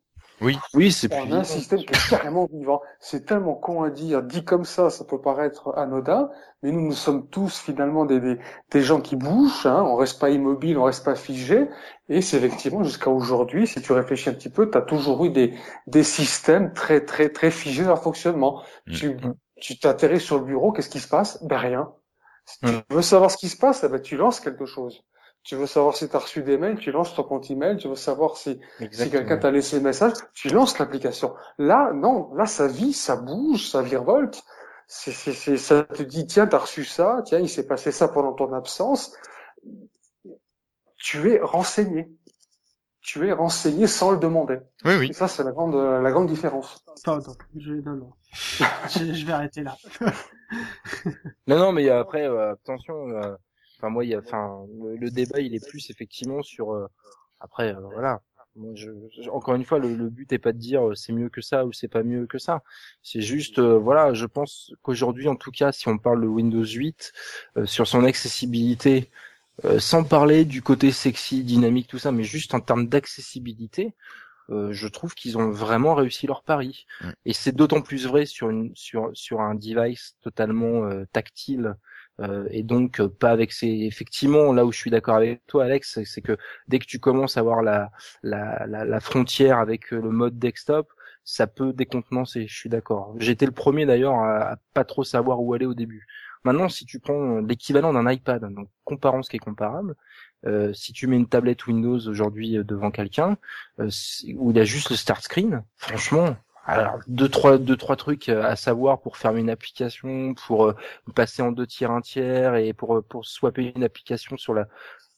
Oui, c'est On plus. a un système qui est carrément vivant. C'est tellement con à dire. Dit comme ça, ça peut paraître anodin, mais nous, nous sommes tous finalement des, des, des gens qui bougent. Hein. On reste pas immobile, on reste pas figé. Et c'est effectivement jusqu'à aujourd'hui, si tu réfléchis un petit peu, tu as toujours eu des, des systèmes très très très figés dans leur fonctionnement. Mm. Tu tu t'atterris sur le bureau, qu'est-ce qui se passe? Ben rien. Si tu veux savoir ce qui se passe, eh ben, tu lances quelque chose. Tu veux savoir si tu as reçu des mails, tu lances ton compte email. Tu veux savoir si si quelqu'un t'a laissé un message, tu lances l'application. Là, non, là, ça vit, ça bouge, ça virevolte. C'est, c'est, c'est, ça te dit, tiens, t'as reçu ça, tiens, il s'est passé ça pendant ton absence. Tu es renseigné. Tu es renseigné sans le demander. Oui, Et oui. ça, c'est la grande, la grande différence. Pardon, je, non, non. je, je vais arrêter là. <laughs> Non, non, mais après, euh, attention. euh, Enfin, moi, il y a, enfin, le, le débat, il est plus effectivement sur. euh, après, euh, voilà. Moi, je, je- encore une fois, le, le but est pas de dire euh, c'est mieux que ça ou c'est pas mieux que ça. C'est juste, euh, voilà, je pense qu'aujourd'hui, en tout cas, si on parle de Windows 8, euh, sur son accessibilité, euh, sans parler du côté sexy, dynamique, tout ça, mais juste en termes d'accessibilité, euh, je trouve qu'ils ont vraiment réussi leur pari. Et c'est d'autant plus vrai sur une sur sur un device totalement euh, tactile euh, et donc euh, pas avec ces effectivement là où je suis d'accord avec toi Alex c'est- que dès que tu commences à voir la la la, la frontière avec le mode desktop ça peut décontenancer je suis d'accord. J'étais le premier d'ailleurs à, à pas trop savoir où aller au début maintenant si tu prends l'équivalent d'un iPad donc comparons ce qui est comparable euh, si tu mets une tablette Windows aujourd'hui euh, devant quelqu'un euh, où il a juste le start screen franchement alors deux trois deux trois trucs euh, à savoir pour fermer une application, pour passer en deux tiers un tiers et pour pour swapper une application sur la.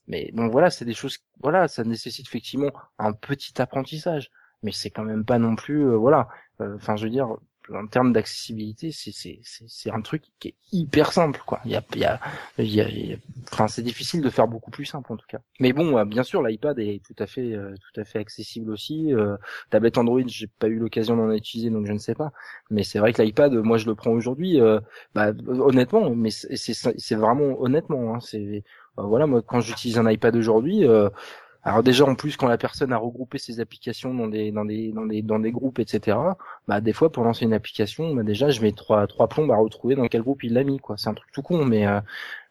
Mais bon voilà, c'est des choses. Voilà, ça nécessite effectivement un petit apprentissage, mais c'est quand même pas non plus voilà. Enfin, je veux dire, en termes d'accessibilité, c'est un truc qui est hyper simple quoi. Il y a il y a il y a, enfin c'est difficile de faire beaucoup plus simple en tout cas. Mais bon, euh, bien sûr, l'iPad est tout à fait euh, tout à fait accessible aussi. Euh, tablette Android, j'ai pas eu l'occasion d'en utiliser donc je ne sais pas. Mais c'est vrai que l'iPad, moi je le prends aujourd'hui. Euh, bah, honnêtement, mais c'est vraiment honnêtement. Hein, c'est voilà moi quand j'utilise un iPad aujourd'hui. Alors déjà en plus quand la personne a regroupé ses applications dans des dans des dans des dans des groupes etc. Bah des fois pour lancer une application bah déjà je mets trois trois plombs à retrouver dans quel groupe il l'a mis quoi. C'est un truc tout con mais euh,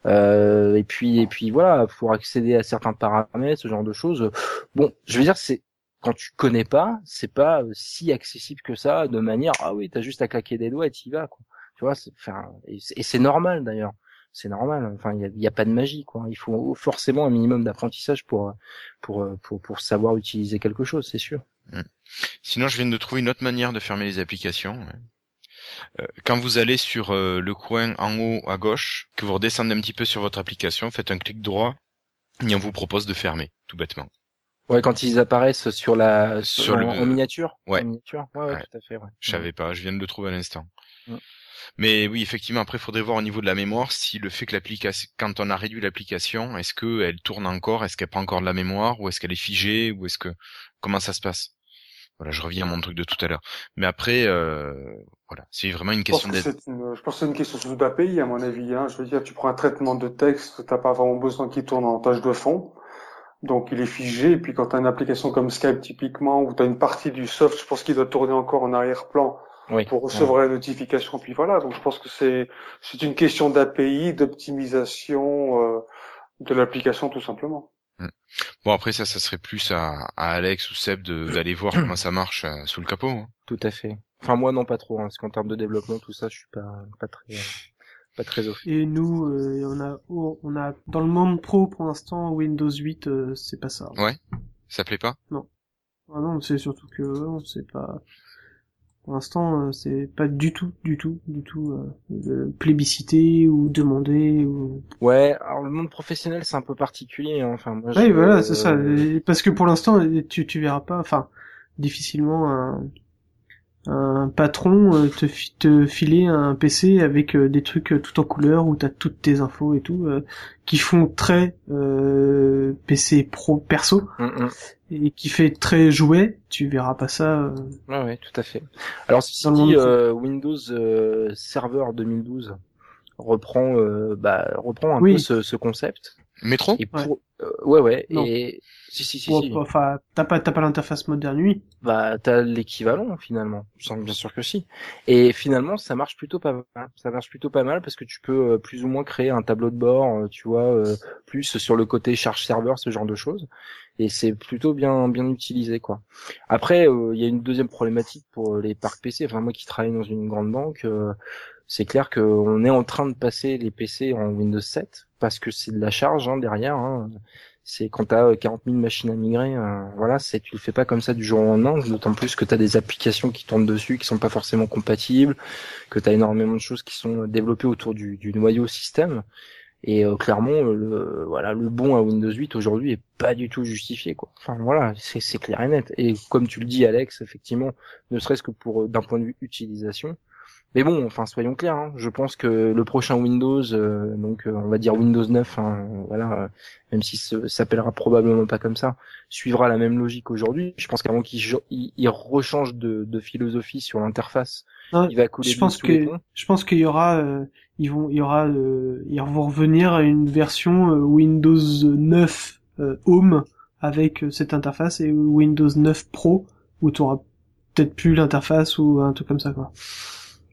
euh, et puis et puis voilà pour accéder à certains paramètres ce genre de choses. Bon je veux dire c'est quand tu connais pas c'est pas si accessible que ça de manière ah oui t'as juste à claquer des doigts et t'y vas quoi. Tu vois enfin et c'est normal d'ailleurs c'est normal. Enfin, il n'y a, a, pas de magie, quoi. Il faut forcément un minimum d'apprentissage pour, pour, pour, pour savoir utiliser quelque chose, c'est sûr. Mmh. Sinon, je viens de trouver une autre manière de fermer les applications. Euh, quand vous allez sur euh, le coin en haut à gauche, que vous redescendez un petit peu sur votre application, faites un clic droit, et on vous propose de fermer, tout bêtement. Ouais, quand ils apparaissent sur la sur, en, le... miniature. Ouais. miniature. Ouais, ouais, tout à fait. Ouais. Je savais pas, je viens de le trouver à l'instant. Mais oui, effectivement, après, il faudrait voir au niveau de la mémoire si le fait que l'application, quand on a réduit l'application, est-ce qu'elle tourne encore, est-ce qu'elle prend encore de la mémoire, ou est-ce qu'elle est figée, ou est-ce que comment ça se passe? Voilà, je reviens à mon truc de tout à l'heure. Mais après, euh, voilà, c'est vraiment une question d'aide. Je pense que c'est une question surtout d'API, à mon avis. Hein. Je veux dire, tu prends un traitement de texte, t'as pas vraiment besoin qu'il tourne en tâche de fond. Donc il est figé, et puis quand tu as une application comme Skype typiquement, où tu as une partie du soft, je pense qu'il doit tourner encore en arrière-plan, oui. pour recevoir la notification. Puis voilà, donc je pense que c'est c'est une question d'API, d'optimisation euh, de l'application tout simplement. Hmm. Bon après ça, ça serait plus à, à Alex ou Seb d'aller voir <clears throat> comment ça marche euh, sous le capot. Hein. Tout à fait. Enfin moi non pas trop, hein, parce qu'en termes de développement tout ça, je suis pas pas très euh, pas très officiel. Et nous, on a on a dans le monde pro pour l'instant Windows 8, c'est pas ça. Ouais. Ça plaît pas? Non. Ah non, c'est surtout que c'est pas pour l'instant, euh, c'est pas du tout, du tout, du tout euh, plébiscité ou demandé. Ou... Ouais, alors le monde professionnel c'est un peu particulier. Hein. Enfin, moi, oui, voilà, c'est ça. Parce que pour l'instant, tu tu verras pas, enfin, difficilement un un patron euh, te, te filer un PC avec euh, des trucs euh, tout en couleur où t'as toutes tes infos et tout qui font très PC pro perso mm, mm. Et qui fait très jouet tu verras pas ça ouais, ouais tout à fait alors ceci dit Windows Server 2012 reprend bah reprend un peu ce, ce concept Métro ouais ouais, et si, si, si. Enfin, t'as pas, t'as pas l'interface moderne nuit. Bah, t'as l'équivalent finalement. Je sens bien sûr que si. Et finalement, ça marche plutôt pas mal. Ça marche plutôt pas mal parce que tu peux euh, plus ou moins créer un tableau de bord, euh, tu vois, euh, plus sur le côté charge serveur, ce genre de choses. Et c'est plutôt bien, bien utilisé, quoi. Après, il y a une deuxième problématique pour les parcs PC. Enfin, moi qui travaille dans une grande banque, c'est clair qu'on est en train de passer les PC en Windows 7 parce que c'est de la charge hein, derrière. Hein c'est quand t'as 40 euh, 000 machines à migrer, euh, voilà, c'est tu le fais pas comme ça du jour au lendemain, d'autant plus que t'as des applications qui tournent dessus qui sont pas forcément compatibles, que t'as énormément de choses qui sont développées autour du, du noyau système. Et euh, clairement, le, voilà, le bon à Windows 8 aujourd'hui est pas du tout justifié, quoi. Enfin voilà, c'est clair et net. Et comme tu le dis, Alex, effectivement, ne serait-ce que pour d'un point de vue utilisation, mais bon, enfin soyons clairs, hein, je pense que le prochain Windows, euh, donc euh, on va dire Windows 9, hein, voilà, euh, même si ça s'appellera probablement pas comme ça, suivra la même logique aujourd'hui. Je pense qu'avant qu'il il, rechange de, philosophie sur l'interface, il va couler. Je pense que je pense qu'il y aura, ils vont, il y aura, ils vont revenir à une version Windows 9 Home avec cette interface et Windows 9 Pro où tu auras peut-être plus l'interface ou un truc comme ça quoi.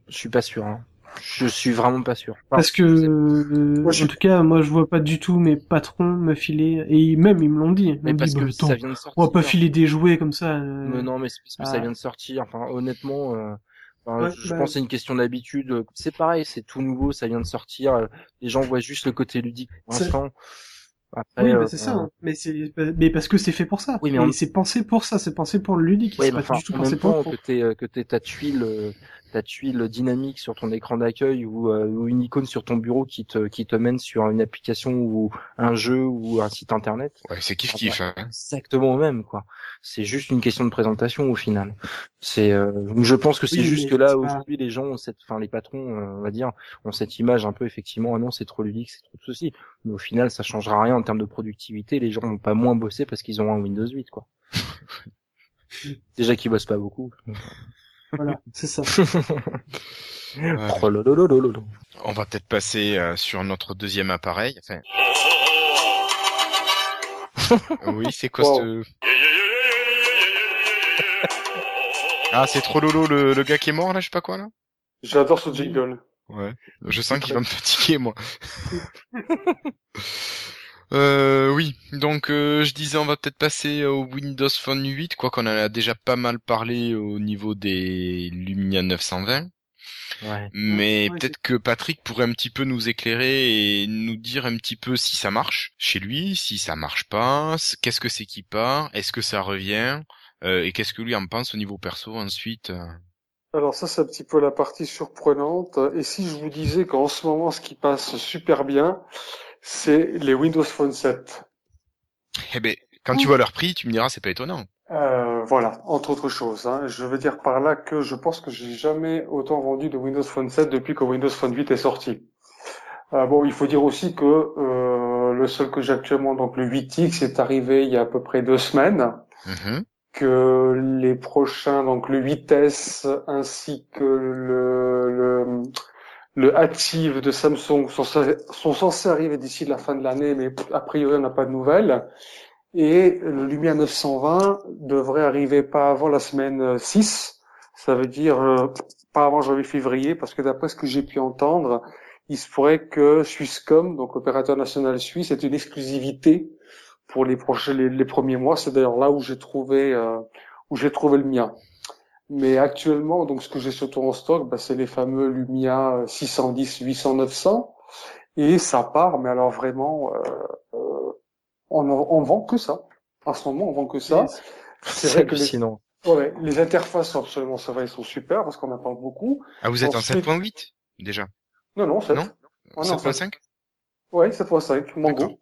Je suis pas sûr. Hein. Je suis vraiment pas sûr. Parce que, euh, en tout cas, moi, je vois pas du tout mes patrons me filer, et même ils me l'ont dit. Mais parce que ça vient de sortir. On va pas filer des jouets comme ça. Euh... Mais non, mais c'est parce que ça vient de sortir. Enfin, honnêtement, euh... je bah pense que c'est une question d'habitude. C'est pareil, c'est tout nouveau, ça vient de sortir. Les gens voient juste le côté ludique pour l'instant. Après, Oui, euh, bah c'est ça. hein. Mais c'est, mais parce que c'est fait pour ça. Oui, mais c'est pensé pour ça. C'est pensé pour le ludique. Ouais, c'est pas enfin, du tout en pensé même pour. temps pour- que t'es euh, que t'es ta tuile euh, ta tuile dynamique sur ton écran d'accueil ou, euh, ou une icône sur ton bureau qui te qui te mène sur une application ou un jeu ou un site internet. Ouais, c'est kiff kiff. Hein. exactement au même quoi. C'est juste une question de présentation au final. C'est euh, je pense que c'est Oui, juste que là aujourd'hui les gens ont cette enfin les patrons euh, on va dire ont cette image un peu effectivement ah non c'est trop ludique c'est trop ceci mais au final ça changera rien en termes de productivité. Les gens vont pas moins bosser parce qu'ils ont un Windows 8 quoi. <laughs> Déjà qu'ils bossent pas beaucoup Voilà, c'est ça. Ouais. <laughs> Oh. On va peut-être passer euh, sur notre deuxième appareil. Enfin... <laughs> oui, c'est quoi Wow. ce... <laughs> Ah, c'est trop lolo le, le gars qui est mort là, je sais pas quoi là J'adore ce jingle. Ouais. Je sens qu'il va me fatiguer moi. Euh, oui, donc euh, je disais on va peut-être passer au Windows Phone 8, quoi qu'on en a déjà pas mal parlé au niveau des Lumia 920. ouais Mais Ouais, peut-être que Patrick pourrait un petit peu nous éclairer et nous dire un petit peu si ça marche chez lui, si ça marche pas, qu'est-ce que c'est qui part, est-ce que ça revient, euh, et qu'est-ce que lui en pense au niveau perso ensuite. euh. Alors ça, c'est un petit peu la partie surprenante. Et si je vous disais qu'en ce moment, ce qui passe super bien, c'est les Windows Phone 7. Eh ben, quand tu vois leur prix, tu me diras c'est pas étonnant. Euh, voilà, entre autres choses. Hein. Je veux dire par là que je pense que j'ai jamais autant vendu de Windows Phone 7 depuis que Windows Phone 8 est sorti. Euh, bon, il faut dire aussi que euh, le seul que j'ai actuellement, donc le 8X, est arrivé il y a à peu près deux semaines. Mhm. que les prochains, donc le 8S ainsi que le, le, le Active de Samsung sont, censés arriver d'ici la fin de l'année, mais a priori on n'a pas de nouvelles. Et le Lumia 920 devrait arriver pas avant la semaine 6, ça veut dire euh, pas avant janvier-février, parce que d'après ce que j'ai pu entendre, il se pourrait que Swisscom, donc l'opérateur national suisse, ait une exclusivité pour les prochains les premiers mois. C'est d'ailleurs là où j'ai trouvé euh, où j'ai trouvé le mien. Mais actuellement, donc ce que j'ai surtout en stock, bah, c'est les fameux Lumia 610, 800, 900, et ça part. Mais alors vraiment, euh, euh, on, on vend que ça. En ce moment, on vend que ça. C'est c'est vrai que les, hallucinant ouais, les interfaces sont absolument, ça va, elles sont super parce qu'on en parle beaucoup. Ah, vous êtes Ensuite- en 7.8 déjà? Non, non, 7. Non? Ah non, 7.5 Ouais, 7.5, Mango.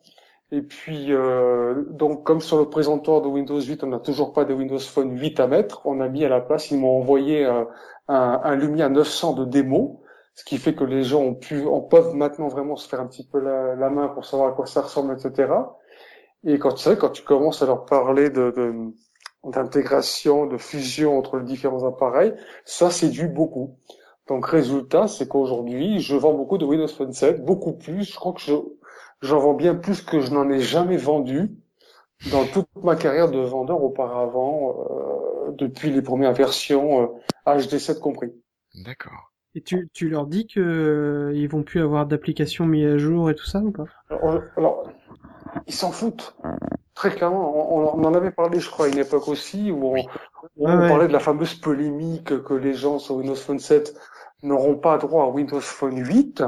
Et puis, euh, donc, comme sur le présentoir de Windows 8, on n'a toujours pas de Windows Phone 8 à mettre, on a mis à la place, ils m'ont envoyé euh, un, un Lumia 900 de démo, ce qui fait que les gens ont pu, on peuvent maintenant vraiment se faire un petit peu la, la main pour savoir à quoi ça ressemble, etc. Et quand tu sais, quand tu commences à leur parler de, de- d'intégration, de fusion entre les différents appareils, ça séduit beaucoup. Donc, résultat, c'est qu'aujourd'hui, je vends beaucoup de Windows Phone 7, beaucoup plus. Je crois que je, j'en vends bien plus que je n'en ai jamais vendu dans toute ma carrière de vendeur auparavant, euh, depuis les premières versions euh, HD7 compris. D'accord. Et tu, tu leur dis que euh, ils vont plus avoir d'applications mises à jour et tout ça ou pas? Alors, ils s'en foutent. Très clairement, on, on en avait parlé, je crois, à une époque aussi, où on, Oui. où Ouais, on ouais. parlait de la fameuse polémique que les gens sur Windows Phone 7 n'auront pas droit à Windows Phone 8.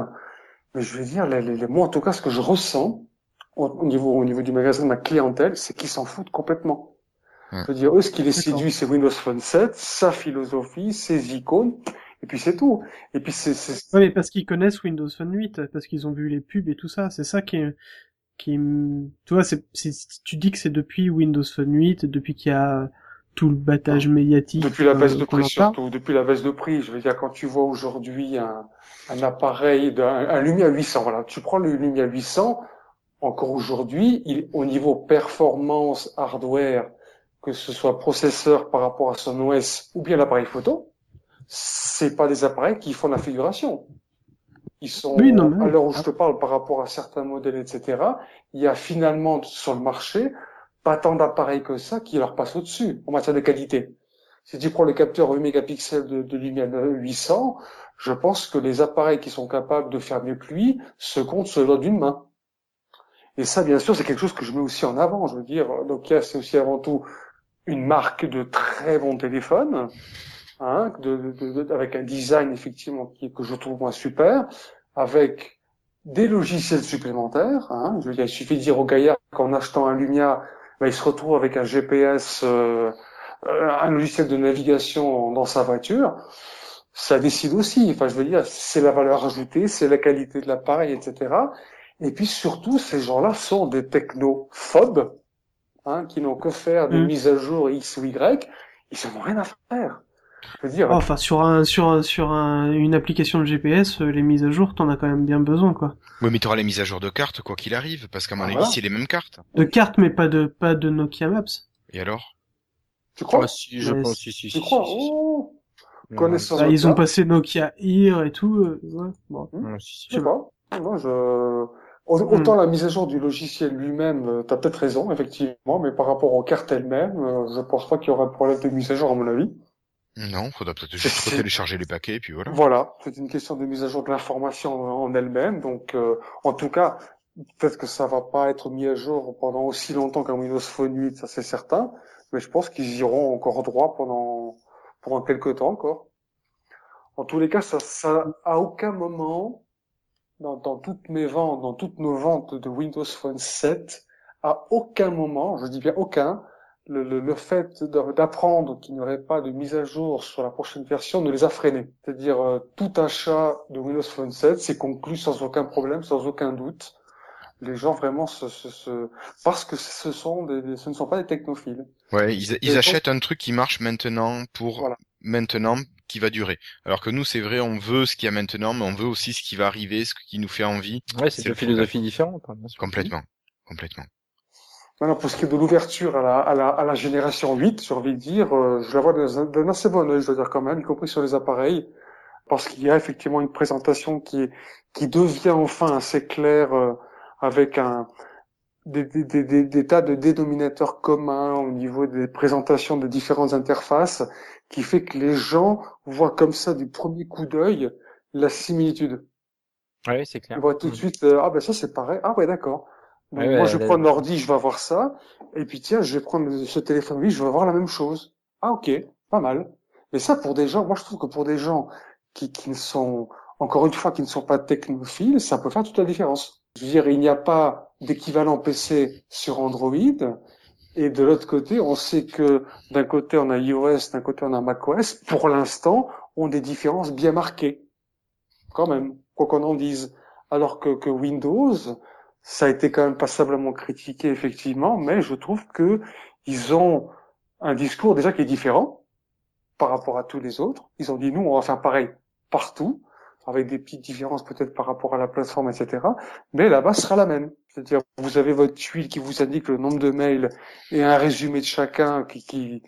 Mais je veux dire, les, les, les- moi, en tout cas, ce que je ressens au, au niveau, au niveau du magasin de ma clientèle, c'est qu'ils s'en foutent complètement. Je veux dire, eux, ce qui les séduit, c'est Windows Phone 7, sa philosophie, ses icônes, et puis c'est tout. Et puis c'est, c'est, Ouais, mais parce qu'ils connaissent Windows Phone 8, parce qu'ils ont vu les pubs et tout ça. C'est ça qui est, qui, est- tu vois, c'est, c'est, tu dis que c'est depuis Windows Phone 8, depuis qu'il y a tout le battage médiatique. Depuis la baisse euh, de qu'on prix surtout, depuis la baisse de prix, je veux dire quand tu vois aujourd'hui un, un appareil, d'un, un Lumia 800, voilà, tu prends le Lumia 800, encore aujourd'hui, il, au niveau performance hardware, que ce soit processeur par rapport à son OS ou bien l'appareil photo, c'est pas des appareils qui font la figuration. Ils sont, Oui, non, mais- à l'heure où je te parle par rapport à certains modèles, etc., il y a finalement sur le marché pas tant d'appareils que ça qui leur passent au-dessus en matière de qualité. Si tu prends le capteur 8 mégapixels de, de Lumia 800, je pense que les appareils qui sont capables de faire mieux que lui se comptent sur d'une main. Et ça, bien sûr, c'est quelque chose que je mets aussi en avant. Je veux dire, Nokia, c'est aussi avant tout une marque de très bons téléphones, hein, avec un design effectivement que je trouve moi super, avec des logiciels supplémentaires. Hein. Je veux dire, il suffit de dire au gaillard qu'en achetant un Lumia, ben, il se retrouve avec un GPS, euh, euh, un logiciel de navigation dans sa voiture. Ça décide aussi. Enfin, je veux dire, c'est la valeur ajoutée, c'est la qualité de l'appareil, etc. Et puis surtout, ces gens-là sont des technophobes, hein, qui n'ont que faire des Mm. mises à jour X ou Y. Ils en ont rien à faire. Dire, Oh, Enfin, sur un, sur un- sur un- une application de GPS, euh, les mises à jour, t'en as quand même bien besoin, quoi. Oui, mais t'auras les mises à jour de cartes, quoi qu'il arrive, parce qu'à mon Ah, avis, voilà. c'est les mêmes cartes. De cartes, mais pas de, pas de Nokia Maps. Et alors? Tu crois? Ah, si, je Mais pense, si- si, si, Tu si, crois? si, si. Oh, Connaissance Bah, de ils ont passé Nokia Ear et tout, euh, ouais, bon. si. Je sais pas. Non, je... Au- Autant la mise à jour du logiciel lui-même, euh, t'as peut-être raison, effectivement, mais par rapport aux cartes elles-mêmes, euh, je pense pas qu'il y aura de problème de mise à jour, à mon avis. Non, faudra peut-être juste télécharger les paquets, et puis voilà. Voilà, c'est une question de mise à jour de l'information en en elle-même. Donc, euh, en tout cas, peut-être que ça va pas être mis à jour pendant aussi longtemps qu'un Windows Phone 8, ça c'est certain. Mais je pense qu'ils iront encore droit pendant pendant quelques temps encore. En tous les cas, ça, ça à aucun moment dans, dans toutes mes ventes, dans toutes nos ventes de Windows Phone 7, à aucun moment, je dis bien aucun, le, le, le fait d'apprendre qu'il n'y aurait pas de mise à jour sur la prochaine version ne les a freinés. C'est-à-dire euh, tout achat de Windows Phone 7 c'est conclu sans aucun problème, sans aucun doute. Les gens vraiment se, se, se- parce que ce sont des, ce ne sont pas des technophiles. Ouais, ils, ils donc- achètent un truc qui marche maintenant pour Voilà. maintenant qui va durer. Alors que nous, c'est vrai, on veut ce qu'il y a maintenant, mais on veut aussi ce qui va arriver, ce qui nous fait envie, Ouais, c'est deux philosophies différentes, hein, complètement. Complètement. Maintenant, pour ce qui est de l'ouverture à la, à, la, à la génération 8, j'ai envie de dire, euh, je la vois d'un un- d'un assez bon œil, je dois dire quand même, y compris sur les appareils, parce qu'il y a effectivement une présentation qui, qui devient enfin assez claire euh, avec un, des, des, des, des, des tas de dénominateurs communs au niveau des présentations de différentes interfaces, qui fait que les gens voient comme ça du premier coup d'œil la similitude. Ouais, c'est clair. Ils voient tout de suite, euh, ah ben ça c'est pareil, ah ouais d'accord. Donc, Ouais, ouais, moi je prends l'ordi, je vais avoir ça, et puis tiens, je vais prendre ce téléphone, oui, je vais avoir la même chose. Ah ok, pas mal. Mais ça pour des gens, moi je trouve que pour des gens qui, qui ne sont, encore une fois, qui ne sont pas technophiles, ça peut faire toute la différence. Je veux dire, il n'y a pas d'équivalent PC sur Android, et de l'autre côté, on sait que d'un côté on a iOS, d'un côté on a macOS, pour l'instant, ont des différences bien marquées. Quand même, quoi qu'on en dise. Alors que, que Windows, ça a été quand même passablement critiqué, effectivement, mais je trouve que ils ont un discours déjà qui est différent par rapport à tous les autres. Ils ont dit, nous, on va faire pareil partout, avec des petites différences peut-être par rapport à la plateforme, etc. Mais la base sera la même. C'est-à-dire, vous avez votre tuile qui vous indique le nombre de mails et un résumé de chacun qui, qui,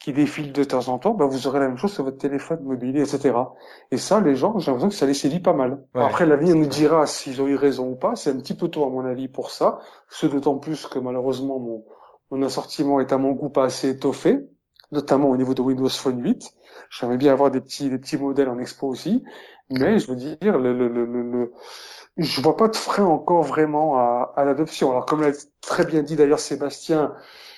qui défile de temps en temps, bah, vous aurez la même chose sur votre téléphone mobile, etc. Et ça, les gens, j'ai l'impression que ça les séduit pas mal. Ouais. Après, l'avenir nous dira s'ils ont eu raison ou pas. C'est un petit peu tôt, à mon avis, pour ça. Ce d'autant plus que, malheureusement, mon, mon assortiment est à mon goût pas assez étoffé, notamment au niveau de Windows Phone 8. J'aimerais bien avoir des petits, des petits modèles en expo aussi. Mais, je veux dire, le, le, le, le, le- je vois pas de frein encore vraiment à, à l'adoption. Alors, comme l'a très bien dit d'ailleurs Sébastien,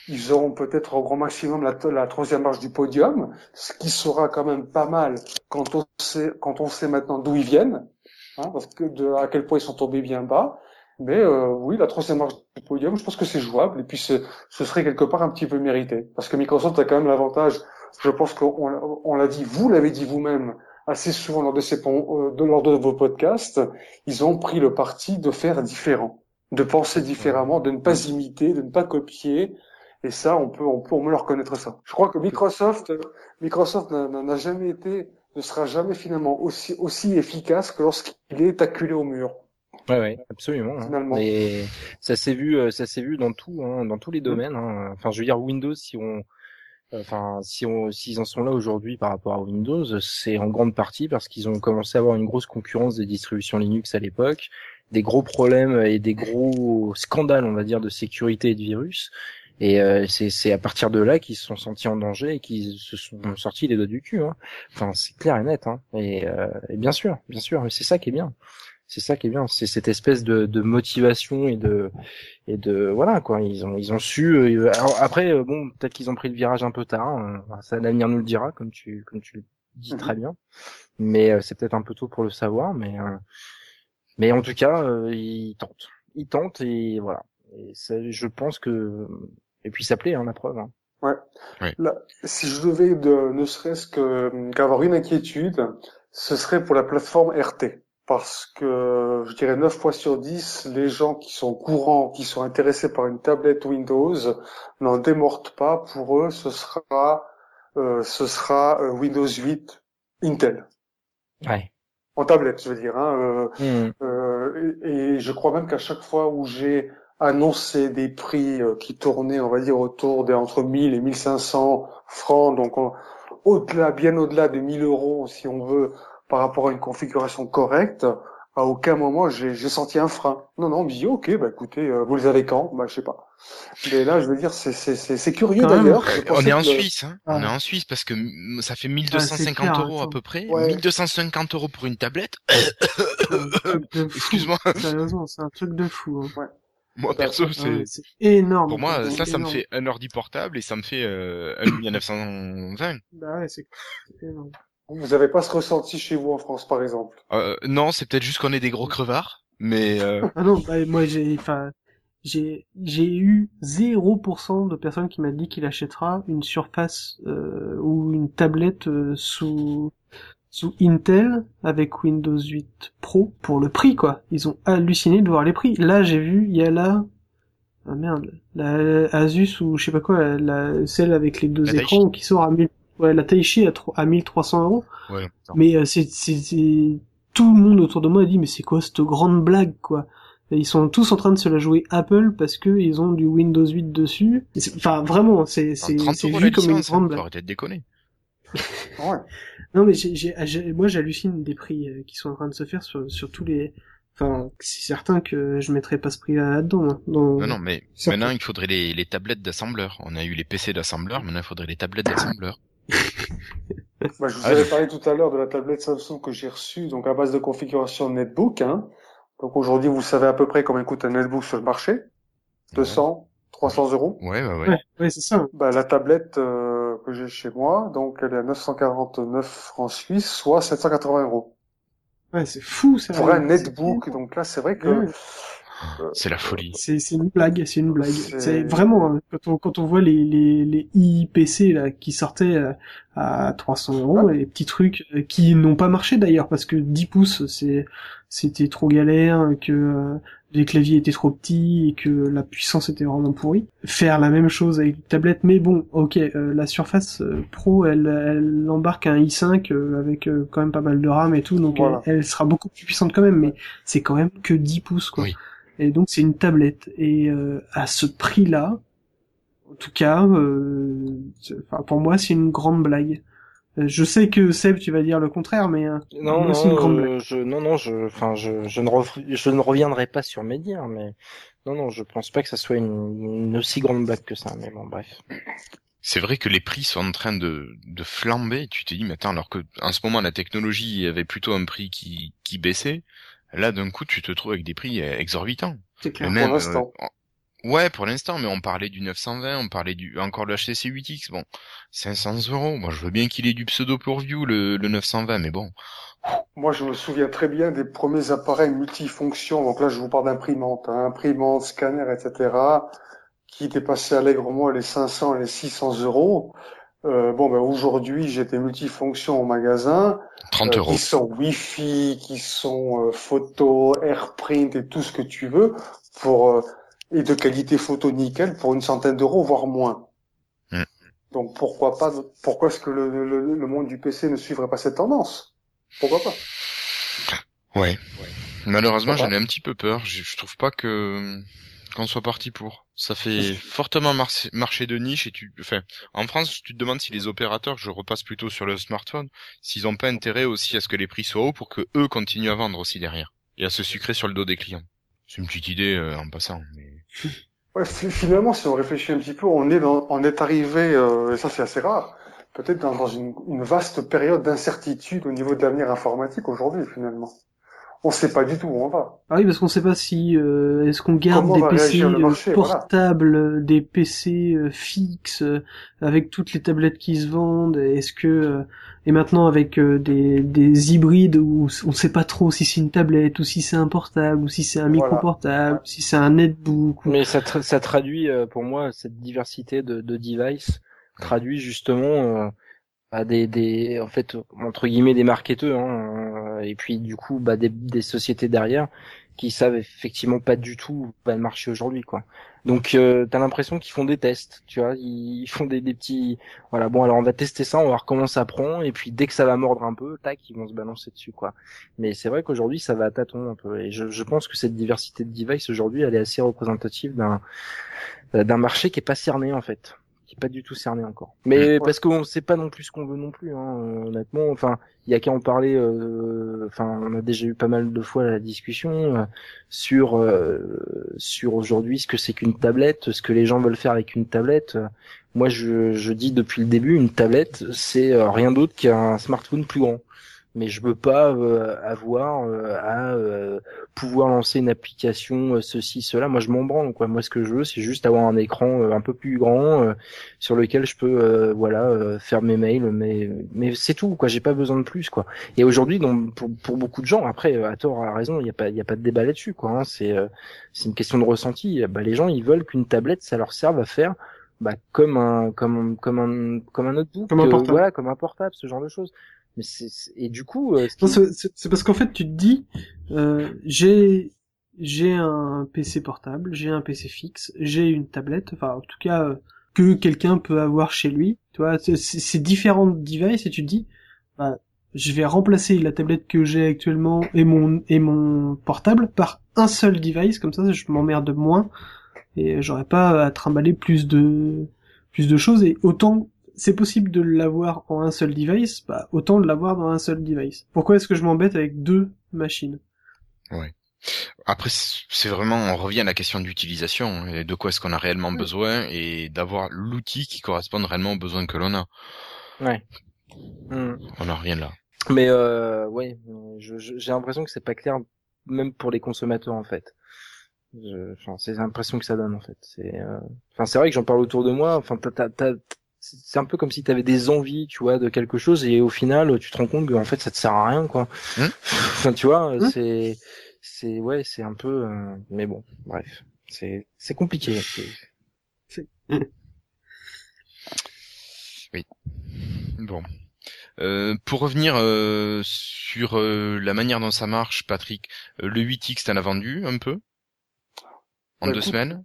ils auront peut-être au grand maximum la, troisième marche du podium, ce qui sera quand même pas mal quand on sait, quand on sait maintenant d'où ils viennent, hein, parce que de, à quel point ils sont tombés bien bas. Mais euh, oui, la troisième marche du podium, je pense que c'est jouable et puis ce, ce serait quelque part un petit peu mérité, parce que Microsoft a quand même l'avantage. Je pense qu'on on l'a dit, vous l'avez dit vous-même assez souvent lors de ces euh, lors de vos podcasts, ils ont pris le parti de faire différent, de penser différemment, de ne pas imiter, de ne pas copier. Et ça, on peut, on peut, on peut leur reconnaître ça. Je crois que Microsoft, euh, Microsoft n'a- jamais été, ne sera jamais finalement aussi, aussi efficace que lorsqu'il est acculé au mur. Ouais, ouais, absolument. hein. Finalement. Et ça s'est vu, euh, ça s'est vu dans tout, hein, dans tous les domaines. hein. Enfin, je veux dire Windows, si on, enfin, si on, s'ils en sont là aujourd'hui par rapport à Windows, c'est en grande partie parce qu'ils ont commencé à avoir une grosse concurrence des distributions Linux à l'époque, des gros problèmes et des gros scandales, on va dire, de sécurité et de virus. Et euh, c'est à partir de là qu'ils se sont sentis en danger et qu'ils se sont sortis les doigts du cul. Hein. Enfin, c'est clair et net. Hein. Et, euh, et bien sûr, bien sûr, c'est ça qui est bien. C'est ça qui est bien, c'est cette espèce de, de motivation et de et de voilà quoi. Ils ont ils ont su. euh, alors après euh, bon peut-être qu'ils ont pris le virage un peu tard. hein. ça l'avenir nous le dira comme tu comme tu le dis Mhm. très bien. Mais euh, c'est peut-être un peu tôt pour le savoir. Mais euh, Mais en tout cas, euh, il tente. Il tente et voilà. Et ça, je pense que et puis ça plaît, hein, la preuve. Hein. Là, si je devais de, ne serait-ce que qu'avoir une inquiétude, ce serait pour la plateforme RT. Parce que je dirais 9 fois sur 10, les gens qui sont courants, qui sont intéressés par une tablette Windows, n'en démordent pas. Pour eux, ce sera, euh, ce sera euh, Windows 8 Intel. Ouais. En tablette, je veux dire. Hein, euh, Hmm. euh, et, et je crois même qu'à chaque fois où j'ai annoncé des prix euh, qui tournaient, on va dire, autour des entre 1000 et 1500 francs, donc on- au-delà, bien au-delà de 1000 euros, si on veut, par rapport à une configuration correcte, à aucun moment j'ai j'ai senti un frein. Non, non, on me dit, ok, bah écoutez, euh, vous les avez quand? Bah je sais pas. Mais là, je veux dire, c'est c'est c'est c'est curieux d'ailleurs. On est en que Suisse, hein. On est en Suisse parce que ça fait c'est 1250 clair, euros à attends. peu près. Ouais. 1250 euros pour une tablette. De fou. <laughs> Excuse-moi. Sérieusement, c'est un truc de fou. Hein. Moi Bah, perso, c'est énorme. pour moi ça, ça me fait un ordi portable et ça me fait euh, un Lumia 920. Bah ouais, c'est énorme. Vous avez pas ce ressenti chez vous en France, par exemple? Euh, non, c'est peut-être juste qu'on est des gros crevards, mais euh, Ah non, bah, moi j'ai, enfin, j'ai, j'ai eu 0% de personnes qui m'a dit qu'il achètera une surface euh, ou une tablette euh, sous sous Intel avec Windows 8 Pro pour le prix quoi. Ils ont halluciné de voir les prix. Là j'ai vu, il y a la ah merde, la Asus ou je sais pas quoi, la, la- celle avec les deux La Taichi. écrans qui sort à 1000, ouais la Taichi à, à 1300 euros. ouais. Mais euh, c'est, c'est, c'est- tout le monde autour de moi a dit mais c'est quoi cette grande blague quoi? Et Ils sont tous en train de se la jouer Apple parce que ils ont du Windows 8 dessus. Enfin vraiment c'est c'est, 30 c'est euros vu comme une grande blague. faut arrêter de déconner. Ouais. <laughs> Non mais j'ai, moi j'hallucine des prix euh, qui sont en train de se faire sur, sur tous les. Enfin c'est certain que je mettrais pas ce prix là dedans. Hein, dans... Non, non, mais Certain. maintenant il faudrait les, les tablettes d'assembleur. On a eu les PC d'assembleur, maintenant il faudrait les tablettes d'assembleur. <laughs> Bah, je vous Ah, avais parlé tout à l'heure de la tablette Samsung que j'ai reçue, donc à base de configuration netbook. Hein. Donc aujourd'hui, vous savez à peu près combien coûte un netbook sur le marché? 200, 300 euros? Ouais, ouais, ouais. Ouais, ouais c'est ça. Bah, la tablette euh, que j'ai chez moi, donc elle est à 949 francs suisses, soit 780 euros. Ouais c'est fou ça. Pour un netbook, donc là, c'est vrai que Ouais. C'est la folie. C'est c'est une blague, c'est une blague. C'est- vraiment hein, quand on quand on voit les les les IPC là qui sortaient euh, à 300 euros, les petits trucs euh, qui n'ont pas marché d'ailleurs parce que 10 pouces c'est c'était trop galère, que euh, les claviers étaient trop petits et que la puissance était vraiment pourrie. Faire la même chose avec une tablette, mais bon, ok, euh, la Surface euh, Pro, elle, elle embarque un i5 euh, avec euh, quand même pas mal de RAM et tout, donc Voilà. elle, elle sera beaucoup plus puissante quand même, mais c'est quand même que 10 pouces quoi. Oui. Et donc c'est une tablette. Et euh, à ce prix-là, en tout cas, euh, c'est- enfin, pour moi c'est une grande blague. Euh, Je sais que Seb, tu vas dire le contraire, mais euh, Non, moi c'est une non, grande euh, blague. je, non, non, je, enfin, je, je ne, rev- je ne reviendrai pas sur mes dires, mais non, non, je pense pas que ça soit une, une aussi grande blague que ça. Mais bon, bref. C'est vrai que les prix sont en train de, de flamber. Tu te dis, mais attends, alors que en ce moment la technologie avait plutôt un prix qui, qui baissait, là d'un coup tu te trouves avec des prix euh, exorbitants. C'est clair. même, Pour l'instant. euh, ouais, pour l'instant, mais on parlait du 920, on parlait du encore le HTC 8X. Bon, 500 euros. Moi, je veux bien qu'il ait du pseudo pour view le, le 920, mais bon. Moi, je me souviens très bien des premiers appareils multifonctions. Donc là, je vous parle d'imprimante, hein, imprimante, scanner, etc., qui dépassaient allègrement les 500 et les 600 euros. Euh, bon, ben aujourd'hui, j'ai des multifonctions au magasin, 30 euh, euros. qui sont Wi-Fi, qui sont euh, photo, AirPrint et tout ce que tu veux, pour euh, et de qualité photo nickel pour une centaine d'euros, voire moins. Mm. Donc pourquoi pas Pourquoi est-ce que le, le, le monde du PC ne suivrait pas cette tendance? Pourquoi pas? Ouais. Malheureusement, j'en ai un petit peu peur. Je, je trouve pas que qu'on soit parti pour. Ça fait fortement marché, marché de niche et tu, enfin, en France, tu te demandes si les opérateurs, je repasse plutôt sur le smartphone, s'ils ont pas intérêt aussi à ce que les prix soient hauts pour que eux continuent à vendre aussi derrière et à se sucrer sur le dos des clients. C'est une petite idée euh, en passant, mais Ouais, fi- finalement, si on réfléchit un petit peu, on est dans, on est arrivé, euh, et ça c'est assez rare, peut-être dans, dans une, une vaste période d'incertitude au niveau de l'avenir informatique aujourd'hui, finalement. on sait pas du tout où on va. Ah oui, parce qu'on sait pas si euh, est-ce qu'on garde Comment des PC euh, marché, portables, euh, des PC euh, fixes euh, avec toutes les tablettes qui se vendent. Est-ce que euh, et maintenant avec euh, des, des hybrides où on sait pas trop si c'est une tablette ou si c'est un portable ou si c'est un micro Voilà. portable, si c'est un netbook. ou- Mais ça, tra- ça traduit euh, pour moi cette diversité de, de devices traduit justement euh, à des, des en fait entre guillemets des marketeurs hein, euh, et puis du coup bah des, des sociétés derrière qui savent effectivement pas du tout va le marché aujourd'hui quoi. Donc euh, t'as l'impression qu'ils font des tests, tu vois, ils font des, des petits voilà bon alors on va tester ça, on va voir comment ça prend et puis dès que ça va mordre un peu, tac ils vont se balancer dessus quoi. Mais c'est vrai qu'aujourd'hui ça va à tâtons un peu et je, je pense que cette diversité de devices aujourd'hui elle est assez représentative d'un d'un marché qui est pas cerné en fait qui est pas du tout cerné encore. Mais Ouais. parce qu'on sait pas non plus ce qu'on veut non plus hein, euh, honnêtement. Enfin il y a qu'à en parler euh, enfin on a déjà eu pas mal de fois la discussion euh, sur euh, sur aujourd'hui ce que c'est qu'une tablette ce que les gens veulent faire avec une tablette. Moi je, je dis depuis le début une tablette c'est rien d'autre qu'un smartphone plus grand mais je veux pas euh, avoir euh, à euh, pouvoir lancer une application euh, ceci cela. Moi je m'en branle quoi. Moi ce que je veux c'est juste avoir un écran euh, un peu plus grand euh, sur lequel je peux euh, voilà euh, faire mes mails mais mais c'est tout quoi. J'ai pas besoin de plus quoi. Et aujourd'hui donc pour, pour beaucoup de gens après à tort à raison il y a pas il y a pas de débat là-dessus quoi hein, c'est euh, c'est une question de ressenti. Bah les gens ils veulent qu'une tablette ça leur serve à faire bah comme un comme comme un comme un notebook Comme un euh, portable. voilà comme un portable ce genre de choses mais c'est et du coup euh, qui- c'est- parce qu'en fait, tu te dis, euh, j'ai j'ai un PC portable, j'ai un PC fixe, j'ai une tablette, enfin en tout cas euh, que quelqu'un peut avoir chez lui. Tu vois, c'est- c'est c'est différents devices et tu te dis, bah, je vais remplacer la tablette que j'ai actuellement et mon et mon portable par un seul device, comme ça je m'emmerde moins et j'aurais pas à trimballer plus de plus de choses et autant c'est possible de l'avoir en un seul device, bah autant de l'avoir dans un seul device. Pourquoi est-ce que je m'embête avec deux machines? Après, c'est vraiment, on revient à la question d'utilisation, et de quoi est-ce qu'on a réellement besoin, et d'avoir l'outil qui corresponde réellement aux besoins que l'on a. ouais Hmm. On en revient là. Mais euh, ouais, j'ai l'impression que c'est pas clair, même pour les consommateurs en fait. Enfin, c'est l'impression que ça donne en fait. C'est, euh, enfin, c'est vrai que j'en parle autour de moi. Enfin, t'as, t'as, t'as- c'est un peu comme si t'avais des envies, tu vois, de quelque chose, et au final, tu te rends compte que en fait, ça te sert à rien, quoi. Hmm. <laughs> enfin, tu vois, Hmm. c'est, c'est, ouais, c'est un peu, euh, mais bon, bref, c'est, c'est compliqué. c'est- <laughs> Bon. Euh, pour revenir euh, sur euh, la manière dont ça marche, Patrick, euh, le 8X, t'en as vendu un peu? En Bah, deux écoute, semaines?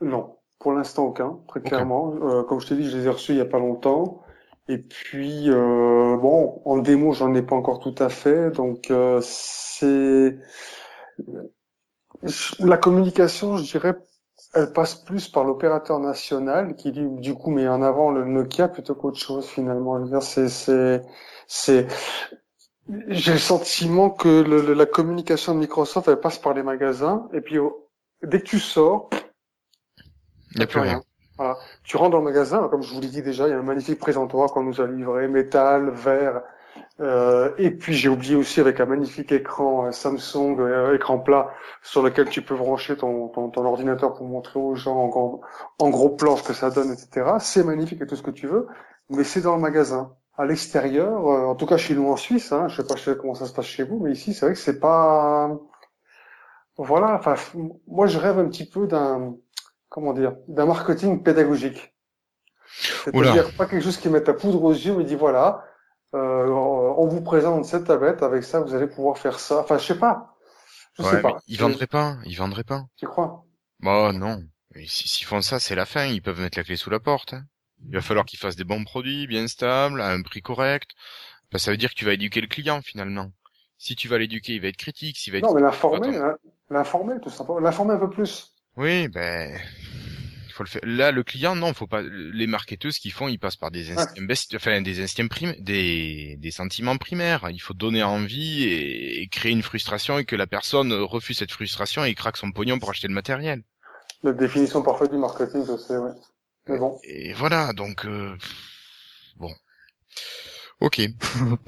Non, pour l'instant aucun, très clairement. Euh, comme je t'ai dit, je les ai reçus il y a pas longtemps. Et puis euh, bon, en démo, j'en ai pas encore tout à fait, donc euh, c'est la communication, je dirais, elle passe plus par l'opérateur national qui du, du coup met en avant le Nokia plutôt qu'autre chose finalement. C'est c'est c'est j'ai le sentiment que le- la communication de Microsoft elle passe par les magasins et puis dès que tu sors Il n'y a plus rien. voilà. Tu rentres dans le magasin, comme je vous l'ai dit déjà, il y a un magnifique présentoir qu'on nous a livré, métal, verre. Euh, et puis j'ai oublié aussi avec un magnifique écran euh, Samsung, euh, écran plat, sur lequel tu peux brancher ton, ton, ton ordinateur pour montrer aux gens en, gros- en gros plan ce que ça donne, etc. C'est magnifique et tout ce que tu veux, mais c'est dans le magasin. À l'extérieur, euh, en tout cas chez nous en Suisse, hein, je sais pas comment ça se passe chez vous, mais ici c'est vrai que c'est pas... Voilà, enfin, moi je rêve un petit peu d'un comment dire, d'un marketing pédagogique. C'est-à-dire pas quelque chose qui met ta poudre aux yeux, mais dit voilà, euh, on vous présente cette tablette, avec ça vous allez pouvoir faire ça. Enfin, je sais pas. Je Ouais, sais pas. ils vendraient pas, ils vendraient pas. Tu crois? Bah non. S'ils font ça, c'est la fin, ils peuvent mettre la clé sous la porte. hein. Il va falloir qu'ils fassent des bons produits, bien stables, à un prix correct. Bah, ça veut dire que tu vas éduquer le client finalement. Si tu vas l'éduquer, il va être critique, s'il va être Non, mais l'informer, hein, l'informer tout simplement, l'informer un peu plus. Oui, ben, il faut le faire. Là, le client, non, faut pas. Les marketeurs, ce qu'ils font, ils passent par des instincts, besti- enfin, des instincts prim... des, des sentiments primaires. Il faut donner envie et... et créer une frustration et que la personne refuse cette frustration et craque son pognon pour acheter le matériel. La définition parfaite du marketing, je sais, ouais. Mais bon. Et voilà, donc euh, bon. Ok.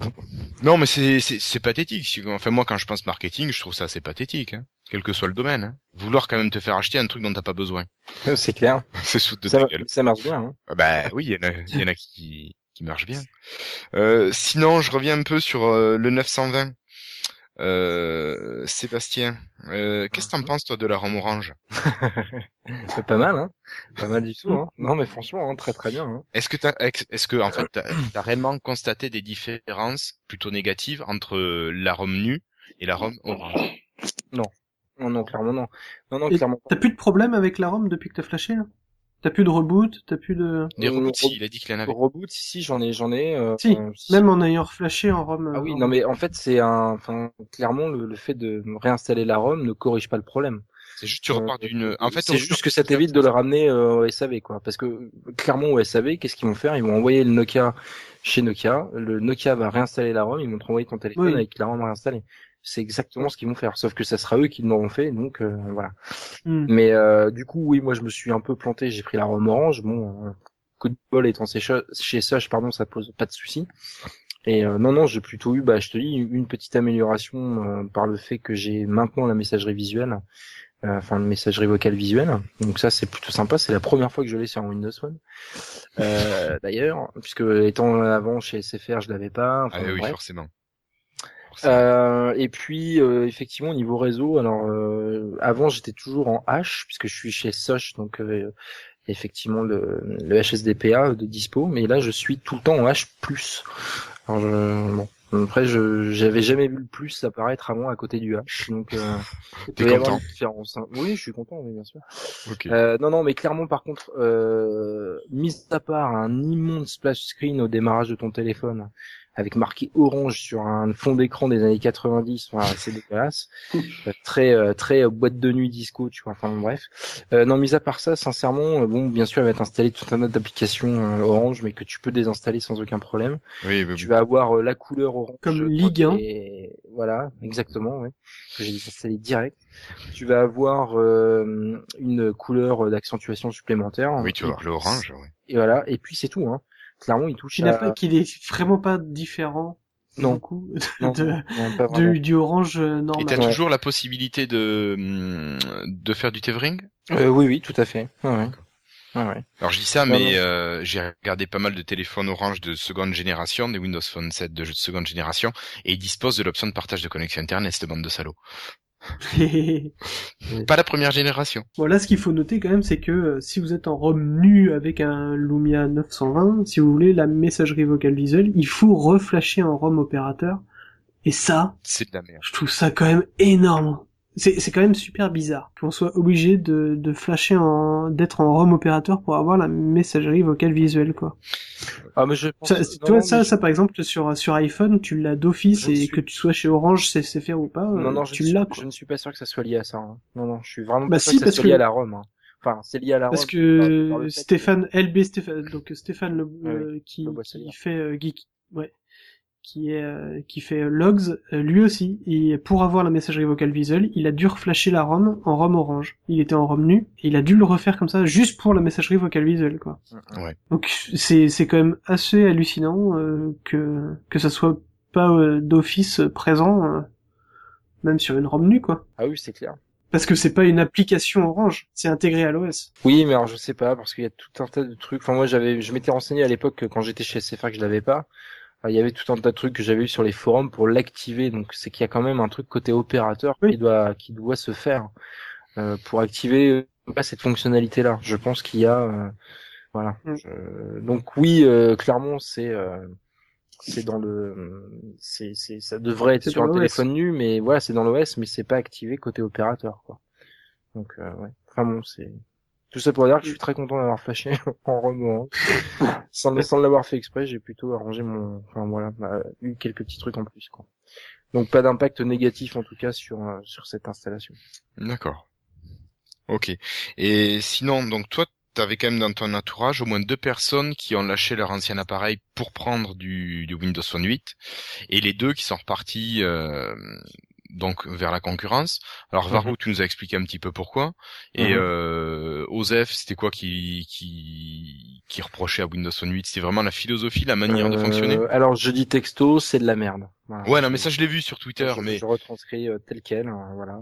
<laughs> non, mais c'est c'est c'est pathétique. Enfin moi, quand je pense marketing, je trouve ça assez pathétique, hein. Quel que soit le domaine. hein. Vouloir quand même te faire acheter un truc dont t'as pas besoin. <laughs> c'est clair. <laughs> c'est sous de Ça, ta gueule. ça marche bien. Hein. Ah Bah oui, il y en a, il y en a qui qui marchent bien. Euh, sinon, je reviens un peu sur euh, le 920. Euh, Sébastien, euh, qu'est-ce que t'en penses toi de la ROM orange? C'est <laughs> pas mal, hein. Pas mal du tout, hein. Non, mais franchement, hein, très très bien. Hein. Est-ce que t'as, est-ce que en fait t'as, réellement constaté des différences plutôt négatives entre la ROM nue et la ROM orange? Non, non, clairement non. Non, non, Et clairement. T'as plus de problème avec la ROM depuis que t'as flashé là? T'as plus de reboot T'as plus de... Des Euh, reboots, si, il a dit qu'il en avait. Reboot, si, si, j'en ai, j'en ai. Euh, Si, euh, Même en ayant reflashé en ROM. Ah euh, oui, en- non mais en fait c'est un, enfin clairement le, le fait de réinstaller la ROM ne corrige pas le problème. C'est juste tu repars Euh, d'une. En fait, c'est juste que ça t'évite de le ramener euh, au SAV quoi, parce que euh, clairement au SAV, qu'est-ce qu'ils vont faire? Ils vont envoyer le Nokia chez Nokia, le Nokia va réinstaller la ROM, ils vont te renvoyer ton téléphone Oui. avec la ROM réinstallée. C'est exactement ce qu'ils vont faire, sauf que ça sera eux qui l'auront fait, donc euh, voilà. Hmm. Mais euh, du coup, oui, moi je me suis un peu planté, j'ai pris la ROM orange. Bon, euh, coup de bol étant chez chez Soch, pardon, ça pose pas de souci. Et euh, non, non, j'ai plutôt eu, bah, je te dis, une petite amélioration euh, par le fait que j'ai maintenant la messagerie visuelle, euh, enfin la messagerie vocale visuelle. Donc ça, c'est plutôt sympa. C'est la première fois que je l'ai sur Windows Phone. Euh, D'ailleurs, puisque étant avant chez SFR, je l'avais pas. Enfin, Ah oui, bref. forcément. Euh, et puis euh, effectivement au niveau réseau, alors euh, avant j'étais toujours en H puisque je suis chez Soch donc euh, effectivement le, le HSDPA de dispo, mais là je suis tout le temps en H+. Alors je, bon, après je j'avais jamais vu le plus apparaître avant à côté du H, donc euh, <laughs> T'es content différence. hein. Oui, je suis content, oui bien sûr. Euh, non, non, mais clairement, par contre, euh, mis à part un immonde splash screen au démarrage de ton téléphone, avec marqué orange sur un fond d'écran des années 90, enfin, c'est dégueulasse. <laughs> Euh, très, euh, très euh, boîte de nuit disco, tu vois. Enfin, bon, bref. Euh, non, mis à part ça, sincèrement, euh, bon, bien sûr, elle va t'installer tout un tas d'applications euh, orange, mais que tu peux désinstaller sans aucun problème. Oui, oui, Tu oui. vas avoir euh, la couleur orange. Comme Ligue 1. et- Voilà, exactement, ouais. Que j'ai installé direct. Tu vas avoir euh, une couleur d'accentuation supplémentaire. Oui, tu vas voir le orange. oui. et voilà, et puis c'est tout. Hein. Clairement, il touche à... pas, qu'il est vraiment pas différent. Non. beaucoup <laughs> Non, de, non, du, du orange euh, Et normal. t'as Ouais. toujours la possibilité de hum, de faire du tethering? Euh, oui, oui, tout à fait. Ouais, ouais. Alors je dis ça, mais euh, j'ai regardé pas mal de téléphones orange de seconde génération, des Windows Phone 7 de seconde génération, et ils disposent de l'option de partage de connexion internet, cette bande de salauds. <laughs> Pas la première génération. bon, là, ce qu'il faut noter quand même, c'est que euh, si vous êtes en ROM nu avec un Lumia 920, si vous voulez la messagerie vocale visuelle, il faut reflasher en ROM opérateur. Et ça, C'est de la merde. je trouve ça quand même énorme. C'est, c'est quand même super bizarre qu'on soit obligé de, de flasher en, d'être en ROM opérateur pour avoir la messagerie vocale visuelle, quoi. Ah, mais je pense... Ça, non, ça, ça, par exemple, sur, sur iPhone, tu l'as d'office et suis- que tu sois chez Orange, c'est, c'est faire ou pas, euh, Non, non, je, tu l'as, je ne suis pas sûr que ça soit lié à ça. hein. Non, non, je suis vraiment Bah pas sûr si, que ça parce soit lié que- à la ROM. hein. Enfin, c'est lié à la Parce ROM. par- par le que Stéphane, LB Stéphane, donc Stéphane le, Ah oui, euh, qui, qui fait euh, geek, ouais, qui est euh, qui fait euh, logs, euh, lui aussi, et pour avoir la messagerie vocale visuelle, il a dû reflasher la ROM en ROM orange. Il était en ROM nu et il a dû le refaire comme ça juste pour la messagerie vocale visuelle, quoi. Ouais. Donc c'est c'est quand même assez hallucinant euh, que que ça soit pas euh, d'office présent, euh, même sur une ROM nue, quoi. Ah oui, c'est clair. Parce que c'est pas une application orange, c'est intégré à l'OS. Oui, mais alors je sais pas parce qu'il y a tout un tas de trucs. Enfin moi j'avais, je m'étais renseigné à l'époque que quand j'étais chez SFR que je l'avais pas. Il y avait tout un tas de trucs que j'avais eu sur les forums pour l'activer. Donc c'est qu'il y a quand même un truc côté opérateur Oui. qui doit qui doit se faire euh, pour activer euh, pas cette fonctionnalité là. Je pense qu'il y a euh, voilà. Mm. Je- Donc oui, euh, clairement c'est euh, c'est dans le c'est c'est ça devrait être sur un téléphone nu, mais voilà c'est dans l'OS, mais c'est pas activé côté opérateur quoi. Donc euh, ouais. Enfin bon c'est tout ça pour dire que je suis très content d'avoir flashé <laughs> en remords. <laughs> sans, sans l'avoir fait exprès, j'ai plutôt arrangé mon, enfin voilà, eu quelques petits trucs en plus quoi. Donc pas d'impact négatif en tout cas sur euh, sur cette installation. D'accord. Ok. Et sinon, donc toi, t'avais quand même dans ton entourage au moins deux personnes qui ont lâché leur ancien appareil pour prendre du, du Windows Phone 8, et les deux qui sont repartis euh, donc vers la concurrence. Alors Mhm. Vargo, tu nous as expliqué un petit peu pourquoi. Et Mhm. euh, Osef, c'était quoi qui, qui qui reprochait à Windows Phone 8 C'était vraiment la philosophie, la manière de Euh, fonctionner? Alors je dis texto, c'est de la merde. Voilà. Ouais, non, mais ça je l'ai vu sur Twitter, je, mais je retranscris euh, tel quel, hein, voilà.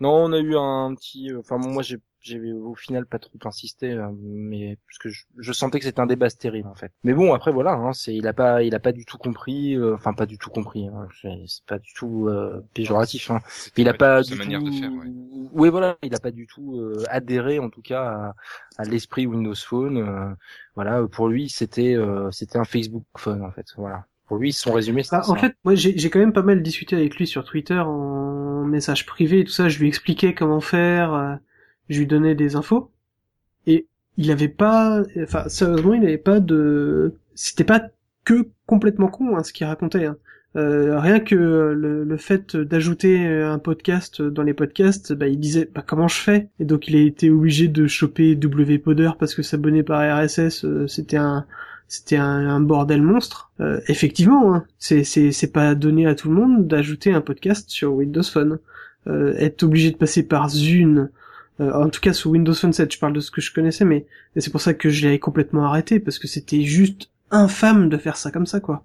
non, on a eu un petit, euh, enfin moi j'ai j'ai au final pas trop insisté, euh, mais parce que je, je sentais que c'était un débat stérile en fait. Mais bon après voilà, hein, c'est il a pas il a pas du tout compris, euh, enfin pas du tout compris, hein, c'est c'est pas du tout euh, péjoratif. Hein. Il a pas du manière tout... de faire. Ouais. Oui, voilà, il a pas du tout euh, adhéré en tout cas à, à l'esprit Windows Phone. euh, voilà, pour lui, c'était euh, c'était un Facebook Phone en fait. Voilà. Pour lui, son résumé, c'était Bah, en fait, moi j'ai j'ai quand même pas mal discuté avec lui sur Twitter en message privé et tout ça. Je lui expliquais comment faire, euh, je lui donnais des infos et il avait pas, enfin sérieusement, il avait pas de, c'était pas que complètement con hein, ce qu'il racontait. Hein. Euh, rien que le, le fait d'ajouter un podcast dans les podcasts, bah, il disait bah, comment je fais? Et donc il a été obligé de choper wpoder parce que s'abonner par RSS euh, c'était un c'était un, bordel monstre. Euh, effectivement, hein, c'est c'est c'est pas donné à tout le monde d'ajouter un podcast sur Windows Phone. Euh, être obligé de passer par Zune, euh, en tout cas sous Windows Phone 7, je parle de ce que je connaissais, mais, c'est pour ça que je l'ai complètement arrêté parce que c'était juste infâme de faire ça comme ça, quoi.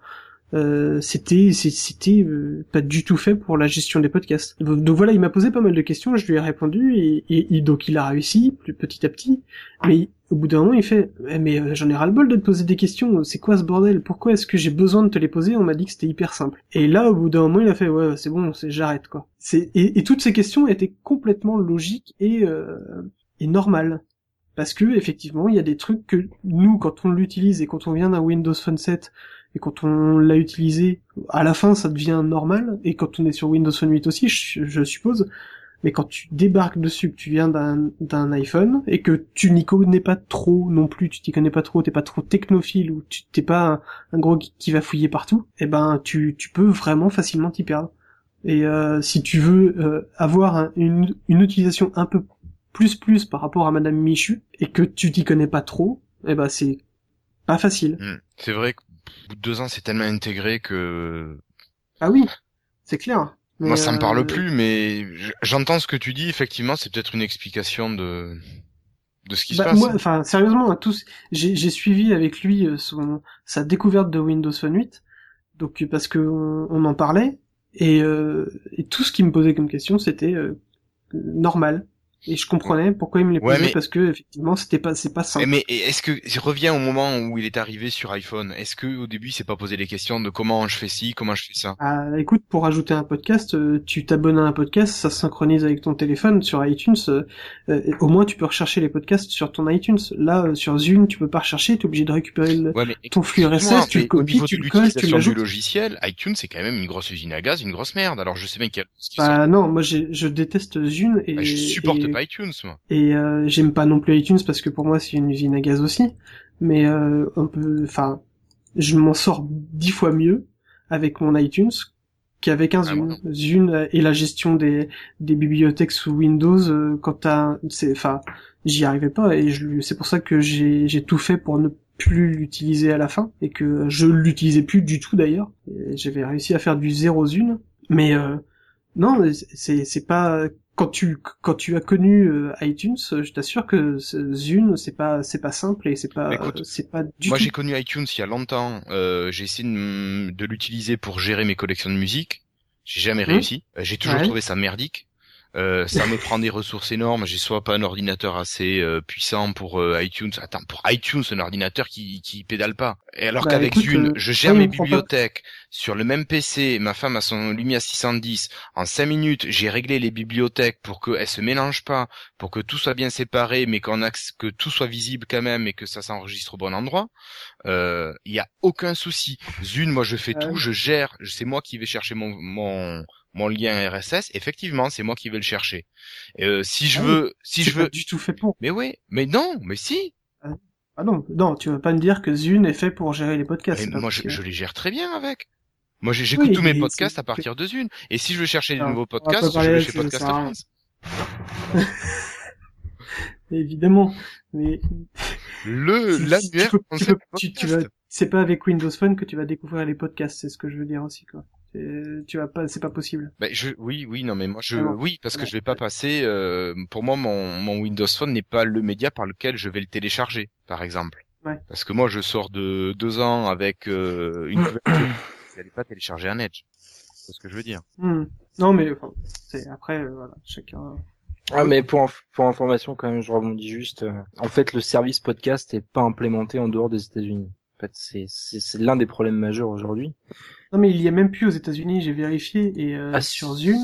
Euh, c'était c'était euh, pas du tout fait pour la gestion des podcasts. Donc, voilà, il m'a posé pas mal de questions, je lui ai répondu et, et- donc il a réussi petit à petit. Mais au bout d'un moment, il fait Eh, mais euh, j'en ai ras le bol de te poser des questions. C'est quoi ce bordel? Pourquoi est-ce que j'ai besoin de te les poser? On m'a dit que c'était hyper simple. Et là, au bout d'un moment, il a fait ouais, c'est bon, c'est j'arrête quoi. Et, toutes ces questions étaient complètement logiques et euh, et normales. Parce que effectivement, il y a des trucs que nous, quand on l'utilise et quand on vient d'un Windows Phone 7 et quand on l'a utilisé, à la fin, ça devient normal. Et quand on est sur Windows Phone 8 aussi, je suppose. Mais quand tu débarques dessus, que tu viens d'un d'un iPhone et que tu n'y connais pas trop non plus, tu t'y connais pas trop, t'es pas trop technophile ou tu t'es pas un, un gros geek qui va fouiller partout, eh ben tu tu peux vraiment facilement t'y perdre. Et euh, si tu veux euh, avoir un- une, une utilisation un peu plus plus par rapport à Madame Michu et que tu t'y connais pas trop, eh ben c'est pas facile. Hmm. C'est vrai qu'au bout de deux ans, c'est tellement intégré que Ah oui, c'est clair. Mais, moi ça me euh, parle plus, mais j'entends ce que tu dis. Effectivement, c'est peut-être une explication de de ce qui Bah, se passe. moi, enfin, sérieusement, tous, j'ai, suivi avec lui euh, son, sa découverte de Windows Phone 8, donc euh, parce que on, on en parlait et, euh, et tout ce qu'il me posait comme question, c'était euh, normal. Et je comprenais pourquoi il me les Ouais, posait mais- parce que effectivement, c'était pas, c'est pas simple. Mais est-ce que je reviens au moment où il est arrivé sur iPhone Est-ce que au début il s'est pas posé les questions de comment je fais ci, comment je fais ça? Ah, écoute, pour ajouter un podcast, euh, tu t'abonnes à un podcast, ça se synchronise avec ton téléphone sur iTunes. euh, euh, au moins, tu peux rechercher les podcasts sur ton iTunes. Là, sur Zune, tu peux pas rechercher, t'es obligé de récupérer le, Ouais, mais ton flux RSS, tu le copies, tu le colles, tu l'utilisation du l'ajoutes. logiciel, iTunes c'est quand même une grosse usine à gaz, une grosse merde. Alors je sais bien qu'il y a. Bah non, moi je déteste Zune et Bah, je supporte et, pas iTunes moi. et euh, j'aime pas non plus iTunes parce que pour moi c'est une usine à gaz aussi. Mais euh, on peut, enfin, je m'en sors dix fois mieux avec mon iTunes qu'avec un Ah, Zune. voilà. Zune et la gestion des des bibliothèques sous Windows euh, quand t'as, c'est, enfin, j'y arrivais pas et je, c'est pour ça que j'ai j'ai tout fait pour ne plus l'utiliser à la fin et que je l'utilisais plus du tout d'ailleurs. J'avais réussi à faire du zéro Zune, mais euh, non, c'est c'est pas quand tu quand tu as connu euh, iTunes, euh, je t'assure que Zune c'est pas c'est pas simple et c'est pas c'est pas du Moi j'ai connu iTunes il y a longtemps. Euh, j'ai essayé de, l'utiliser pour gérer mes collections de musique. J'ai jamais Mhm. réussi. J'ai toujours Ouais. trouvé ça merdique. Euh, ça me prend des ressources énormes. J'ai soit pas un ordinateur assez euh, puissant pour euh, iTunes. Attends, pour iTunes, un ordinateur qui qui pédale pas. Et alors Bah, qu'avec euh, je gère oui, mes bibliothèques sur le même PC. Ma femme a son Lumia 610. En cinq minutes, j'ai réglé les bibliothèques pour qu'elles se mélangent pas, pour que tout soit bien séparé, mais qu'on a que tout soit visible quand même et que ça s'enregistre au bon endroit. Euh, Il y a aucun souci. Zune, moi je fais tout, je gère. C'est moi qui vais chercher mon mon mon lien RSS. Effectivement, c'est moi qui vais le chercher. Euh, si je Ah oui, veux, si je pas veux, du tout fait pour. mais oui, mais non, mais si. Ah non, non, tu vas pas me dire que Zune est fait pour gérer les podcasts. Mais moi, je, les gère très bien avec. Moi, j'écoute Oui, tous mes podcasts à partir de Zune. Et si je veux chercher des nouveaux podcasts, je vais chez Podcast. France. <laughs> Évidemment, mais Le <laughs> l'annuaire tu peux- tu concept peux- tu- tu podcast. vas- c'est pas avec Windows Phone que tu vas découvrir les podcasts, c'est ce que je veux dire aussi quoi. C'est- Tu vas pas, c'est pas possible. Ben, je, oui, oui, non, mais moi, je, Ah non. oui, parce que Non. je vais pas passer. euh, pour moi, mon, mon Windows Phone n'est pas le média par lequel je vais le télécharger, par exemple. Ouais. Parce que moi, je sors de deux ans avec euh, une <coughs> couverture. je n'allais pas télécharger un Edge. C'est ce que je veux dire. Hmm. Non, mais enfin, c'est après, euh, voilà, chacun. Ah mais pour inf- pour information quand même, je rebondis juste. euh, en fait, le service podcast est pas implémenté en dehors des États-Unis. En fait, c'est l'un des problèmes majeurs aujourd'hui. Non, mais il y a même plus aux États-Unis. J'ai vérifié et euh, Ah, sur Zoom,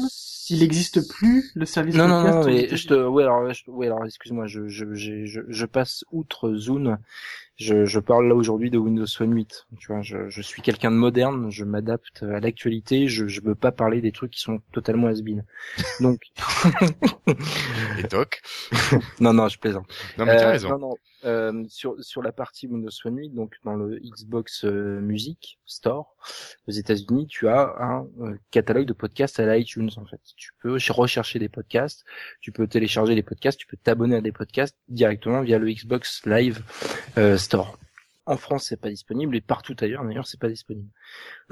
il n'existe plus le service Non, non, podcast. non, aux mais je te, ouais, alors, je- ouais, alors, excuse-moi, je, je, je, je passe outre Zoom. Je, je parle là aujourd'hui de Windows Phone 8. Tu vois, je, je suis quelqu'un de moderne, je m'adapte à l'actualité, je, je veux pas parler des trucs qui sont totalement has Donc, <laughs> Et toc. <laughs> non, non, je plaisante. Non, mais t'as Euh, raison. Non, non. Euh, sur sur la partie Windows Phone 8, donc dans le Xbox euh, Music Store aux États-Unis, tu as un euh, catalogue de podcasts à la iTunes en fait. Tu peux ch- rechercher des podcasts, tu peux télécharger des podcasts, tu peux t'abonner à des podcasts directement via le Xbox Live Store. En France, c'est pas disponible et partout ailleurs d'ailleurs, c'est pas disponible. <clears throat>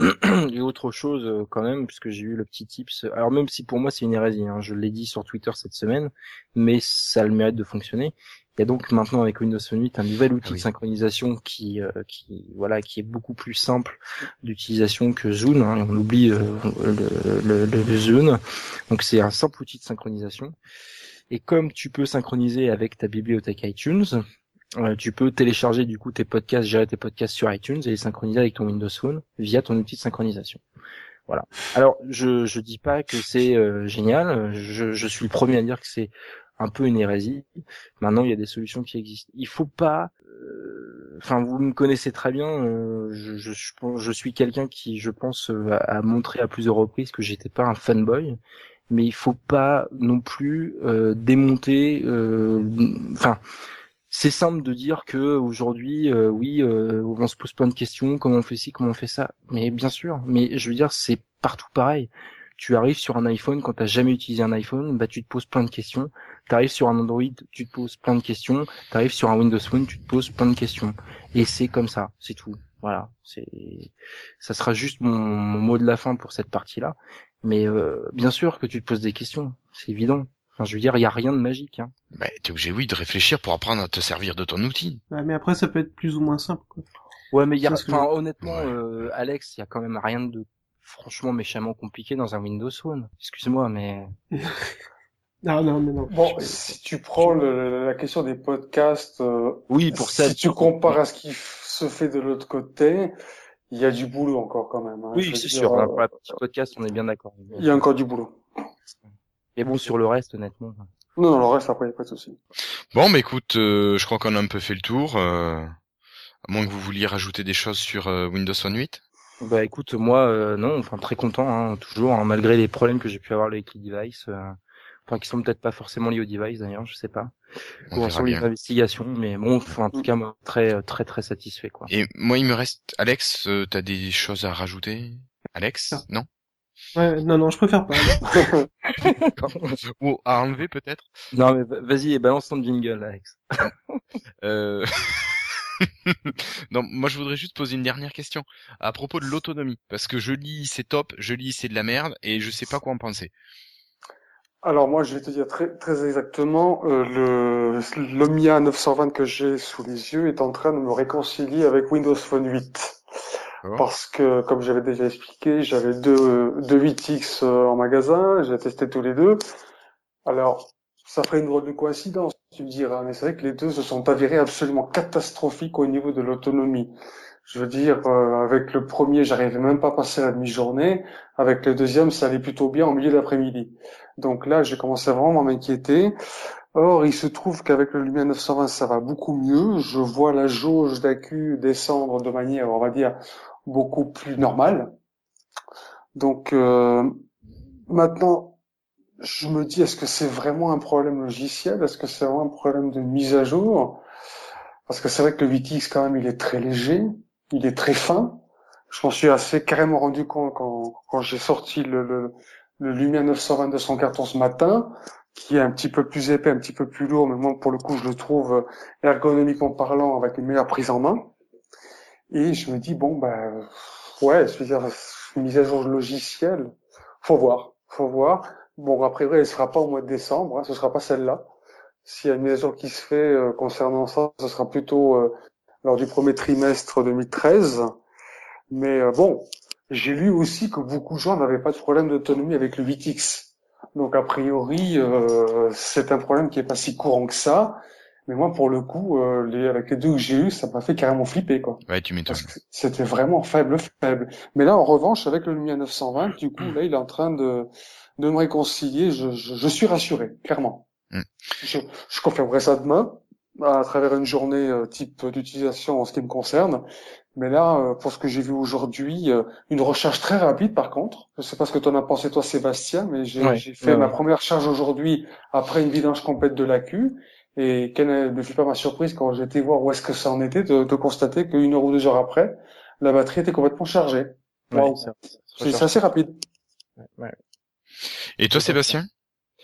et autre chose euh, quand même, puisque j'ai eu le petit tips. Alors même si pour moi c'est une hérésie, hein, je l'ai dit sur Twitter cette semaine, mais ça a le mérite de fonctionner. Il y a donc maintenant avec Windows Phone 8 un nouvel outil Ah oui. de synchronisation qui, euh, qui, voilà, qui est beaucoup plus simple d'utilisation que Zoom. hein, et on oublie euh, le, le, le, le Zoom. Donc c'est un simple outil de synchronisation. Et comme tu peux synchroniser avec ta bibliothèque iTunes, euh, tu peux télécharger du coup tes podcasts, gérer tes podcasts sur iTunes et les synchroniser avec ton Windows Phone via ton outil de synchronisation. Voilà. Alors je je dis pas que c'est euh, génial. Je, je suis le premier à dire que c'est un peu une hérésie. Maintenant, il y a des solutions qui existent. Il faut pas. euh, Enfin, vous me connaissez très bien. euh, je, je, je suis quelqu'un qui, je pense, a, montré à plusieurs reprises que j'étais pas un fanboy. Mais il faut pas non plus démonter. Enfin, c'est simple de dire que aujourd'hui, euh, oui, euh, on se pose plein de questions. Comment on fait ci, comment on fait ça? Mais bien sûr. Mais je veux dire, c'est partout pareil. Tu arrives sur un iPhone quand t'as jamais utilisé un iPhone, bah tu te poses plein de questions. T'arrives sur un Android, tu te poses plein de questions. T'arrives sur un Windows Phone, tu te poses plein de questions. Et c'est comme ça, c'est tout. Voilà, c'est, ça sera juste mon, mon mot de la fin pour cette partie-là. Mais euh, bien sûr que tu te poses des questions, c'est évident. Enfin, je veux dire, il y a rien de magique. Hein. Ben, t'es obligé, oui, de réfléchir pour apprendre à te servir de ton outil. Ouais, mais après, ça peut être plus ou moins simple. Quoi. Ouais, mais il y a, enfin, je- honnêtement, Ouais. euh, Alex, il y a quand même rien de franchement méchamment compliqué dans un Windows Phone. Excuse-moi, mais <laughs> Non, non, mais non. Bon, Je- si tu prends le- la question des podcasts, euh, oui, pour ça. si tu compares à ce qui se fait de l'autre côté, il y a du boulot encore quand même. hein. Oui, c'est dire, sûr. euh, hein, Pour la partie podcast, on est bien d'accord. Il y a encore du boulot. Mais bon, sur le reste, honnêtement. Non, non, le reste après, il n'y a pas de souci. Bon, mais écoute, euh, je crois qu'on a un peu fait le tour. Euh, à moins que vous vouliez rajouter des choses sur euh, Windows Phone 8. Bah écoute, moi, euh, non, enfin très content, hein, toujours, hein, malgré les problèmes que j'ai pu avoir avec les devices, euh, enfin qui sont peut-être pas forcément liés au device d'ailleurs, je sais pas. On sur les investigations, mais bon, enfin, en tout cas, moi, très, très, très satisfait, quoi. Et moi, il me reste... Alex, euh, t'as des choses à rajouter? Alex? Non? Ouais, non, non, je préfère pas. <laughs> Ou à enlever peut-être non, mais va- vas-y, balance ton jingle, Alex. <laughs> Euh... <laughs> non, moi je voudrais juste poser une dernière question à propos de l'autonomie, parce que je lis c'est top, je lis c'est de la merde, et je sais pas quoi en penser. Alors moi, je vais te dire très, très exactement, euh, le l'Omia 920 que j'ai sous les yeux est en train de me réconcilier avec Windows Phone 8. Parce que, comme j'avais déjà expliqué, j'avais deux, deux 8X euh, en magasin, j'ai testé tous les deux. Alors, ça ferait une drôle de coïncidence, tu me diras, mais c'est vrai que les deux se sont avérés absolument catastrophiques au niveau de l'autonomie. Je veux dire, euh, avec le premier, j'arrivais même pas à passer la demi-journée. Avec le deuxième, ça allait plutôt bien au milieu d'après-midi. Donc là, j'ai commencé vraiment à m'inquiéter. Or, il se trouve qu'avec le Lumia 920, ça va beaucoup mieux. Je vois la jauge d'accu descendre de manière, on va dire, beaucoup plus normale. Donc euh, maintenant, je me dis, est-ce que c'est vraiment un problème logiciel? Est-ce que c'est vraiment un problème de mise à jour? Parce que c'est vrai que le 8X, quand même, il est très léger, il est très fin. Je m'en suis assez carrément rendu compte quand, quand j'ai sorti le, le, le Lumia 920 de son carton ce matin, qui est un petit peu plus épais, un petit peu plus lourd, mais moi, pour le coup, je le trouve euh, ergonomiquement parlant avec une meilleure prise en main. Et je me dis, bon, ben, ouais, je veux dire, mise à jour logicielle. Faut voir, faut voir. Bon, a priori, elle sera pas au mois de décembre, hein, ce sera pas celle-là. S'il y a une mise à jour qui se fait euh, concernant ça, ce sera plutôt euh, lors du premier trimestre 2013. Mais euh, bon, j'ai lu aussi que beaucoup de gens n'avaient pas de problème d'autonomie avec le 8X. Donc a priori, c'est un problème qui est pas si courant que ça. Mais moi, pour le coup, euh, les, avec les deux que j'ai eu, ça m'a fait carrément flipper, quoi. Ouais, tu m'étonnes. C'était vraiment faible, faible. Mais là, en revanche, avec le Lumia 920, du coup, là, il est en train de, de me réconcilier. Je, je, je suis rassuré, clairement. Mm. Je, je confirmerai ça demain, à travers une journée euh, type d'utilisation en ce qui me concerne. Mais là, euh, pour ce que j'ai vu aujourd'hui, euh, une recharge très rapide, par contre. Je sais pas ce que tu en as pensé, toi, Sébastien, mais j'ai Ouais, fait ouais, ma ouais. première charge aujourd'hui après une vidange complète de l'accu. Et quelle ne fut pas ma surprise quand été voir où est-ce que ça en était, de, de constater qu'une heure ou deux heures après, la batterie était complètement chargée. Ouais, c'est assez rapide. Ouais. Et toi, Sébastien?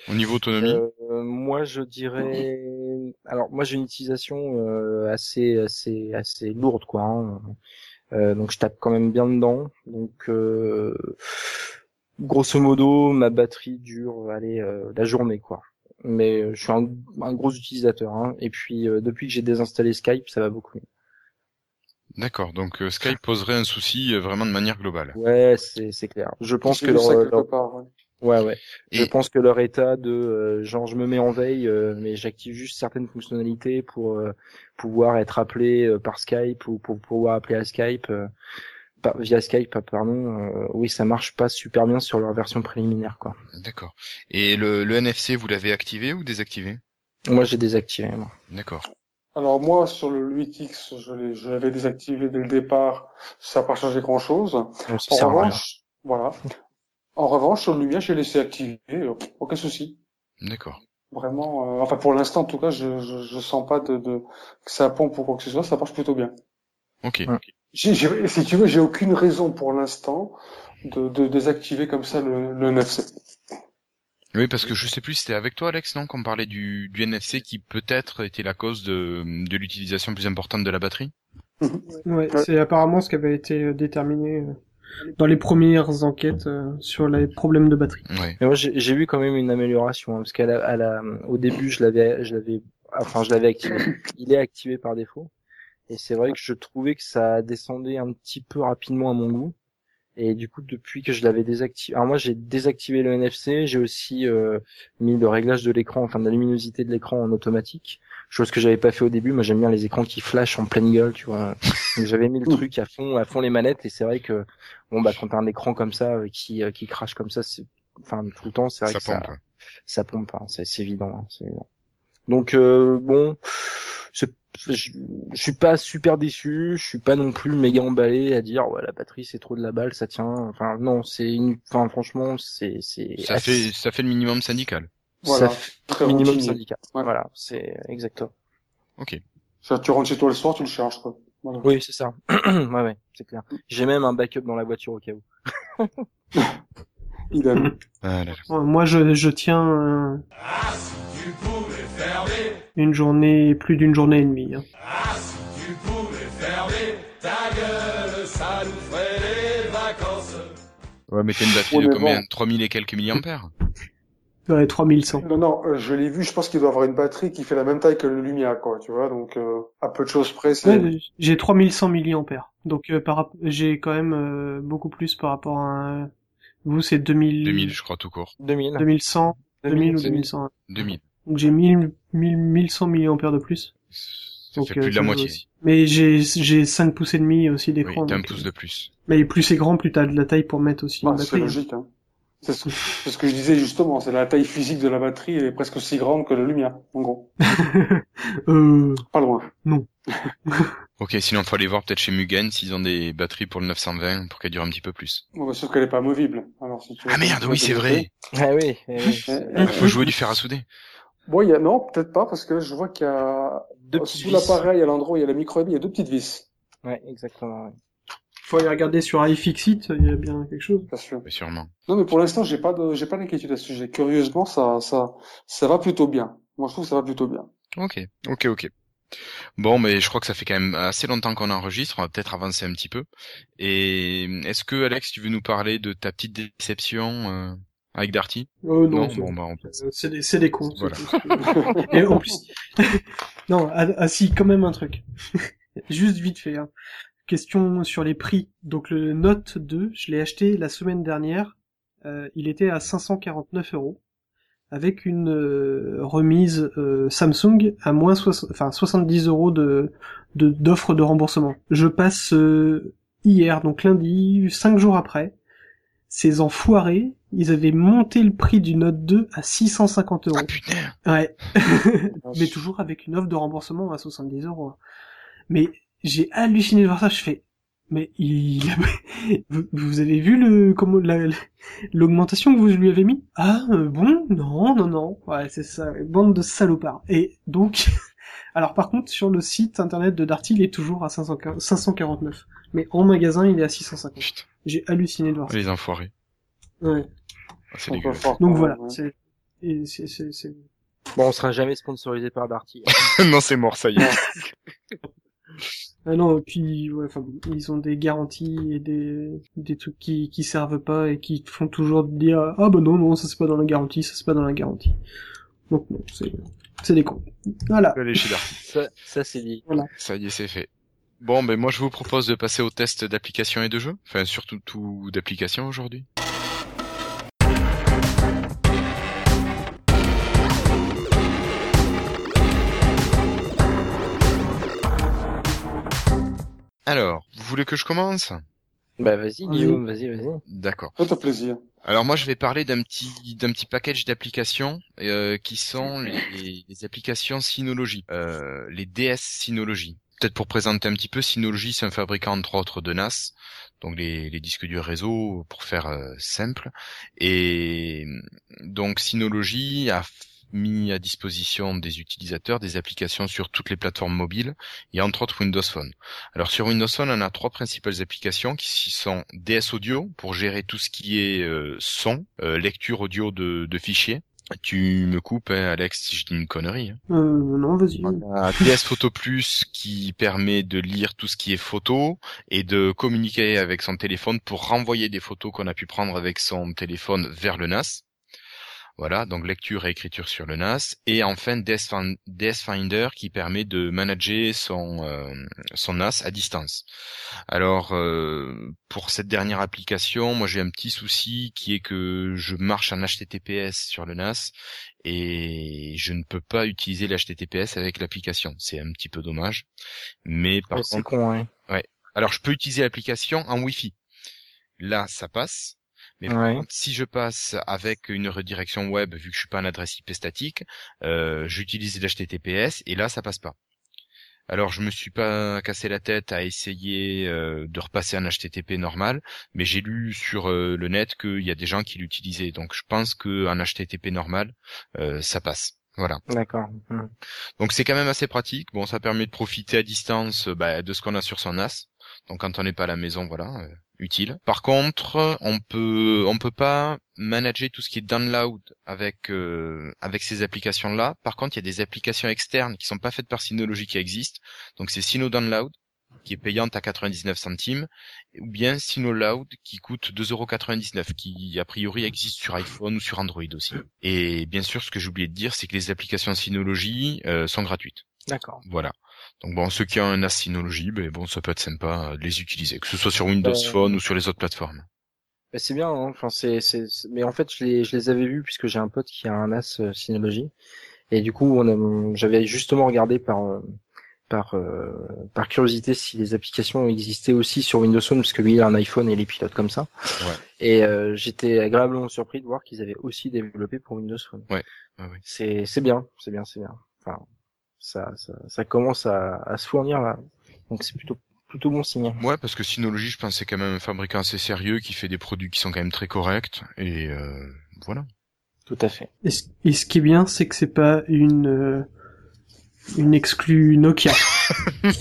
Au niveau autonomie? Euh, moi, je dirais. Alors, moi, j'ai une utilisation euh, assez, assez, assez lourde, quoi. hein. Euh, donc, je tape quand même bien dedans. Donc, euh, grosso modo, ma batterie dure, allez, euh, la journée, quoi. Mais euh, je suis un, un gros utilisateur. Hein. Et puis, euh, depuis que j'ai désinstallé Skype, ça va beaucoup mieux. D'accord, donc euh, Skype poserait un souci euh, vraiment de manière globale. Ouais, c'est, c'est clair. Je pense que leur, quelque leur- part, ouais. Ouais, ouais. Je pense que leur état de euh, genre je me mets en veille, euh, mais j'active juste certaines fonctionnalités pour euh, pouvoir être appelé euh, par Skype ou pour pouvoir appeler à Skype euh, via Skype, pardon. euh, oui, ça marche pas super bien sur leur version préliminaire, quoi. D'accord. Et le, le NFC, vous l'avez activé ou désactivé? Moi, j'ai désactivé. Moi. D'accord. Alors moi, sur le 8X, je l'ai- je l'avais désactivé dès le départ. Ça n'a pas changé grand-chose. En revanche, voilà. En revanche, sur le Lumia, j'ai laissé activer. euh, aucun souci. D'accord. Vraiment, euh, enfin pour l'instant en tout cas, je, je, je sens pas de, de que ça pompe ou quoi que ce soit, ça marche plutôt bien. Ok. Ouais. Si tu veux, j'ai aucune raison pour l'instant de, de désactiver comme ça le, le 9C. Oui, parce que je sais plus, c'était avec toi, Alex, non, qu'on parlait du, du NFC qui peut-être était la cause de, de l'utilisation plus importante de la batterie? Ouais, Ouais. c'est apparemment ce qui avait été euh, déterminé euh, dans les premières enquêtes euh, sur les problèmes de batterie. Ouais. Mais moi, j'ai j'ai vu quand même une amélioration hein, parce qu'à la, à la, au début, je l'avais, je l'avais, enfin, je l'avais activé. <coughs> Il est activé par défaut. Et c'est vrai que je trouvais que ça descendait un petit peu rapidement à mon goût. Et du coup, depuis que je l'avais désactivé, alors moi j'ai désactivé le NFC, j'ai aussi euh, mis le réglage de l'écran, enfin de la luminosité de l'écran en automatique, chose que j'avais pas fait au début. Moi j'aime bien les écrans qui flashent en pleine gueule, tu vois. Donc j'avais mis le <laughs> truc à fond, à fond les manettes, et c'est vrai que bon bah quand t'as un écran comme ça euh, qui euh, qui crache comme ça, c'est enfin tout le temps, c'est vrai Ça que ça pompe. ça pompe, hein, c'est c'est évident, hein, c'est évident. Donc euh, bon, je, je suis pas super déçu, je suis pas non plus méga emballé à dire ouais la batterie c'est trop de la balle, ça tient. Enfin non, c'est une, enfin franchement c'est c'est Ça assez- fait, ça fait le minimum syndical. Voilà. ça fait Très minimum. Ouais. Voilà, c'est exactement. Ok. Ça, tu rentres chez toi le soir, tu le charges quoi. Voilà. Oui c'est ça. <clears throat> ouais ouais, c'est clair. J'ai même un backup dans la voiture au cas où. <laughs> Il a Ah là là. Ouais, moi, je, je tiens euh, Ah, si tu une journée, plus d'une journée et demie. hein. ah, si tu pouvais fermer ta gueule, ça nous ferait les vacances. Ouais, mais t'as une batterie Ouais, de mais combien bon. 3000 et quelques milliampères Ouais, 3100. Non, non, euh, je l'ai vu, je pense qu'il doit avoir une batterie qui fait la même taille que le Lumia, quoi, tu vois, donc euh, à peu de choses près, c'est... Ouais, j'ai 3100 milliampères. Donc, euh, par, j'ai quand même euh, beaucoup plus par rapport à un... Vous, c'est 2000... 2000, je crois, tout court. 2000. 2100, 2000 ou 2000. 2100. 2000. Donc, j'ai 1000, 1000, 1100 milliampères de plus. Ça Donc, fait euh, plus de la joue moitié. aussi. Mais j'ai, j'ai 5 pouces et demi aussi Oui, d'écran. t'as un pouce euh, de plus. Mais plus c'est grand, plus t'as de la taille pour mettre aussi Ah, une c'est batterie. logique, hein. <laughs> C'est ce, que je disais justement, c'est la taille physique de la batterie, elle est presque aussi grande que le Lumia, en gros. <laughs> euh, Pas loin. <laughs> Ok, sinon faut aller voir peut-être chez Mugen s'ils ont des batteries pour le 920 pour qu'elle dure un petit peu plus. Bon, bah, sauf qu'elle est pas movible. Alors, si tu veux- Ah merde, oui, c'est vrai. Ah oui. eh oui. Euh, euh, Faut jouer du fer à souder. Bon, il y a, non, peut-être pas, parce que je vois qu'il y a, Deux petites sous l'appareil, à l'endroit où il y a la micro il y a deux petites vis, Ouais exactement. ouais. faut aller regarder sur iFixit, il y a bien quelque chose. bien sûr. Mais sûrement. Non, mais pour l'instant, j'ai pas de, j'ai pas d'inquiétude à ce sujet. Curieusement, ça, ça, ça va plutôt bien. Moi, je trouve que ça va plutôt bien. Ok, ok, ok. Bon, mais je crois que ça fait quand même assez longtemps qu'on enregistre. On va peut-être avancer un petit peu. Et est-ce que Alex, tu veux nous parler de ta petite déception euh, avec Darty Oh non, Non, c'est- bon bah on euh, c'est des, c'est des cons. Voilà. <laughs> Et en plus, <laughs> non, ah, ah si, quand même un truc. <laughs> Juste vite fait. Hein. Question sur les prix. Donc le Note 2, je l'ai acheté la semaine dernière. Euh, il était à 549 euros avec une euh, remise euh, Samsung à moins soix- enfin 70 euros de de- d'offre de, remboursement. Je passe euh, hier, donc lundi, cinq jours après. Ces enfoirés, ils avaient monté le prix du Note 2 à 650 euros. Ah putain Ouais. <laughs> mais toujours avec une offre de remboursement à 70 euros. Mais j'ai halluciné de voir ça. Je fais, mais il, <laughs> vous, avez vu le comment la- l'augmentation que vous lui avez mis? Ah euh, bon, non, non, non. Ouais, c'est ça. Bande de salopards. Et donc, <laughs> alors par contre sur le site internet de Darty, il est toujours à 500 549. Mais en magasin, il est à 650. Putain, J'ai halluciné de voir ça. les enfoirés. Ouais. Ah, C'est dégueulasse. Donc voilà. ouais. C'est et c'est c'est c'est Bon, on sera jamais sponsorisé par Darty. <laughs> non, c'est mort, ça y est. <laughs> Ah non, et puis ouais, enfin, bon, ils ont des garanties et des des trucs qui qui servent pas et qui font toujours dire ah bah non non ça c'est pas dans la garantie, ça c'est pas dans la garantie. Donc non, c'est c'est des cons. Voilà. Allez chez Darty. Ça, ça c'est dit. Ça y est, c'est fait. Bon, ben moi je vous propose de passer au test d'application et de jeu. Enfin, surtout tout d'application aujourd'hui. Alors, vous voulez que je commence? Bah vas-y. Guillaume, vas-y, vas-y. D'accord. Faites plaisir. Alors moi je vais parler d'un petit d'un petit package d'applications euh, qui sont les, les applications Synology, euh, les DS Synology. Peut-être pour présenter un petit peu, Synology c'est un fabricant entre autres de NAS, donc les, les disques durs réseau pour faire euh, simple. Et donc Synology a mis à disposition des utilisateurs des applications sur toutes les plateformes mobiles et entre autres Windows Phone. Alors sur Windows Phone, on a trois principales applications qui sont DS Audio pour gérer tout ce qui est euh, son, euh, lecture audio de, de fichiers. Tu me coupes, hein, Alex, si je dis une connerie. hein. Euh, non, vas-y. On a DS Photo Plus qui permet de lire tout ce qui est photo et de communiquer avec son téléphone pour renvoyer des photos qu'on a pu prendre avec son téléphone vers le NAS. Voilà, donc lecture et écriture sur le NAS. Et enfin DS, Fin- DS Finder qui permet de manager son, euh, son NAS à distance. Alors euh, pour cette dernière application, moi j'ai un petit souci qui est que je marche en HTTPS sur le NAS et je ne peux pas utiliser l'HTTPS avec l'application. C'est un petit peu dommage. Mais par Ouais, contre, con, hein. alors je peux utiliser l'application en Wi-Fi. Là, ça passe. Mais par Ouais. contre, si je passe avec une redirection web, vu que je suis pas en adresse IP statique, euh, j'utilise l'HTTPS et là, ça passe pas. Alors, je me suis pas cassé la tête à essayer euh, de repasser en HTTP normal, mais j'ai lu sur euh, le net qu'il y a des gens qui l'utilisaient. Donc, je pense que en HTTP normal, euh, ça passe. Voilà. D'accord. Hmm. Donc c'est quand même assez pratique. Bon, ça permet de profiter à distance bah, de ce qu'on a sur son NAS. Donc quand on n'est pas à la maison, voilà, utile. Par contre, on peut on peut pas manager tout ce qui est download avec euh, avec ces applications là. Par contre, il y a des applications externes qui sont pas faites par Synology qui existent. Donc c'est Syno Download qui est payante à 99 centimes ou bien Synoloud qui coûte 2,99€ qui a priori existe sur iPhone ou sur Android aussi. Et bien sûr, ce que j'ai oublié de dire, c'est que les applications Synology euh, sont gratuites. D'accord. Voilà. Donc bon, ceux qui ont un NAS Synology, ben bon, ça peut être sympa de les utiliser, que ce soit sur Windows Euh, Phone ou sur les autres plateformes. Bah, c'est bien, hein. enfin c'est, mais en fait je les, je les avais vus puisque j'ai un pote qui a un NAS euh, Synology et du coup on a, j'avais justement regardé par euh, par euh, par curiosité si les applications existaient aussi sur Windows Phone parce que lui il a un iPhone et les pilote comme ça. Ouais. Et euh, j'étais agréablement surpris de voir qu'ils avaient aussi développé pour Windows Phone. Ouais, ouais. C'est c'est bien, c'est bien, c'est bien. Enfin ça ça, ça commence à, à se fournir là, donc c'est plutôt plutôt bon signe. Ouais, parce que Synology, je pense, c'est quand même un fabricant assez sérieux qui fait des produits qui sont quand même très corrects. Et euh, voilà. Tout à fait. Et, ce- et ce qui est bien, c'est que c'est pas une euh, une exclue Nokia. <laughs>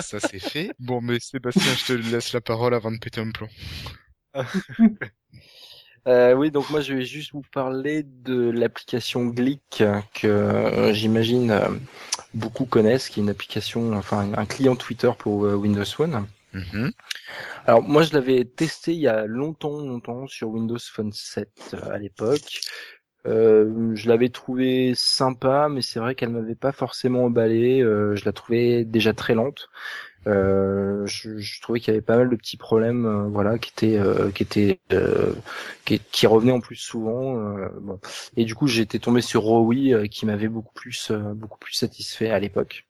Ça c'est fait. Bon, mais Sébastien, je te laisse la parole avant de péter un plomb. <laughs> Euh, oui, donc moi je vais juste vous parler de l'application Glick que euh, j'imagine euh, beaucoup connaissent, qui est une application, enfin un client Twitter pour euh, Windows Phone. Mhm. Alors moi je l'avais testé il y a longtemps, longtemps sur Windows Phone 7 euh, à l'époque. Euh, je l'avais trouvé sympa, mais c'est vrai qu'elle m'avait pas forcément emballé. Euh, je la trouvais déjà très lente. Euh, je, je trouvais qu'il y avait pas mal de petits problèmes, euh, voilà, qui étaient, euh, qui étaient, euh, qui, qui revenaient en plus souvent. bon. Et du coup, j'étais tombé sur Rowi, euh, qui m'avait beaucoup plus, beaucoup plus satisfait à l'époque.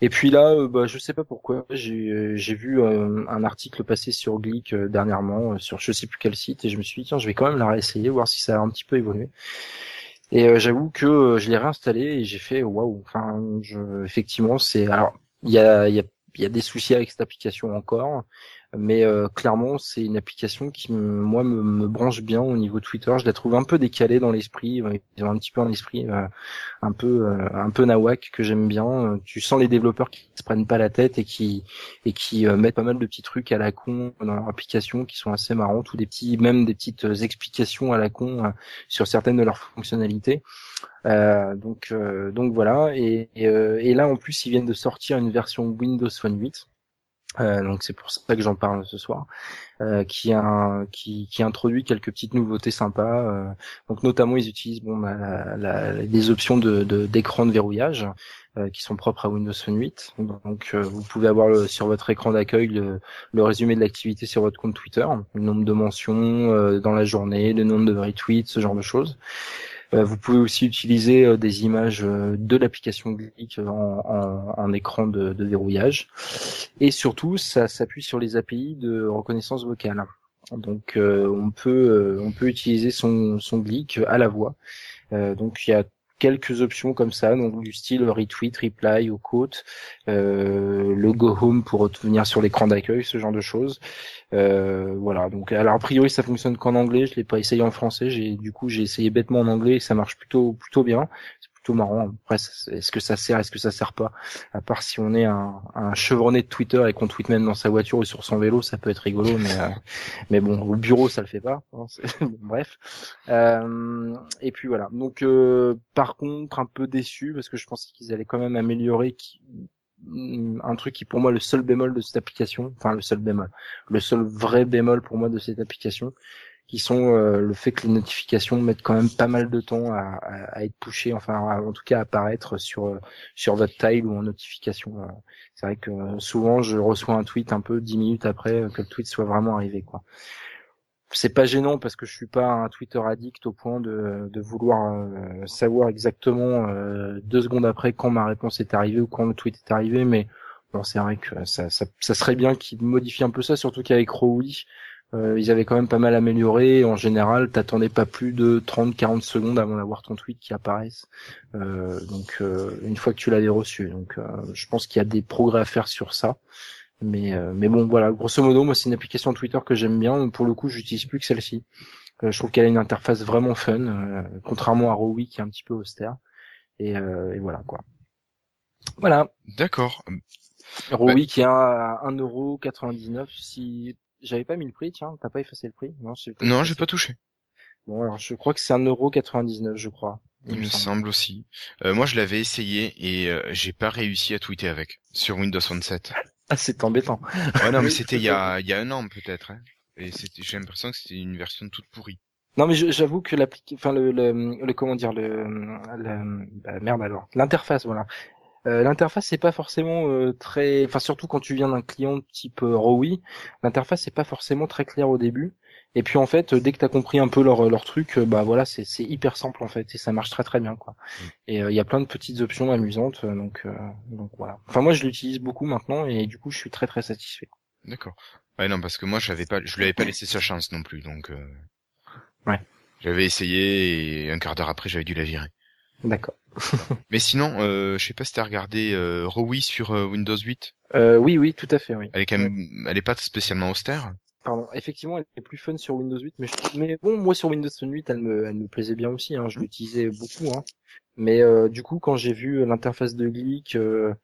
Et puis là, bah, je sais pas pourquoi, j'ai j'ai vu un article passer sur Glick dernièrement, sur je sais plus quel site, et je me suis dit tiens, je vais quand même la réessayer, voir si ça a un petit peu évolué. Et j'avoue que je l'ai réinstallé et j'ai fait waouh. Enfin, effectivement, c'est alors il y a y a il y a des soucis avec cette application encore, mais euh, clairement c'est une application qui moi me, me branche bien au niveau Twitter. Je la trouve un peu décalée dans l'esprit, euh, ils ont un petit peu un esprit euh, un peu euh, un peu nawak que j'aime bien. Euh, Tu sens les développeurs qui se prennent pas la tête et qui et qui euh, mettent pas mal de petits trucs à la con dans leur application qui sont assez marrants, ou des petits même des petites explications à la con sur certaines de leurs fonctionnalités. Euh, donc euh, donc voilà et, et, euh, et là en plus ils viennent de sortir une version Windows Phone 8 euh, donc c'est pour ça que j'en parle ce soir, euh, qui, a, qui, qui introduit quelques petites nouveautés sympas. euh, donc notamment ils utilisent bon bah, la, la- des options d'écran de, verrouillage euh, qui sont propres à Windows Phone 8. Donc euh, vous pouvez avoir le- sur votre écran d'accueil le, le résumé de l'activité sur votre compte Twitter, le nombre de mentions dans la journée, le nombre de retweets, ce genre de choses. Euh, vous pouvez aussi utiliser euh, des images euh, de l'application Glick en, en, en écran de, de verrouillage. Et surtout, ça s'appuie sur les API de reconnaissance vocale. Donc, on peut on peut utiliser son son à la voix. Donc, il y a quelques options comme ça, donc du style retweet, reply au quote, euh, le home pour revenir sur l'écran d'accueil, ce genre de choses. Euh, voilà. Donc, alors a priori, ça fonctionne qu'en anglais. Je l'ai pas essayé en français. J'ai du coup j'ai essayé bêtement en anglais et ça marche plutôt plutôt bien. Plutôt marrant. Après, est-ce que ça sert, est-ce que ça sert pas? À part si on est un, un chevronné de Twitter et qu'on tweet même dans sa voiture ou sur son vélo, ça peut être rigolo, mais euh, <laughs> mais bon, au bureau ça le fait pas. hein, <laughs> Bref. Euh, et puis voilà. Donc euh, par contre, un peu déçu parce que je pensais qu'ils allaient quand même améliorer qui- un truc qui pour moi le seul bémol de cette application, enfin le seul bémol, le seul vrai bémol pour moi de cette application, qui sont euh, le fait que les notifications mettent quand même pas mal de temps à, être pushées, enfin en tout cas à apparaître sur euh, sur votre tile ou en notification. euh. C'est vrai que souvent je reçois un tweet un peu dix minutes après que le tweet soit vraiment arrivé quoi. C'est pas gênant parce que je suis pas un Twitter addict au point de, vouloir savoir exactement deux secondes après quand ma réponse est arrivée ou quand le tweet est arrivé, mais bon c'est vrai que ça, serait bien qu'ils modifient un peu ça, surtout qu'avec Rowi, euh, ils avaient quand même pas mal amélioré. En général, t'attendais pas plus de 30-40 secondes avant d'avoir ton tweet qui apparaisse. Euh, donc euh, une fois que tu l'avais reçu. Donc euh, je pense qu'il y a des progrès à faire sur ça. Mais euh, mais bon voilà, grosso modo, moi c'est une application Twitter que j'aime bien. Pour le coup, j'utilise plus que celle-ci. Euh, je trouve qu'elle a une interface vraiment fun, euh, contrairement à Rowi qui est un petit peu austère. Et, euh, et voilà quoi. Voilà, D'accord. Rowi qui est à 1,99€ si j'avais pas mis le prix, tiens, t'as pas effacé le prix? Non, j'ai Non, j'ai pas touché. Bon, alors je crois que c'est 1,99€, je crois. Il me semble aussi. Euh, moi, je l'avais essayé et euh, j'ai pas réussi à tweeter avec sur Windows Phone 7. Ah, c'est embêtant. Ouais, non, mais <laughs> c'était il y a il y a un an peut-être. Hein. Et j'ai l'impression que c'était une version toute pourrie. Non, mais j'avoue que l'application, enfin le, le, le comment dire, le, le bah, merde alors, l'interface, voilà. Euh, l'interface c'est pas forcément euh, très, enfin surtout quand tu viens d'un client type euh, Rowi, l'interface c'est pas forcément très clair au début. Et puis en fait, euh, dès que t'as compris un peu leur leur truc, euh, bah voilà, c'est c'est hyper simple en fait et ça marche très très bien quoi. Et euh, il y a plein de petites options amusantes, euh, donc euh, donc voilà. Enfin moi je l'utilise beaucoup maintenant et du coup je suis très très satisfait. D'accord. Ouais, non, parce que moi, j'avais pas, je lui avais pas laissé sa chance non plus, donc. Euh... Ouais. J'avais essayé et un quart d'heure après, j'avais dû la virer. D'accord. <laughs> Mais sinon, euh, je sais pas si t'as regardé euh, sur euh, Windows 8. Euh, oui oui tout à fait oui. Elle est quand même, elle est pas spécialement austère. Pardon, effectivement, elle est plus fun sur Windows 8, mais, je- mais bon, moi sur Windows 8, elle me, elle me plaisait bien aussi, hein, je l'utilisais beaucoup, hein. Mais euh, du coup, quand j'ai vu l'interface de Glick, euh,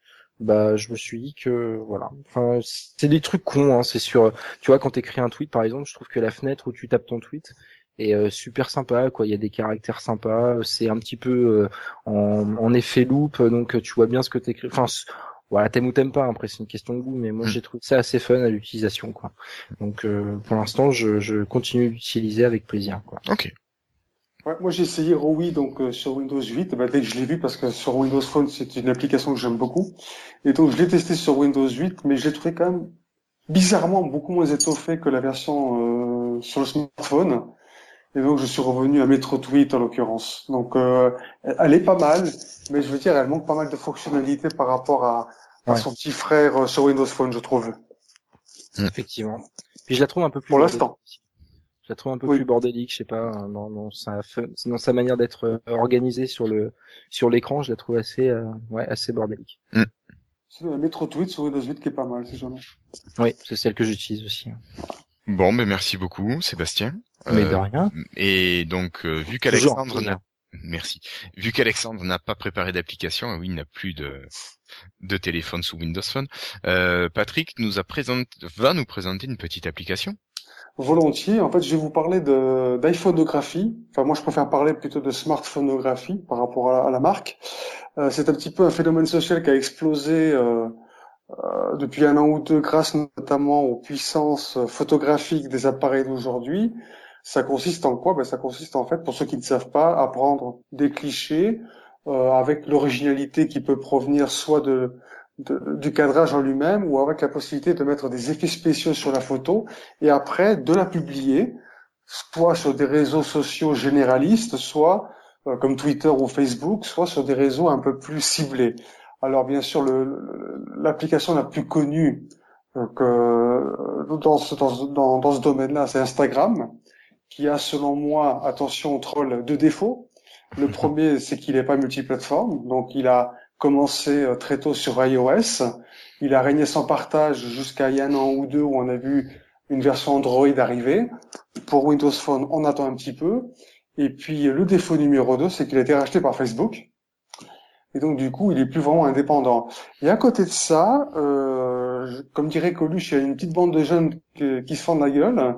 bah, je me suis dit que voilà, enfin, c'est des trucs cons, hein, c'est sur, tu vois, quand t'écris un tweet, par exemple, je trouve que la fenêtre où tu tapes ton tweet et euh, super sympa quoi. Il y a des caractères sympas c'est un petit peu euh, en, en effet loop donc tu vois bien ce que t'écris enfin voilà t'aimes ou t'aimes pas après c'est une question de goût mais moi Mm. j'ai trouvé ça assez fun à l'utilisation quoi. Donc euh, pour l'instant je, je continue d'utiliser avec plaisir quoi. Ok. Ouais, moi j'ai essayé Rowi donc euh, sur Windows 8 bah, dès que je l'ai vu parce que sur Windows Phone c'est une application que j'aime beaucoup. Et donc je l'ai testé sur Windows 8 mais je l'ai trouvé quand même bizarrement beaucoup moins étoffé que la version euh, sur le smartphone et donc je suis revenu à Metro Tweet en l'occurrence. Donc euh, elle est pas mal mais je veux dire elle manque pas mal de fonctionnalités par rapport à, à Ouais. son petit frère euh, sur Windows Phone je trouve. Effectivement. Puis je la trouve un peu plus Pour l'instant. je la trouve un peu Oui. plus bordélique je sais pas dans, dans sa dans sa manière d'être euh, organisée sur le sur l'écran je la trouve assez euh, ouais assez bordélique. C'est la Metro Tweet sur Windows 8 qui est pas mal c'est jamais. Oui c'est celle que j'utilise aussi Bon, ben merci beaucoup, Sébastien. Mais Euh, de rien Et donc, euh, vu qu'Alexandre n'a Merci. Vu qu'Alexandre n'a pas préparé d'application, et oui, il n'a plus de, de téléphone sous Windows Phone, euh, Patrick nous a présenté, va nous présenter une petite application. Volontiers. En fait, je vais vous parler de d'iPhonographie. Enfin, moi, je préfère parler plutôt de smartphonographie par rapport à, à la marque. Euh, c'est un petit peu un phénomène social qui a explosé euh, euh, depuis un an ou deux, grâce notamment aux puissances photographiques des appareils d'aujourd'hui. Ça consiste en quoi? Ben, Ça consiste en fait, pour ceux qui ne savent pas, à prendre des clichés euh, avec l'originalité qui peut provenir soit de, de- du cadrage en lui-même ou avec la possibilité de mettre des effets spéciaux sur la photo et après de la publier, soit sur des réseaux sociaux généralistes, soit euh, comme Twitter ou Facebook, soit sur des réseaux un peu plus ciblés. Alors bien sûr, l'application la plus connue euh, dans ce, dans, dans, dans ce domaine-là, c'est Instagram, qui a selon moi, attention troll, deux défauts. Le <laughs> premier, c'est qu'il n'est pas multiplateforme, donc il a commencé euh, très tôt sur iOS. Il a régné sans partage jusqu'à il y a un an ou deux où on a vu une version Android arriver. Pour Windows Phone, on attend un petit peu. Et puis le défaut numéro 2, c'est qu'il a été racheté par Facebook. Et donc du coup, il est plus vraiment indépendant. Et à côté de ça, euh, je- comme dirait Coluche, il y a une petite bande de jeunes qui, qui se font de la gueule,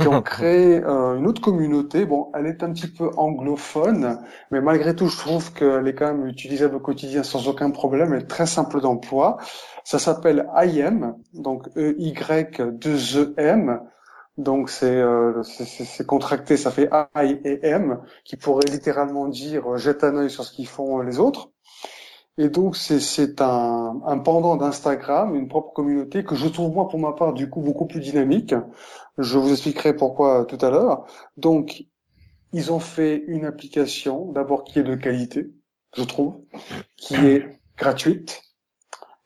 qui ont <laughs> créé euh, une autre communauté. Bon, elle est un petit peu anglophone, mais malgré tout, je trouve qu'elle est quand même utilisable au quotidien sans aucun problème. Elle est très simple d'emploi. Ça s'appelle IM, donc E Y 2 E. Donc c'est euh, c'est contracté, ça fait I et M, qui pourrait littéralement dire euh, jette un œil sur ce qu'ils font euh, les autres. Et donc c'est un, un pendant d'Instagram, une propre communauté que je trouve moi pour ma part du coup beaucoup plus dynamique. Je vous expliquerai pourquoi tout à l'heure. Donc ils ont fait une application d'abord qui est de qualité, je trouve, qui est gratuite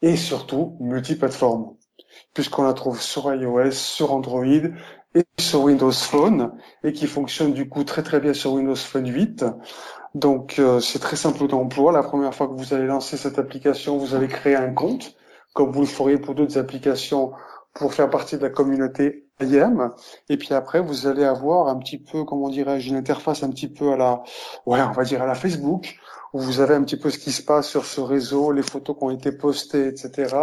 et surtout multiplateforme, puisqu'on la trouve sur iOS, sur Android et sur Windows Phone et qui fonctionne du coup très très bien sur Windows Phone 8. Donc euh, c'est très simple d'emploi. La première fois que vous allez lancer cette application, vous allez créer un compte, comme vous le feriez pour d'autres applications, pour faire partie de la communauté IM. Et puis après, vous allez avoir un petit peu, comment dirais-je, une interface un petit peu à la, ouais, on va dire à la Facebook, où vous avez un petit peu ce qui se passe sur ce réseau, les photos qui ont été postées, etc.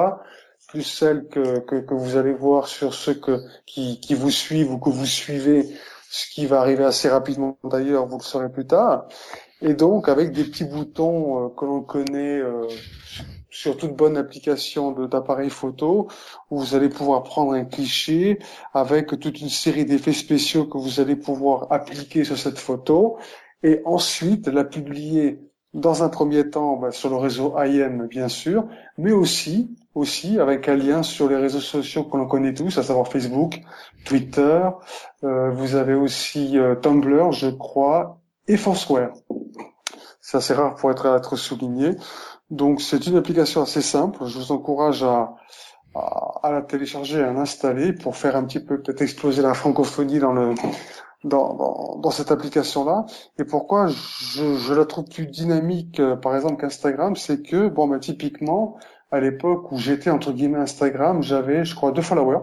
Plus celles que, que, que vous allez voir sur ceux que, qui, qui vous suivent ou que vous suivez, ce qui va arriver assez rapidement d'ailleurs, vous le saurez plus tard. Et donc avec des petits boutons euh, que l'on connaît euh, sur toute bonne application d'appareil photo, où vous allez pouvoir prendre un cliché avec toute une série d'effets spéciaux que vous allez pouvoir appliquer sur cette photo, et ensuite la publier dans un premier temps bah, sur le réseau IM bien sûr, mais aussi aussi avec un lien sur les réseaux sociaux que l'on connaît tous, à savoir Facebook, Twitter. euh, vous avez aussi euh, Tumblr, je crois, et Foursquare. C'est assez rare pour être, être souligné. Donc c'est une application assez simple. Je vous encourage à, à, à la télécharger, à l'installer pour faire un petit peu peut-être exploser la francophonie dans le dans, dans, dans cette application-là. Et pourquoi je, je la trouve plus dynamique, euh, par exemple, qu'Instagram, c'est que, bon, bah, typiquement, à l'époque où j'étais, entre guillemets, Instagram, j'avais, je crois, deux followers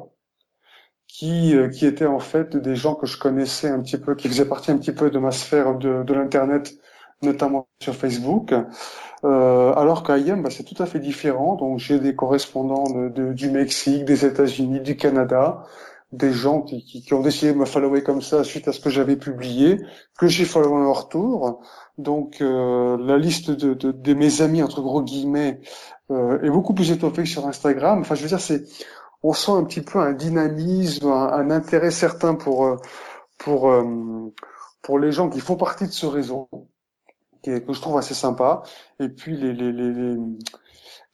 qui, euh, qui étaient en fait des gens que je connaissais un petit peu, qui faisaient partie un petit peu de ma sphère de, de l'Internet, notamment sur Facebook. Euh, alors qu'à IM, bah, c'est tout à fait différent. Donc j'ai des correspondants de, de- du Mexique, des États-Unis, du Canada. des gens qui, qui, qui ont décidé de me follower comme ça suite à ce que j'avais publié, que j'ai followé en retour. Donc euh, la liste de, de, de mes amis entre gros guillemets euh, est beaucoup plus étoffée que sur Instagram. Enfin, je veux dire, c'est on sent un petit peu un dynamisme, un, intérêt certain pour euh, pour euh, pour les gens qui font partie de ce réseau, que je trouve assez sympa. Et puis les les les,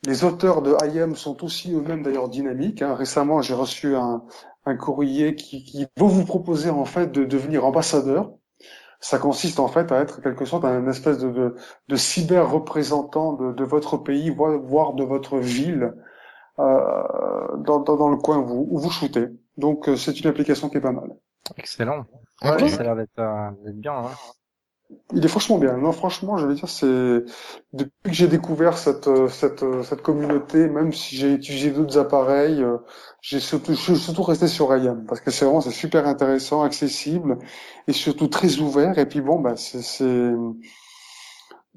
les, auteurs de IM sont aussi eux-mêmes d'ailleurs dynamiques. hein. Récemment, j'ai reçu un un courrier qui, qui va vous proposer en fait de devenir ambassadeur. Ça consiste en fait à être quelque sorte un espèce de, de, cyber représentant de, votre pays, voire de votre ville, dans, dans, dans le coin où vous, où vous shootez. Donc euh, c'est une application qui est pas mal. Excellent. Ouais, ça a l'air d'être euh, d'être bien. Hein. Il est franchement bien. Non, franchement, je veux dire, c'est depuis que j'ai découvert cette euh, cette euh, cette communauté, même si j'ai utilisé d'autres appareils, euh, j'ai surtout je suis surtout resté sur IAM parce que c'est vraiment c'est super intéressant, accessible et surtout très ouvert. Et puis bon, bah c'est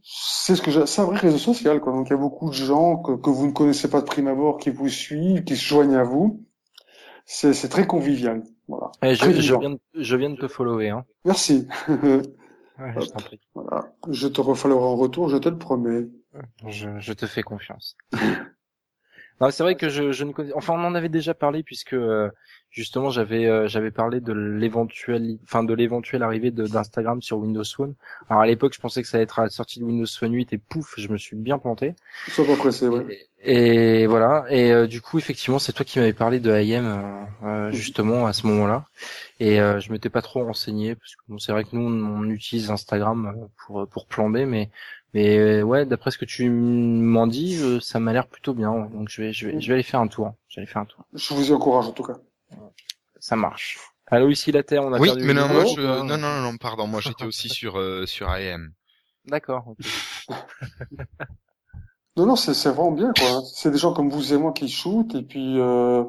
c'est ce que j'ai- c'est un vrai réseau social quoi. Donc il y a beaucoup de gens que que vous ne connaissez pas de prime abord qui vous suivent, qui se joignent à vous. C'est c'est très convivial. Voilà. Eh, je, viens de, je viens de te follower. Hein. Merci. <laughs> Ouais, je t'en prie. voilà. Je te refollowerai en retour, je te le promets. Je, je te fais confiance. <laughs> non, c'est vrai que je, je ne connais. Enfin, on en avait déjà parlé puisque euh, justement j'avais euh, j'avais parlé de l'éventuel, enfin de l'éventuelle arrivée de- d'Instagram sur Windows Phone. Alors à l'époque, je pensais que ça allait être à la sortie de Windows Phone 8 et pouf, je me suis bien planté. Pressé, ouais. Et, et voilà. Et euh, du coup, effectivement, c'est toi qui m'avais parlé de IM euh, euh, justement à ce moment-là. Et euh, je m'étais pas trop renseigné parce que bon, c'est vrai que nous on, on utilise Instagram pour pour plan B, mais mais ouais, d'après ce que tu m'en dis, ça m'a l'air plutôt bien. Donc je vais je vais je vais aller faire un tour. Je vais aller faire un tour. Je vous y encourage en tout cas. Ça marche. Allô ici la Terre, on a Oui, perdu mais le non, moi je, non, non, non, pardon, moi j'étais aussi sur euh, sur IM. D'accord. Non, non, c'est c'est vraiment bien, quoi. C'est des gens comme vous et moi qui shootent, et puis euh,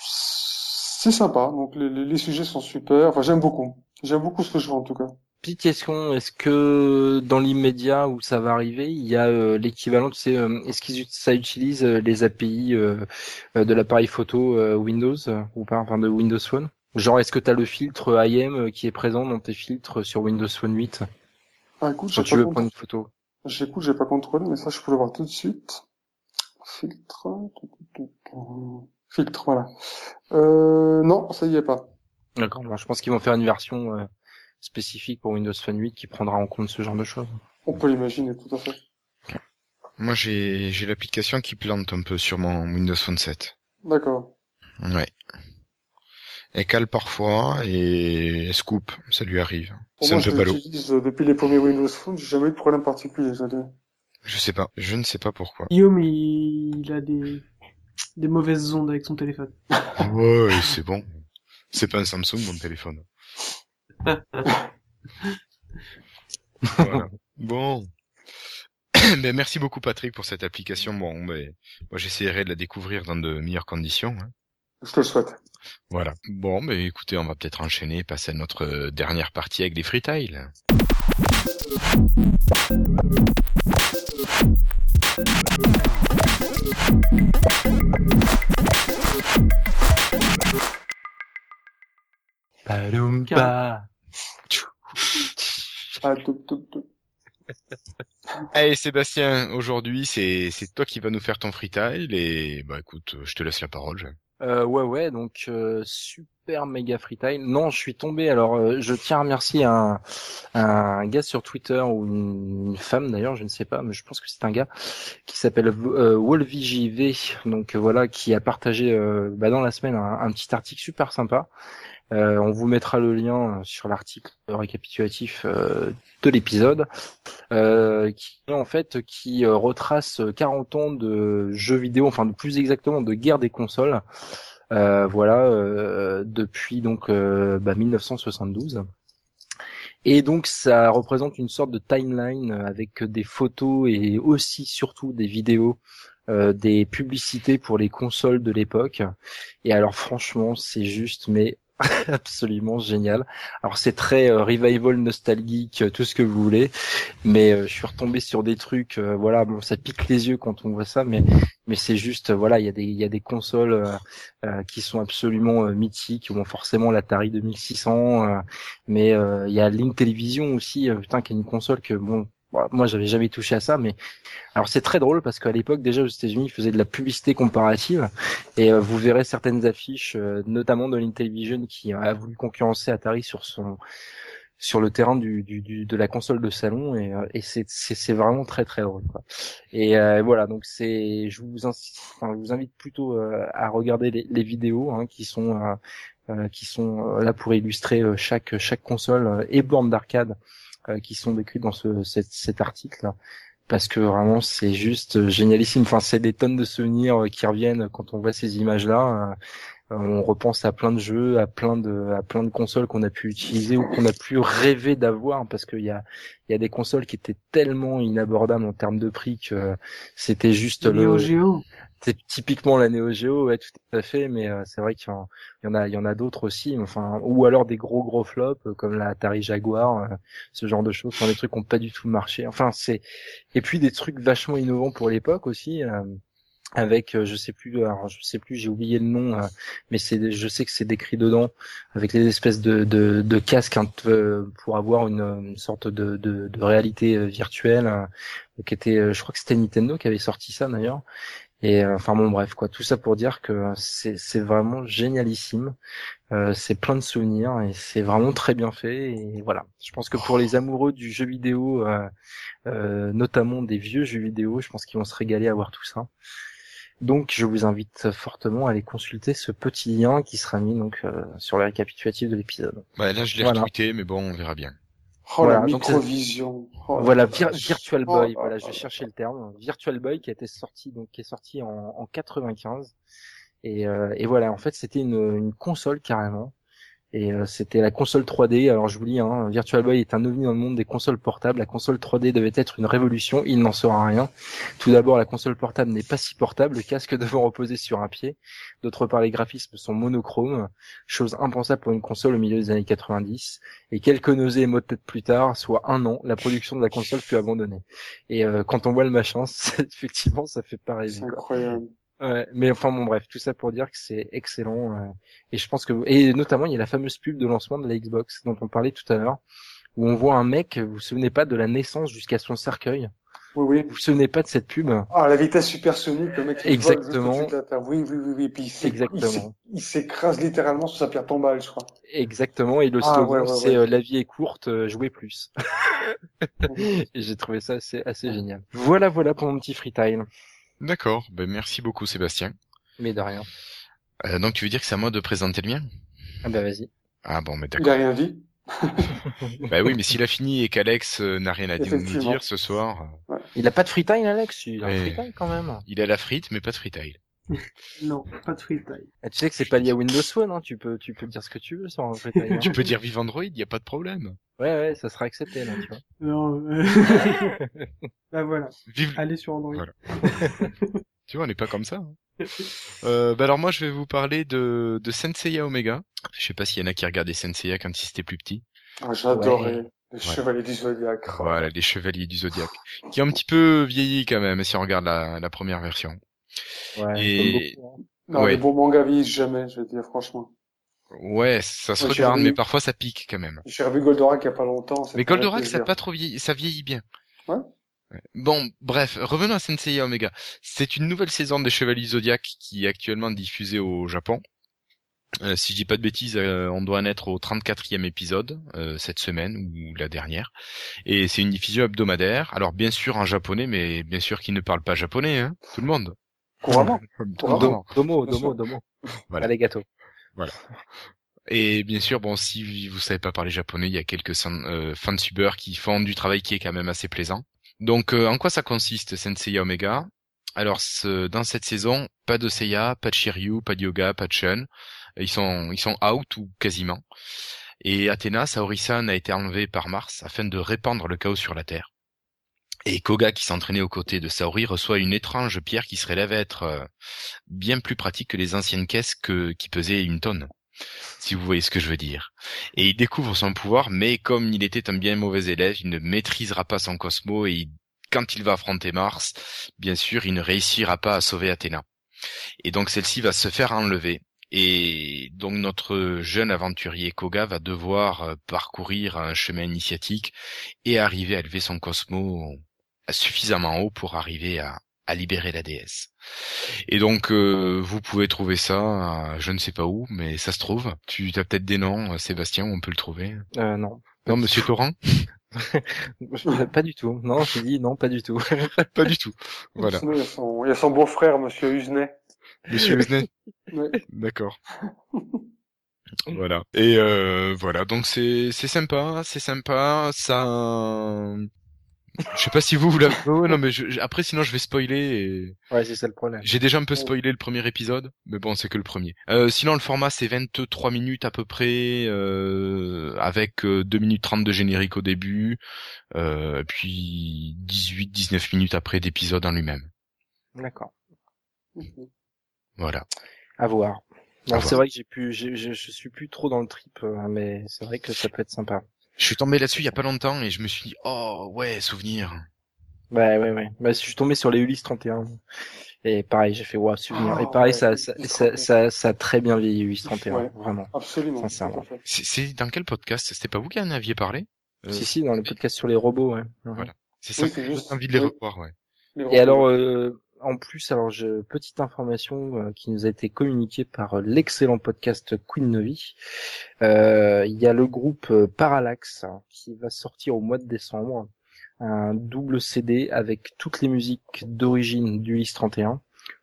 c'est sympa. Donc les, les, les sujets sont super. Enfin, j'aime beaucoup. J'aime beaucoup ce que je vois en tout cas. Petite question, est-ce que dans l'immédiat où ça va arriver, il y a euh, l'équivalent, tu sais, euh, est-ce qu'ils ça utilise euh, les API euh, euh, de l'appareil photo euh, Windows ou pas, enfin de Windows Phone? Genre, est-ce que tu as le filtre IM qui est présent dans tes filtres sur Windows Phone 8 Ah, écoute, quand pas, tu veux prendre une photo? j'écoute, j'ai pas contrôlé, mais ça, je peux le voir tout de suite. Filtre. Filtre, voilà. Euh, non, ça y est pas. D'accord. Alors, je pense qu'ils vont faire une version euh, spécifique pour Windows Phone 8 qui prendra en compte ce genre de choses. On peut l'imaginer, tout à fait. Moi j'ai j'ai l'application qui plante un peu sur mon Windows Phone 7. D'accord. Ouais. Elle cale parfois et elle se coupe, ça lui arrive. Pour C'est un moi, peu ballot. depuis les premiers Windows Phone, j'ai jamais eu de problème particulier. ça Je sais pas, je ne sais pas pourquoi. Guillaume, il, il a des, des mauvaises ondes avec son téléphone. <laughs> Ouais, c'est bon. C'est pas un Samsung mon téléphone. Voilà. Bon. <coughs> ben, merci beaucoup Patrick pour cette application. Bon, ben, moi j'essaierai de la découvrir dans de meilleures conditions. hein. Je te le souhaite. Voilà. Bon, ben écoutez, on va peut-être enchaîner, passer à notre euh, dernière partie avec les freetiles. Palumpa. <laughs> Ah, tout, tout, tout. Allez Sébastien, aujourd'hui c'est c'est toi qui vas nous faire ton freetile et bah écoute, je te laisse la parole. Euh, ouais, ouais, donc euh, super méga freetile. Non, je suis tombé. Alors, euh, je tiens à remercier un, un gars sur Twitter ou une, une femme d'ailleurs, je ne sais pas, mais je pense que c'est un gars qui s'appelle euh, WolvyJV. Donc voilà, qui a partagé euh, bah, dans la semaine un, un petit article super sympa. Euh, on vous mettra le lien sur l'article récapitulatif euh, de l'épisode, euh, qui en fait qui euh, retrace 40 ans de jeux vidéo, enfin plus exactement de guerre des consoles. Euh, voilà, euh, depuis donc euh, bah, 1972. Et donc ça représente une sorte de timeline avec des photos et aussi surtout des vidéos, euh, des publicités pour les consoles de l'époque. Et alors franchement, c'est juste mais <laughs> absolument génial. Alors c'est très euh, revival nostalgique, euh, tout ce que vous voulez, mais euh, je suis retombé sur des trucs, euh, voilà, bon ça pique les yeux quand on voit ça, mais mais c'est juste, voilà, il y a des il y a des consoles euh, euh, qui sont absolument mythiques, bon forcément l'Atari 2600, euh, mais il y a Link Television aussi, putain, qui est une console que bon. Bon, Moi, j'avais jamais touché à ça, mais alors c'est très drôle parce qu'à l'époque déjà aux États-Unis, ils faisaient de la publicité comparative et euh, vous verrez certaines affiches, euh, notamment de l'Intellivision qui a voulu concurrencer Atari sur son sur le terrain du, du, du- de la console de salon et, euh, et c'est c'est c'est vraiment très très drôle quoi. Et euh, voilà donc c'est je vous incite, enfin, je vous invite plutôt euh, à regarder les, les vidéos hein, qui sont qui sont là pour illustrer chaque chaque console et borne d'arcade qui sont décrites dans ce cet, cet article parce que vraiment c'est juste euh, génialissime. Enfin, c'est des tonnes de souvenirs euh, qui reviennent quand on voit ces images-là. Euh, on repense à plein de jeux, à plein de, à plein de consoles qu'on a pu utiliser ou qu'on a pu rêver d'avoir, parce qu'il y a, il y a des consoles qui étaient tellement inabordables en termes de prix que c'était juste le, Geo. C'est typiquement la Neo Geo, ouais, tout à fait, mais euh, c'est vrai qu'il y en, a, il y en a d'autres aussi, enfin, ou alors des gros gros flops euh, comme la Atari Jaguar, euh, ce genre de choses, enfin des trucs qui ont pas du tout marché. Enfin, c'est et puis des trucs vachement innovants pour l'époque aussi. avec je sais plus alors je sais plus j'ai oublié le nom mais c'est je sais que c'est décrit dedans avec les espèces de de, casques hein, pour avoir une, une sorte de, de, réalité virtuelle qui était je crois que c'était Nintendo qui avait sorti ça d'ailleurs et euh, enfin bon bref quoi. Tout ça pour dire que c'est c'est vraiment génialissime. Euh, c'est plein de souvenirs et c'est vraiment très bien fait. Et voilà. Je pense que pour les amoureux du jeu vidéo euh, euh, notamment des vieux jeux vidéo je pense qu'ils vont se régaler à voir tout ça. Donc je vous invite fortement à aller consulter ce petit lien qui sera mis donc euh, sur le récapitulatif de l'épisode. Bah, là, je l'ai Voilà. retweeté, mais bon, on verra bien. Oh, Voilà, la microvision. Oh, voilà Vir-. Virtual Oh, Boy oh, voilà je cherchais le terme Virtual Boy qui a été sorti donc qui est sorti en, en 95 et, euh, et voilà en fait c'était une, une console carrément et euh, c'était la console 3D alors je vous lis hein, Virtual Boy est un ovni dans le monde des consoles portables. La console 3D devait être une révolution. Il n'en sera rien. Tout d'abord la console portable n'est pas si portable. Le casque <laughs> devant reposer sur un pied. D'autre part les graphismes sont monochromes. Chose impensable pour une console au milieu des années 90 et quelques nausées et maux de tête plus tard soit un an la production de la console fut abandonnée. Et euh, quand on voit le machin <laughs> effectivement ça fait pas rêver quoi. Ouais, mais enfin bon bref, tout ça pour dire que c'est excellent euh, et je pense que et notamment il y a la fameuse pub de lancement de la Xbox dont on parlait tout à l'heure où on voit un mec, vous vous souvenez pas de la naissance jusqu'à son cercueil? Oui, oui. Vous vous souvenez pas de cette pub? Ah, la vitesse supersonique, le mec qui Exactement. la. Oui, oui, oui, oui. Et puis il Exactement. il s'é- il s'écrase littéralement sur sa pierre tombale, je crois. Exactement et le Ah, slogan ouais, ouais, c'est euh, la vie est courte, euh, jouez plus. <laughs> <laughs> j'ai trouvé ça assez assez génial. Voilà voilà pour mon petit free time. D'accord. Ben, merci beaucoup, Sébastien. Mais de rien. Euh, donc, tu veux dire que c'est à moi de présenter le mien? Ah bah vas-y. Ah bon, mais Il a d'accord. rien dit. <laughs> bah oui, mais s'il a fini et qu'Alex euh, n'a rien à dire- nous dire ce soir, euh, Il a pas de free time Alex, il a un Ouais. free time quand même. il a la frite, mais pas de freetail. <laughs> Non, pas de free time. Ah, tu sais que c'est pas lié à Windows Phone, hein, tu peux tu peux dire ce que tu veux sur un free time. hein. <laughs> tu peux dire vive Android, y a pas de problème. Ouais ouais, ça sera accepté là, tu vois. <laughs> Non, euh... bah voilà, Vive, allez sur Android. Voilà. Tu vois, on n'est pas comme ça. hein. Euh, bah alors moi, je vais vous parler de, de Senseiya Omega. Je sais pas s'il y en a qui regardaient Senseiya quand ils étaient plus petits. Ah, J'adorais Ouais. les chevaliers du Zodiac. Voilà, les Chevaliers du Zodiaque. Qui ont un petit peu vieilli quand même, si on regarde la, la première version. Ouais, Et- beaucoup, hein. Non, Ouais. les bons mangas vieillissent jamais, je veux dire, franchement. Ouais, ça se Ouais, regarde, revu. mais parfois ça pique quand même. J'ai revu Goldorak il y a pas longtemps. Mais Goldorak, ça pas trop vieilli, ça vieillit bien. Ouais. Bon, bref, revenons à Senseiya Omega. C'est une nouvelle saison des Chevaliers Zodiac qui est actuellement diffusée au Japon. Euh, si je dis pas de bêtises, euh, on doit en être au 34e épisode euh, cette semaine ou la dernière. Et c'est une diffusion hebdomadaire. Alors bien sûr en japonais, mais bien sûr qu'ils ne parlent pas japonais, hein, tout le monde. Couramment. <laughs> Couramment. Domo, Bien domo, sûr. domo. Voilà. Allez gâteau. Et bien sûr, bon, si vous savez pas parler japonais, il y a quelques euh, fansubers qui font du travail qui est quand même assez plaisant. Donc, euh, en quoi ça consiste, Senseiya Omega? Alors, ce- dans cette saison, pas de Seiya, pas de Shiryu, pas de Yoga, pas de Shun. Ils sont, ils sont out ou quasiment. Et Athéna, Saori-san, a été enlevée par Mars afin de répandre le chaos sur la Terre. Et Koga, qui s'entraînait aux côtés de Saori, reçoit une étrange pierre qui se révèle être euh, bien plus pratique que les anciennes caisses que, qui pesaient une tonne. si vous voyez ce que je veux dire. Et il découvre son pouvoir, mais comme il était un bien mauvais élève, il ne maîtrisera pas son Cosmo et quand il va affronter Mars, bien sûr, il ne réussira pas à sauver Athéna. Et donc celle-ci va se faire enlever. Et donc notre jeune aventurier Koga va devoir euh, parcourir un chemin initiatique et arriver à lever son Cosmo suffisamment haut pour arriver à, à libérer la déesse. Et donc euh, vous pouvez trouver ça, euh, je ne sais pas où, mais ça se trouve. Tu as peut-être des noms, euh, Sébastien, où on peut le trouver. Euh, non. Non, Monsieur Torrent <laughs> pas du tout. Non, j'ai dit non, pas du tout. <laughs> Pas du tout. Voilà. Il y a son, beau-frère, Monsieur Usenet. Monsieur <laughs> Ouais. D'accord. Voilà. Et euh, voilà, donc c'est c'est sympa, c'est sympa, ça. Je sais pas si vous vous l'avez. Oh, non mais je- après sinon je vais spoiler. Et... Ouais, c'est ça le problème. J'ai déjà un peu spoilé le premier épisode, mais bon c'est que le premier. Euh, sinon le format c'est 23 minutes à peu près, euh, avec euh, 2 minutes 30 de générique au début, euh, puis 18-19 minutes après d'épisode en lui-même. D'accord. Voilà. À voir. C'est vrai que j'ai pu, je, suis plus trop dans le trip, euh, mais c'est vrai que ça peut être sympa. Je suis tombé là-dessus il y a pas longtemps et je me suis dit oh ouais souvenir. Ouais, ouais, ouais. Bah, je suis tombé sur les Ulysse 31. Et pareil, j'ai fait, waouh, souvenir. Ah, et pareil, ouais, ça, ça, ça, ça, ça a très bien vieilli, Ulysse 31. Ouais. Vraiment. Absolument. Sincèrement. C'est c'est dans quel podcast? C'était pas vous qui en aviez parlé? Euh, Si, si, dans le podcast sur les robots, ouais. Voilà. C'est ça Oui, j'ai juste. envie de les revoir, ouais. Les Et robots. alors, euh, en plus, alors, je, petite information euh, qui nous a été communiquée par euh, l'excellent podcast Queen Novi. Euh, Il y a le groupe euh, Parallax hein, qui va sortir au mois de décembre un double CD avec toutes les musiques d'origine du Lys 31,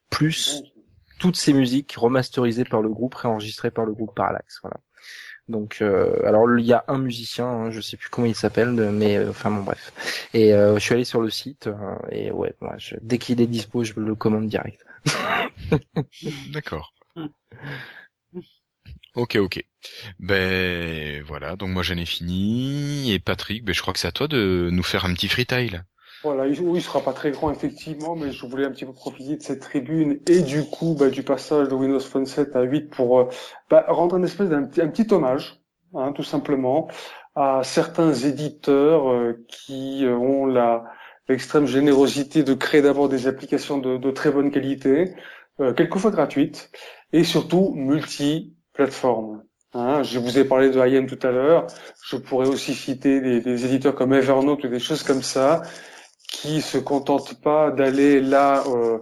plus toutes ces musiques remasterisées par le groupe, réenregistrées par le groupe Parallax. Voilà. Donc, euh, alors il y a un musicien, hein, je sais plus comment il s'appelle, mais euh, enfin bon bref. Et euh, je suis allé sur le site et ouais, je- dès qu'il est dispo, je le commande direct. <laughs> D'accord. Ok, ok. Ben voilà, donc moi j'en ai fini. Et Patrick, ben je crois que c'est à toi de nous faire un petit freetail. Voilà, il, oui, il sera pas très grand effectivement, mais je voulais un petit peu profiter de cette tribune et du coup bah, du passage de Windows Phone 7 à 8 pour euh, bah, rendre un espèce d'un petit, hommage, hein, tout simplement, à certains éditeurs euh, qui euh, ont la l'extrême générosité de créer d'abord des applications de, de très bonne qualité, euh, quelquefois gratuites, et surtout multi-plateformes. Hein, je vous ai parlé de IM tout à l'heure. Je pourrais aussi citer des, des éditeurs comme Evernote ou des choses comme ça qui se contentent pas d'aller là euh,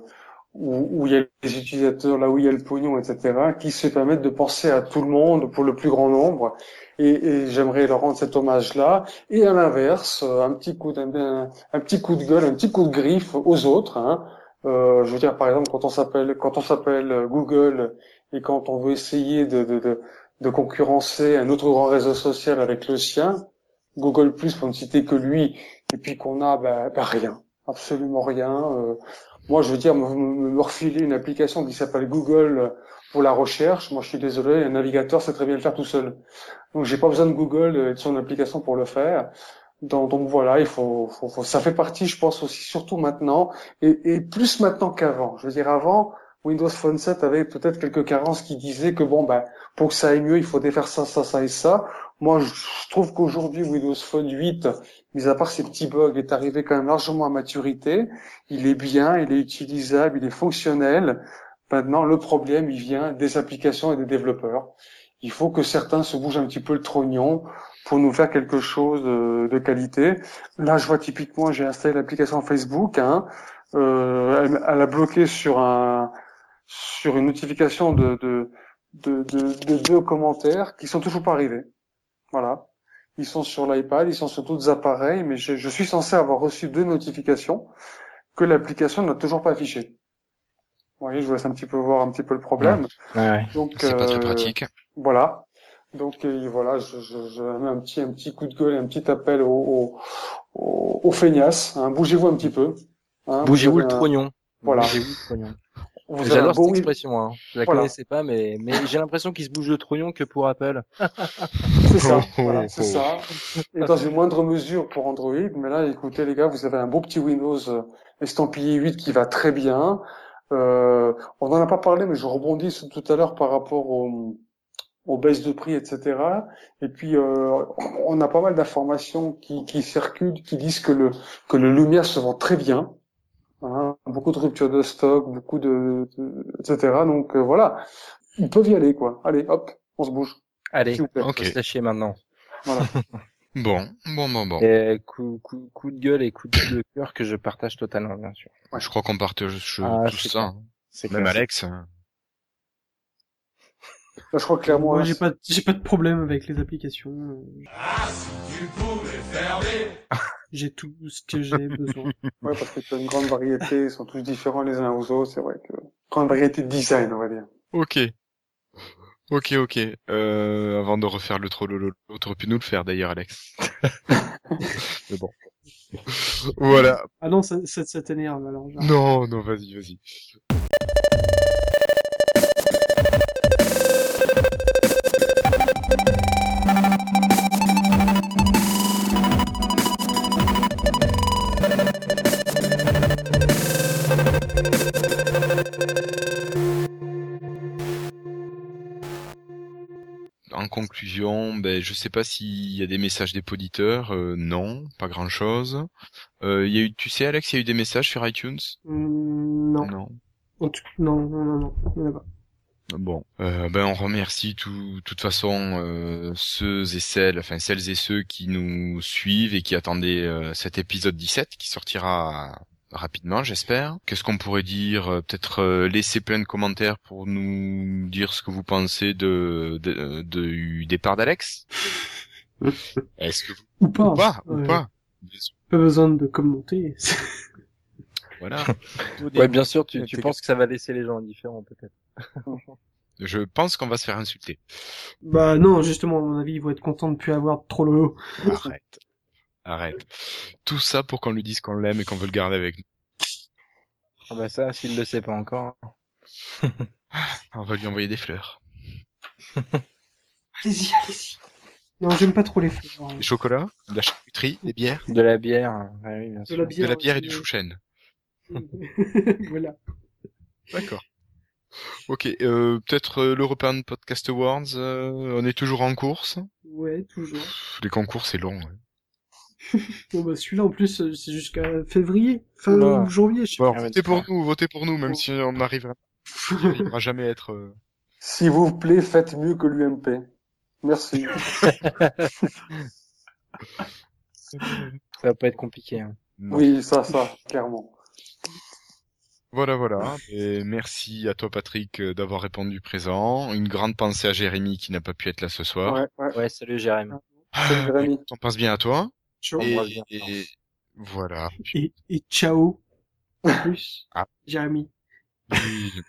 où, où il y a les utilisateurs, là où il y a le pognon, etc., qui se permettent de penser à tout le monde pour le plus grand nombre. Et, et j'aimerais leur rendre cet hommage-là. Et à l'inverse, euh, un petit coup d'un, un, petit coup de gueule, un petit coup de griffe aux autres. Hein. Euh, je veux dire, par exemple, quand on s'appelle quand on s'appelle Google et quand on veut essayer de, de, de, de concurrencer un autre grand réseau social avec le sien, Google Plus pour ne citer que lui, et puis qu'on a bah, bah, rien, absolument rien. Euh, moi, je veux dire, me, me- refiler une application qui s'appelle Google pour la recherche. Moi, je suis désolé, un navigateur sait très bien le faire tout seul. Donc, j'ai pas besoin de Google et de son application pour le faire. Donc, donc voilà, il faut, faut, faut- ça fait partie, je pense aussi, surtout maintenant, et, et plus maintenant qu'avant. Je veux dire, avant, Windows Phone 7 avait peut-être quelques carences qui disaient que bon, ben, pour que ça aille mieux, il faut défaire ça, ça, ça et ça. Moi, je trouve qu'aujourd'hui, Windows Phone 8, mis à part ces petits bugs, est arrivé quand même largement à maturité. Il est bien, il est utilisable, il est fonctionnel. Maintenant, le problème, il vient des applications et des développeurs. Il faut que certains se bougent un petit peu le trognon pour nous faire quelque chose euh, de qualité. Là, je vois typiquement, j'ai installé l'application Facebook. Hein, euh, elle, a bloqué sur un sur une notification de, de deux commentaires qui sont toujours pas arrivés. Voilà. Ils sont sur l'iPad, ils sont sur d'autres appareils, mais je, je suis censé avoir reçu deux notifications que l'application n'a toujours pas affichées. Vous voyez, je vous laisse un petit peu voir un petit peu le problème. Ouais, ouais. Donc, C'est pas très euh, pratique. Voilà. Donc euh, voilà, je, je, je mets un petit un petit coup de gueule, un petit appel aux au, au, aux feignasses. Hein. Bougez-vous un petit peu. Hein. Bougez-vous le un- trognon. Voilà. Bougez-vous le trognon. Vous J'adore cette expression, hein. Je la Voilà. connaissais pas, mais, mais j'ai l'impression qu'il se bouge le trognon que pour Apple. <laughs> C'est ça, <laughs> Oh, voilà, oh, c'est oh. ça. Et dans une moindre mesure pour Android, mais là, écoutez les gars, vous avez un beau petit Windows euh, estampillé 8 qui va très bien. Euh, on n'en a pas parlé, mais je rebondis sur tout à l'heure par rapport au, on baisse de prix, etc. Et puis euh, on a pas mal d'informations qui, qui circulent, qui disent que le que le Lumia se vend très bien, hein, beaucoup de ruptures de stock, beaucoup de, de- etc. Donc euh, voilà, ils peuvent y aller quoi. Allez, hop, on se bouge. Allez, vous plaît. on Ok. va se lâcher maintenant. Voilà. <laughs> Bon, bon, bon, bon. Et coup, coup, coup de gueule et coup de cœur que je partage totalement, bien sûr. Je crois qu'on partage Ah, tout ça. hein. Même clair. Alex. hein. Là, je crois que clairement. Moi, j'ai c'est- pas, j'ai pas de problème avec les applications. Ah, si tu pouvais fermer J'ai tout ce que j'ai <laughs> besoin. Ouais, parce que tu as une grande variété, ils sont tous différents les uns aux autres, c'est vrai que grande variété de design, on va dire. Ok. Ok, ok. Euh, avant de refaire le trollolo, t'aurais pu nous le faire d'ailleurs, Alex. <laughs> Mais bon. Voilà. Ah non, ça, ça, ça t'énerve alors. genre. Non, non, vas-y, vas-y. Conclusion, ben je sais pas s'il y a des messages des auditeurs. Euh, non, pas grand chose. Euh, il y a eu, tu sais, Alex, il y a eu des messages sur iTunes? Hum, non. Non. En tout- non, non, non, non, il y en a pas. Bon, euh, ben on remercie tout, toute façon euh, ceux et celles, enfin celles et ceux qui nous suivent et qui attendaient euh, cet épisode 17 qui sortira rapidement, j'espère. Qu'est-ce qu'on pourrait dire Euh, Peut-être euh, laisser plein de commentaires pour nous dire ce que vous pensez de, de, de- du départ d'Alex? <laughs> Est-ce que vous Ou pas. ou pas ou pas Pas besoin de commenter. <laughs> Voilà. Ouais, bien sûr, tu, tu penses que ça va laisser les gens indifférents, peut-être. <laughs> Je pense qu'on va se faire insulter. bah non, justement, à mon avis, ils vont être contents de plus avoir trop lolo. Arrête. Arrête. Tout ça pour qu'on lui dise qu'on l'aime et qu'on veut le garder avec nous. Ah bah ça, s'il le sait pas encore. <laughs> On va lui envoyer des fleurs. <laughs> Allez-y, allez-y. Non, j'aime pas trop les fleurs. hein. Des chocolats, de la charcuterie, des bières, De la bière, ouais, oui, bien De sûr. la de bière. la bière et du ouais. chouchen. <laughs> voilà. D'accord. Ok, euh, peut-être euh, l'European Podcast Awards, euh, on est toujours en course? Ouais, toujours. Les concours, c'est long. ouais. Bon bah celui-là en plus euh, c'est jusqu'à février, fin janvier, je sais Bon, Ah, votez pour nous, votez pour nous, même si on n'arrivera n'arrivera jamais à être... euh, S'il vous plaît, faites mieux que l'UMP. Merci. <laughs> Ça va pas être compliqué. Hein. oui, ça, ça, clairement. Voilà, voilà. Et merci à toi, Patrick, euh, d'avoir répondu présent. Une grande pensée à Jérémy qui n'a pas pu être là ce soir. Ouais, ouais. Ouais, salut Jérémy. Salut, Jérémy. On pense bien à toi? Ciao. Et, voilà. Et, et ciao. En plus. <laughs> Ah. Jérémy.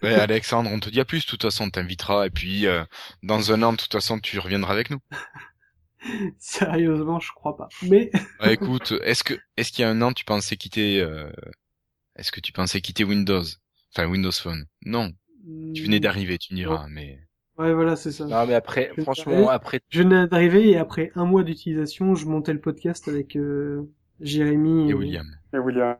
Ouais, Alexandre, on te dit à plus. De toute façon, on t'invitera. Et puis, euh, dans un an, de toute façon, tu reviendras avec nous. <laughs> Sérieusement, je crois pas. Mais <laughs> Ah, écoute, est-ce que, est-ce qu'il y a un an, tu pensais quitter, euh, est-ce que tu pensais quitter Windows? Enfin, Windows Phone. Non. Tu venais d'arriver, tu me diras, mais. Ouais, voilà, c'est ça. Non, mais après, Je- franchement, après, Je venais d'arriver et après un mois d'utilisation, je montais le podcast avec euh, Jérémy Et William. Et William.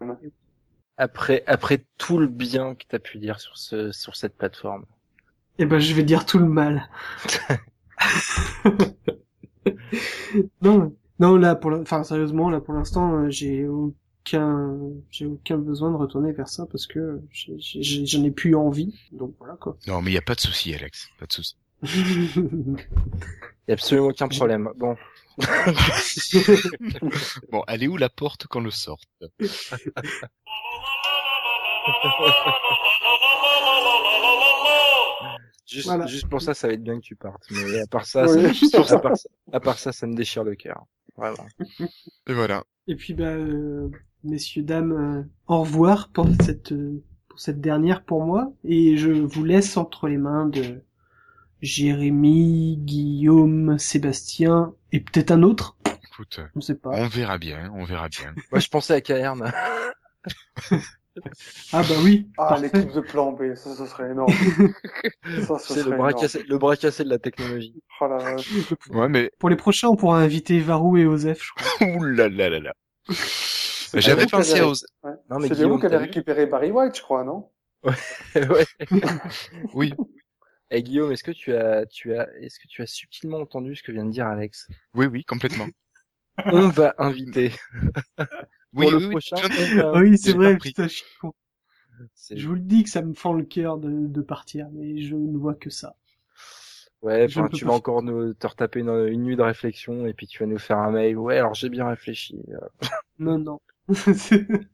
après, après tout le bien que t'as pu dire sur ce, sur cette plateforme. Et ben, je vais dire tout le mal. <laughs> <laughs> non, non, là, pour, la- enfin, sérieusement, là, pour l'instant, euh, j'ai aucun, j'ai aucun besoin de retourner vers ça parce que j'en ai plus envie. Donc voilà quoi. Non, mais il y a pas de souci, Alex. Pas de souci. <laughs> <laughs> Y a absolument aucun problème. Bon. <laughs> Bon, elle est où la porte qu'on le sorte? Juste, Voilà. juste pour ça, ça va être bien que tu partes. Mais à part ça, ça, juste pour ça, à part ça, à part ça, ça me déchire le cœur. Vraiment. Et voilà. Et puis bah euh, messieurs dames, euh, au revoir pour cette euh, pour cette dernière pour moi et je vous laisse entre les mains de Jérémy, Guillaume, Sébastien et peut-être un autre, Écoute, on sait pas. on verra bien, on verra bien. Moi, je pensais à Caerne. <laughs> Ah bah oui, Ah, l'équipe de plan B, ça, ce serait énorme. <laughs> ça, ce C'est serait le bras cassé, le bras cassé de la technologie. Oh la vache. Ouais, mais, Pour les prochains, on pourra inviter Varou et Osef, je crois. <laughs> ouh là là là là. J'avais pensé avez- aux, Non, mais C'est Guillaume, vous qui avez récupéré Barry White, je crois, non? Ouais. <laughs> oui. Eh Guillaume, est-ce que tu as, tu as, est-ce que tu as subtilement entendu ce que vient de dire Alex? Oui, oui, complètement. On va inviter. Oui, Pour oui, prochain, va- oui, c'est vrai, putain, je suis con. c'est- Je vous le dis que ça me fend le cœur de, de partir, mais je ne vois que ça. Ouais, enfin, tu vas encore nous, te retaper une, une nuit de réflexion et puis tu vas nous faire un mail. Ouais, alors j'ai bien réfléchi. Euh, Non, non. <laughs>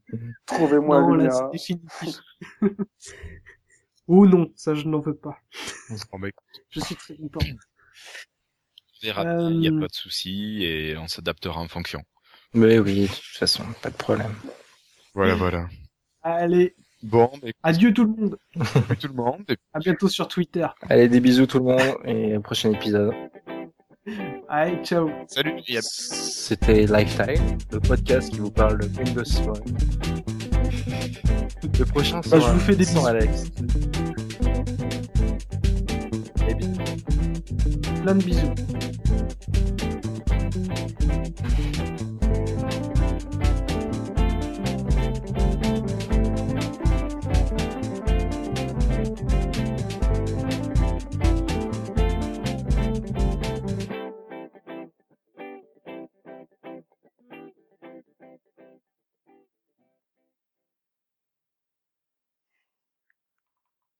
Trouvez-moi là, lien. c'est définitif. <laughs> oh non, ça je n'en veux pas. Bah, Je suis très content. on verra bien, il n'y a Euh, pas de souci et on s'adaptera en fonction. Mais oui, de toute façon, pas de problème. Voilà, voilà. Allez, Bon, bah, adieu tout le monde. écoutez tout le monde. et À bientôt sur Twitter. Allez, des bisous tout le monde et au prochain épisode. Allez, ciao. Salut à C'était Lifetime, le podcast qui vous parle de Windows Phone. Le prochain Bah, sera je vous fais des bisous. Alex. Et bisous. Plein de bisous. Bye.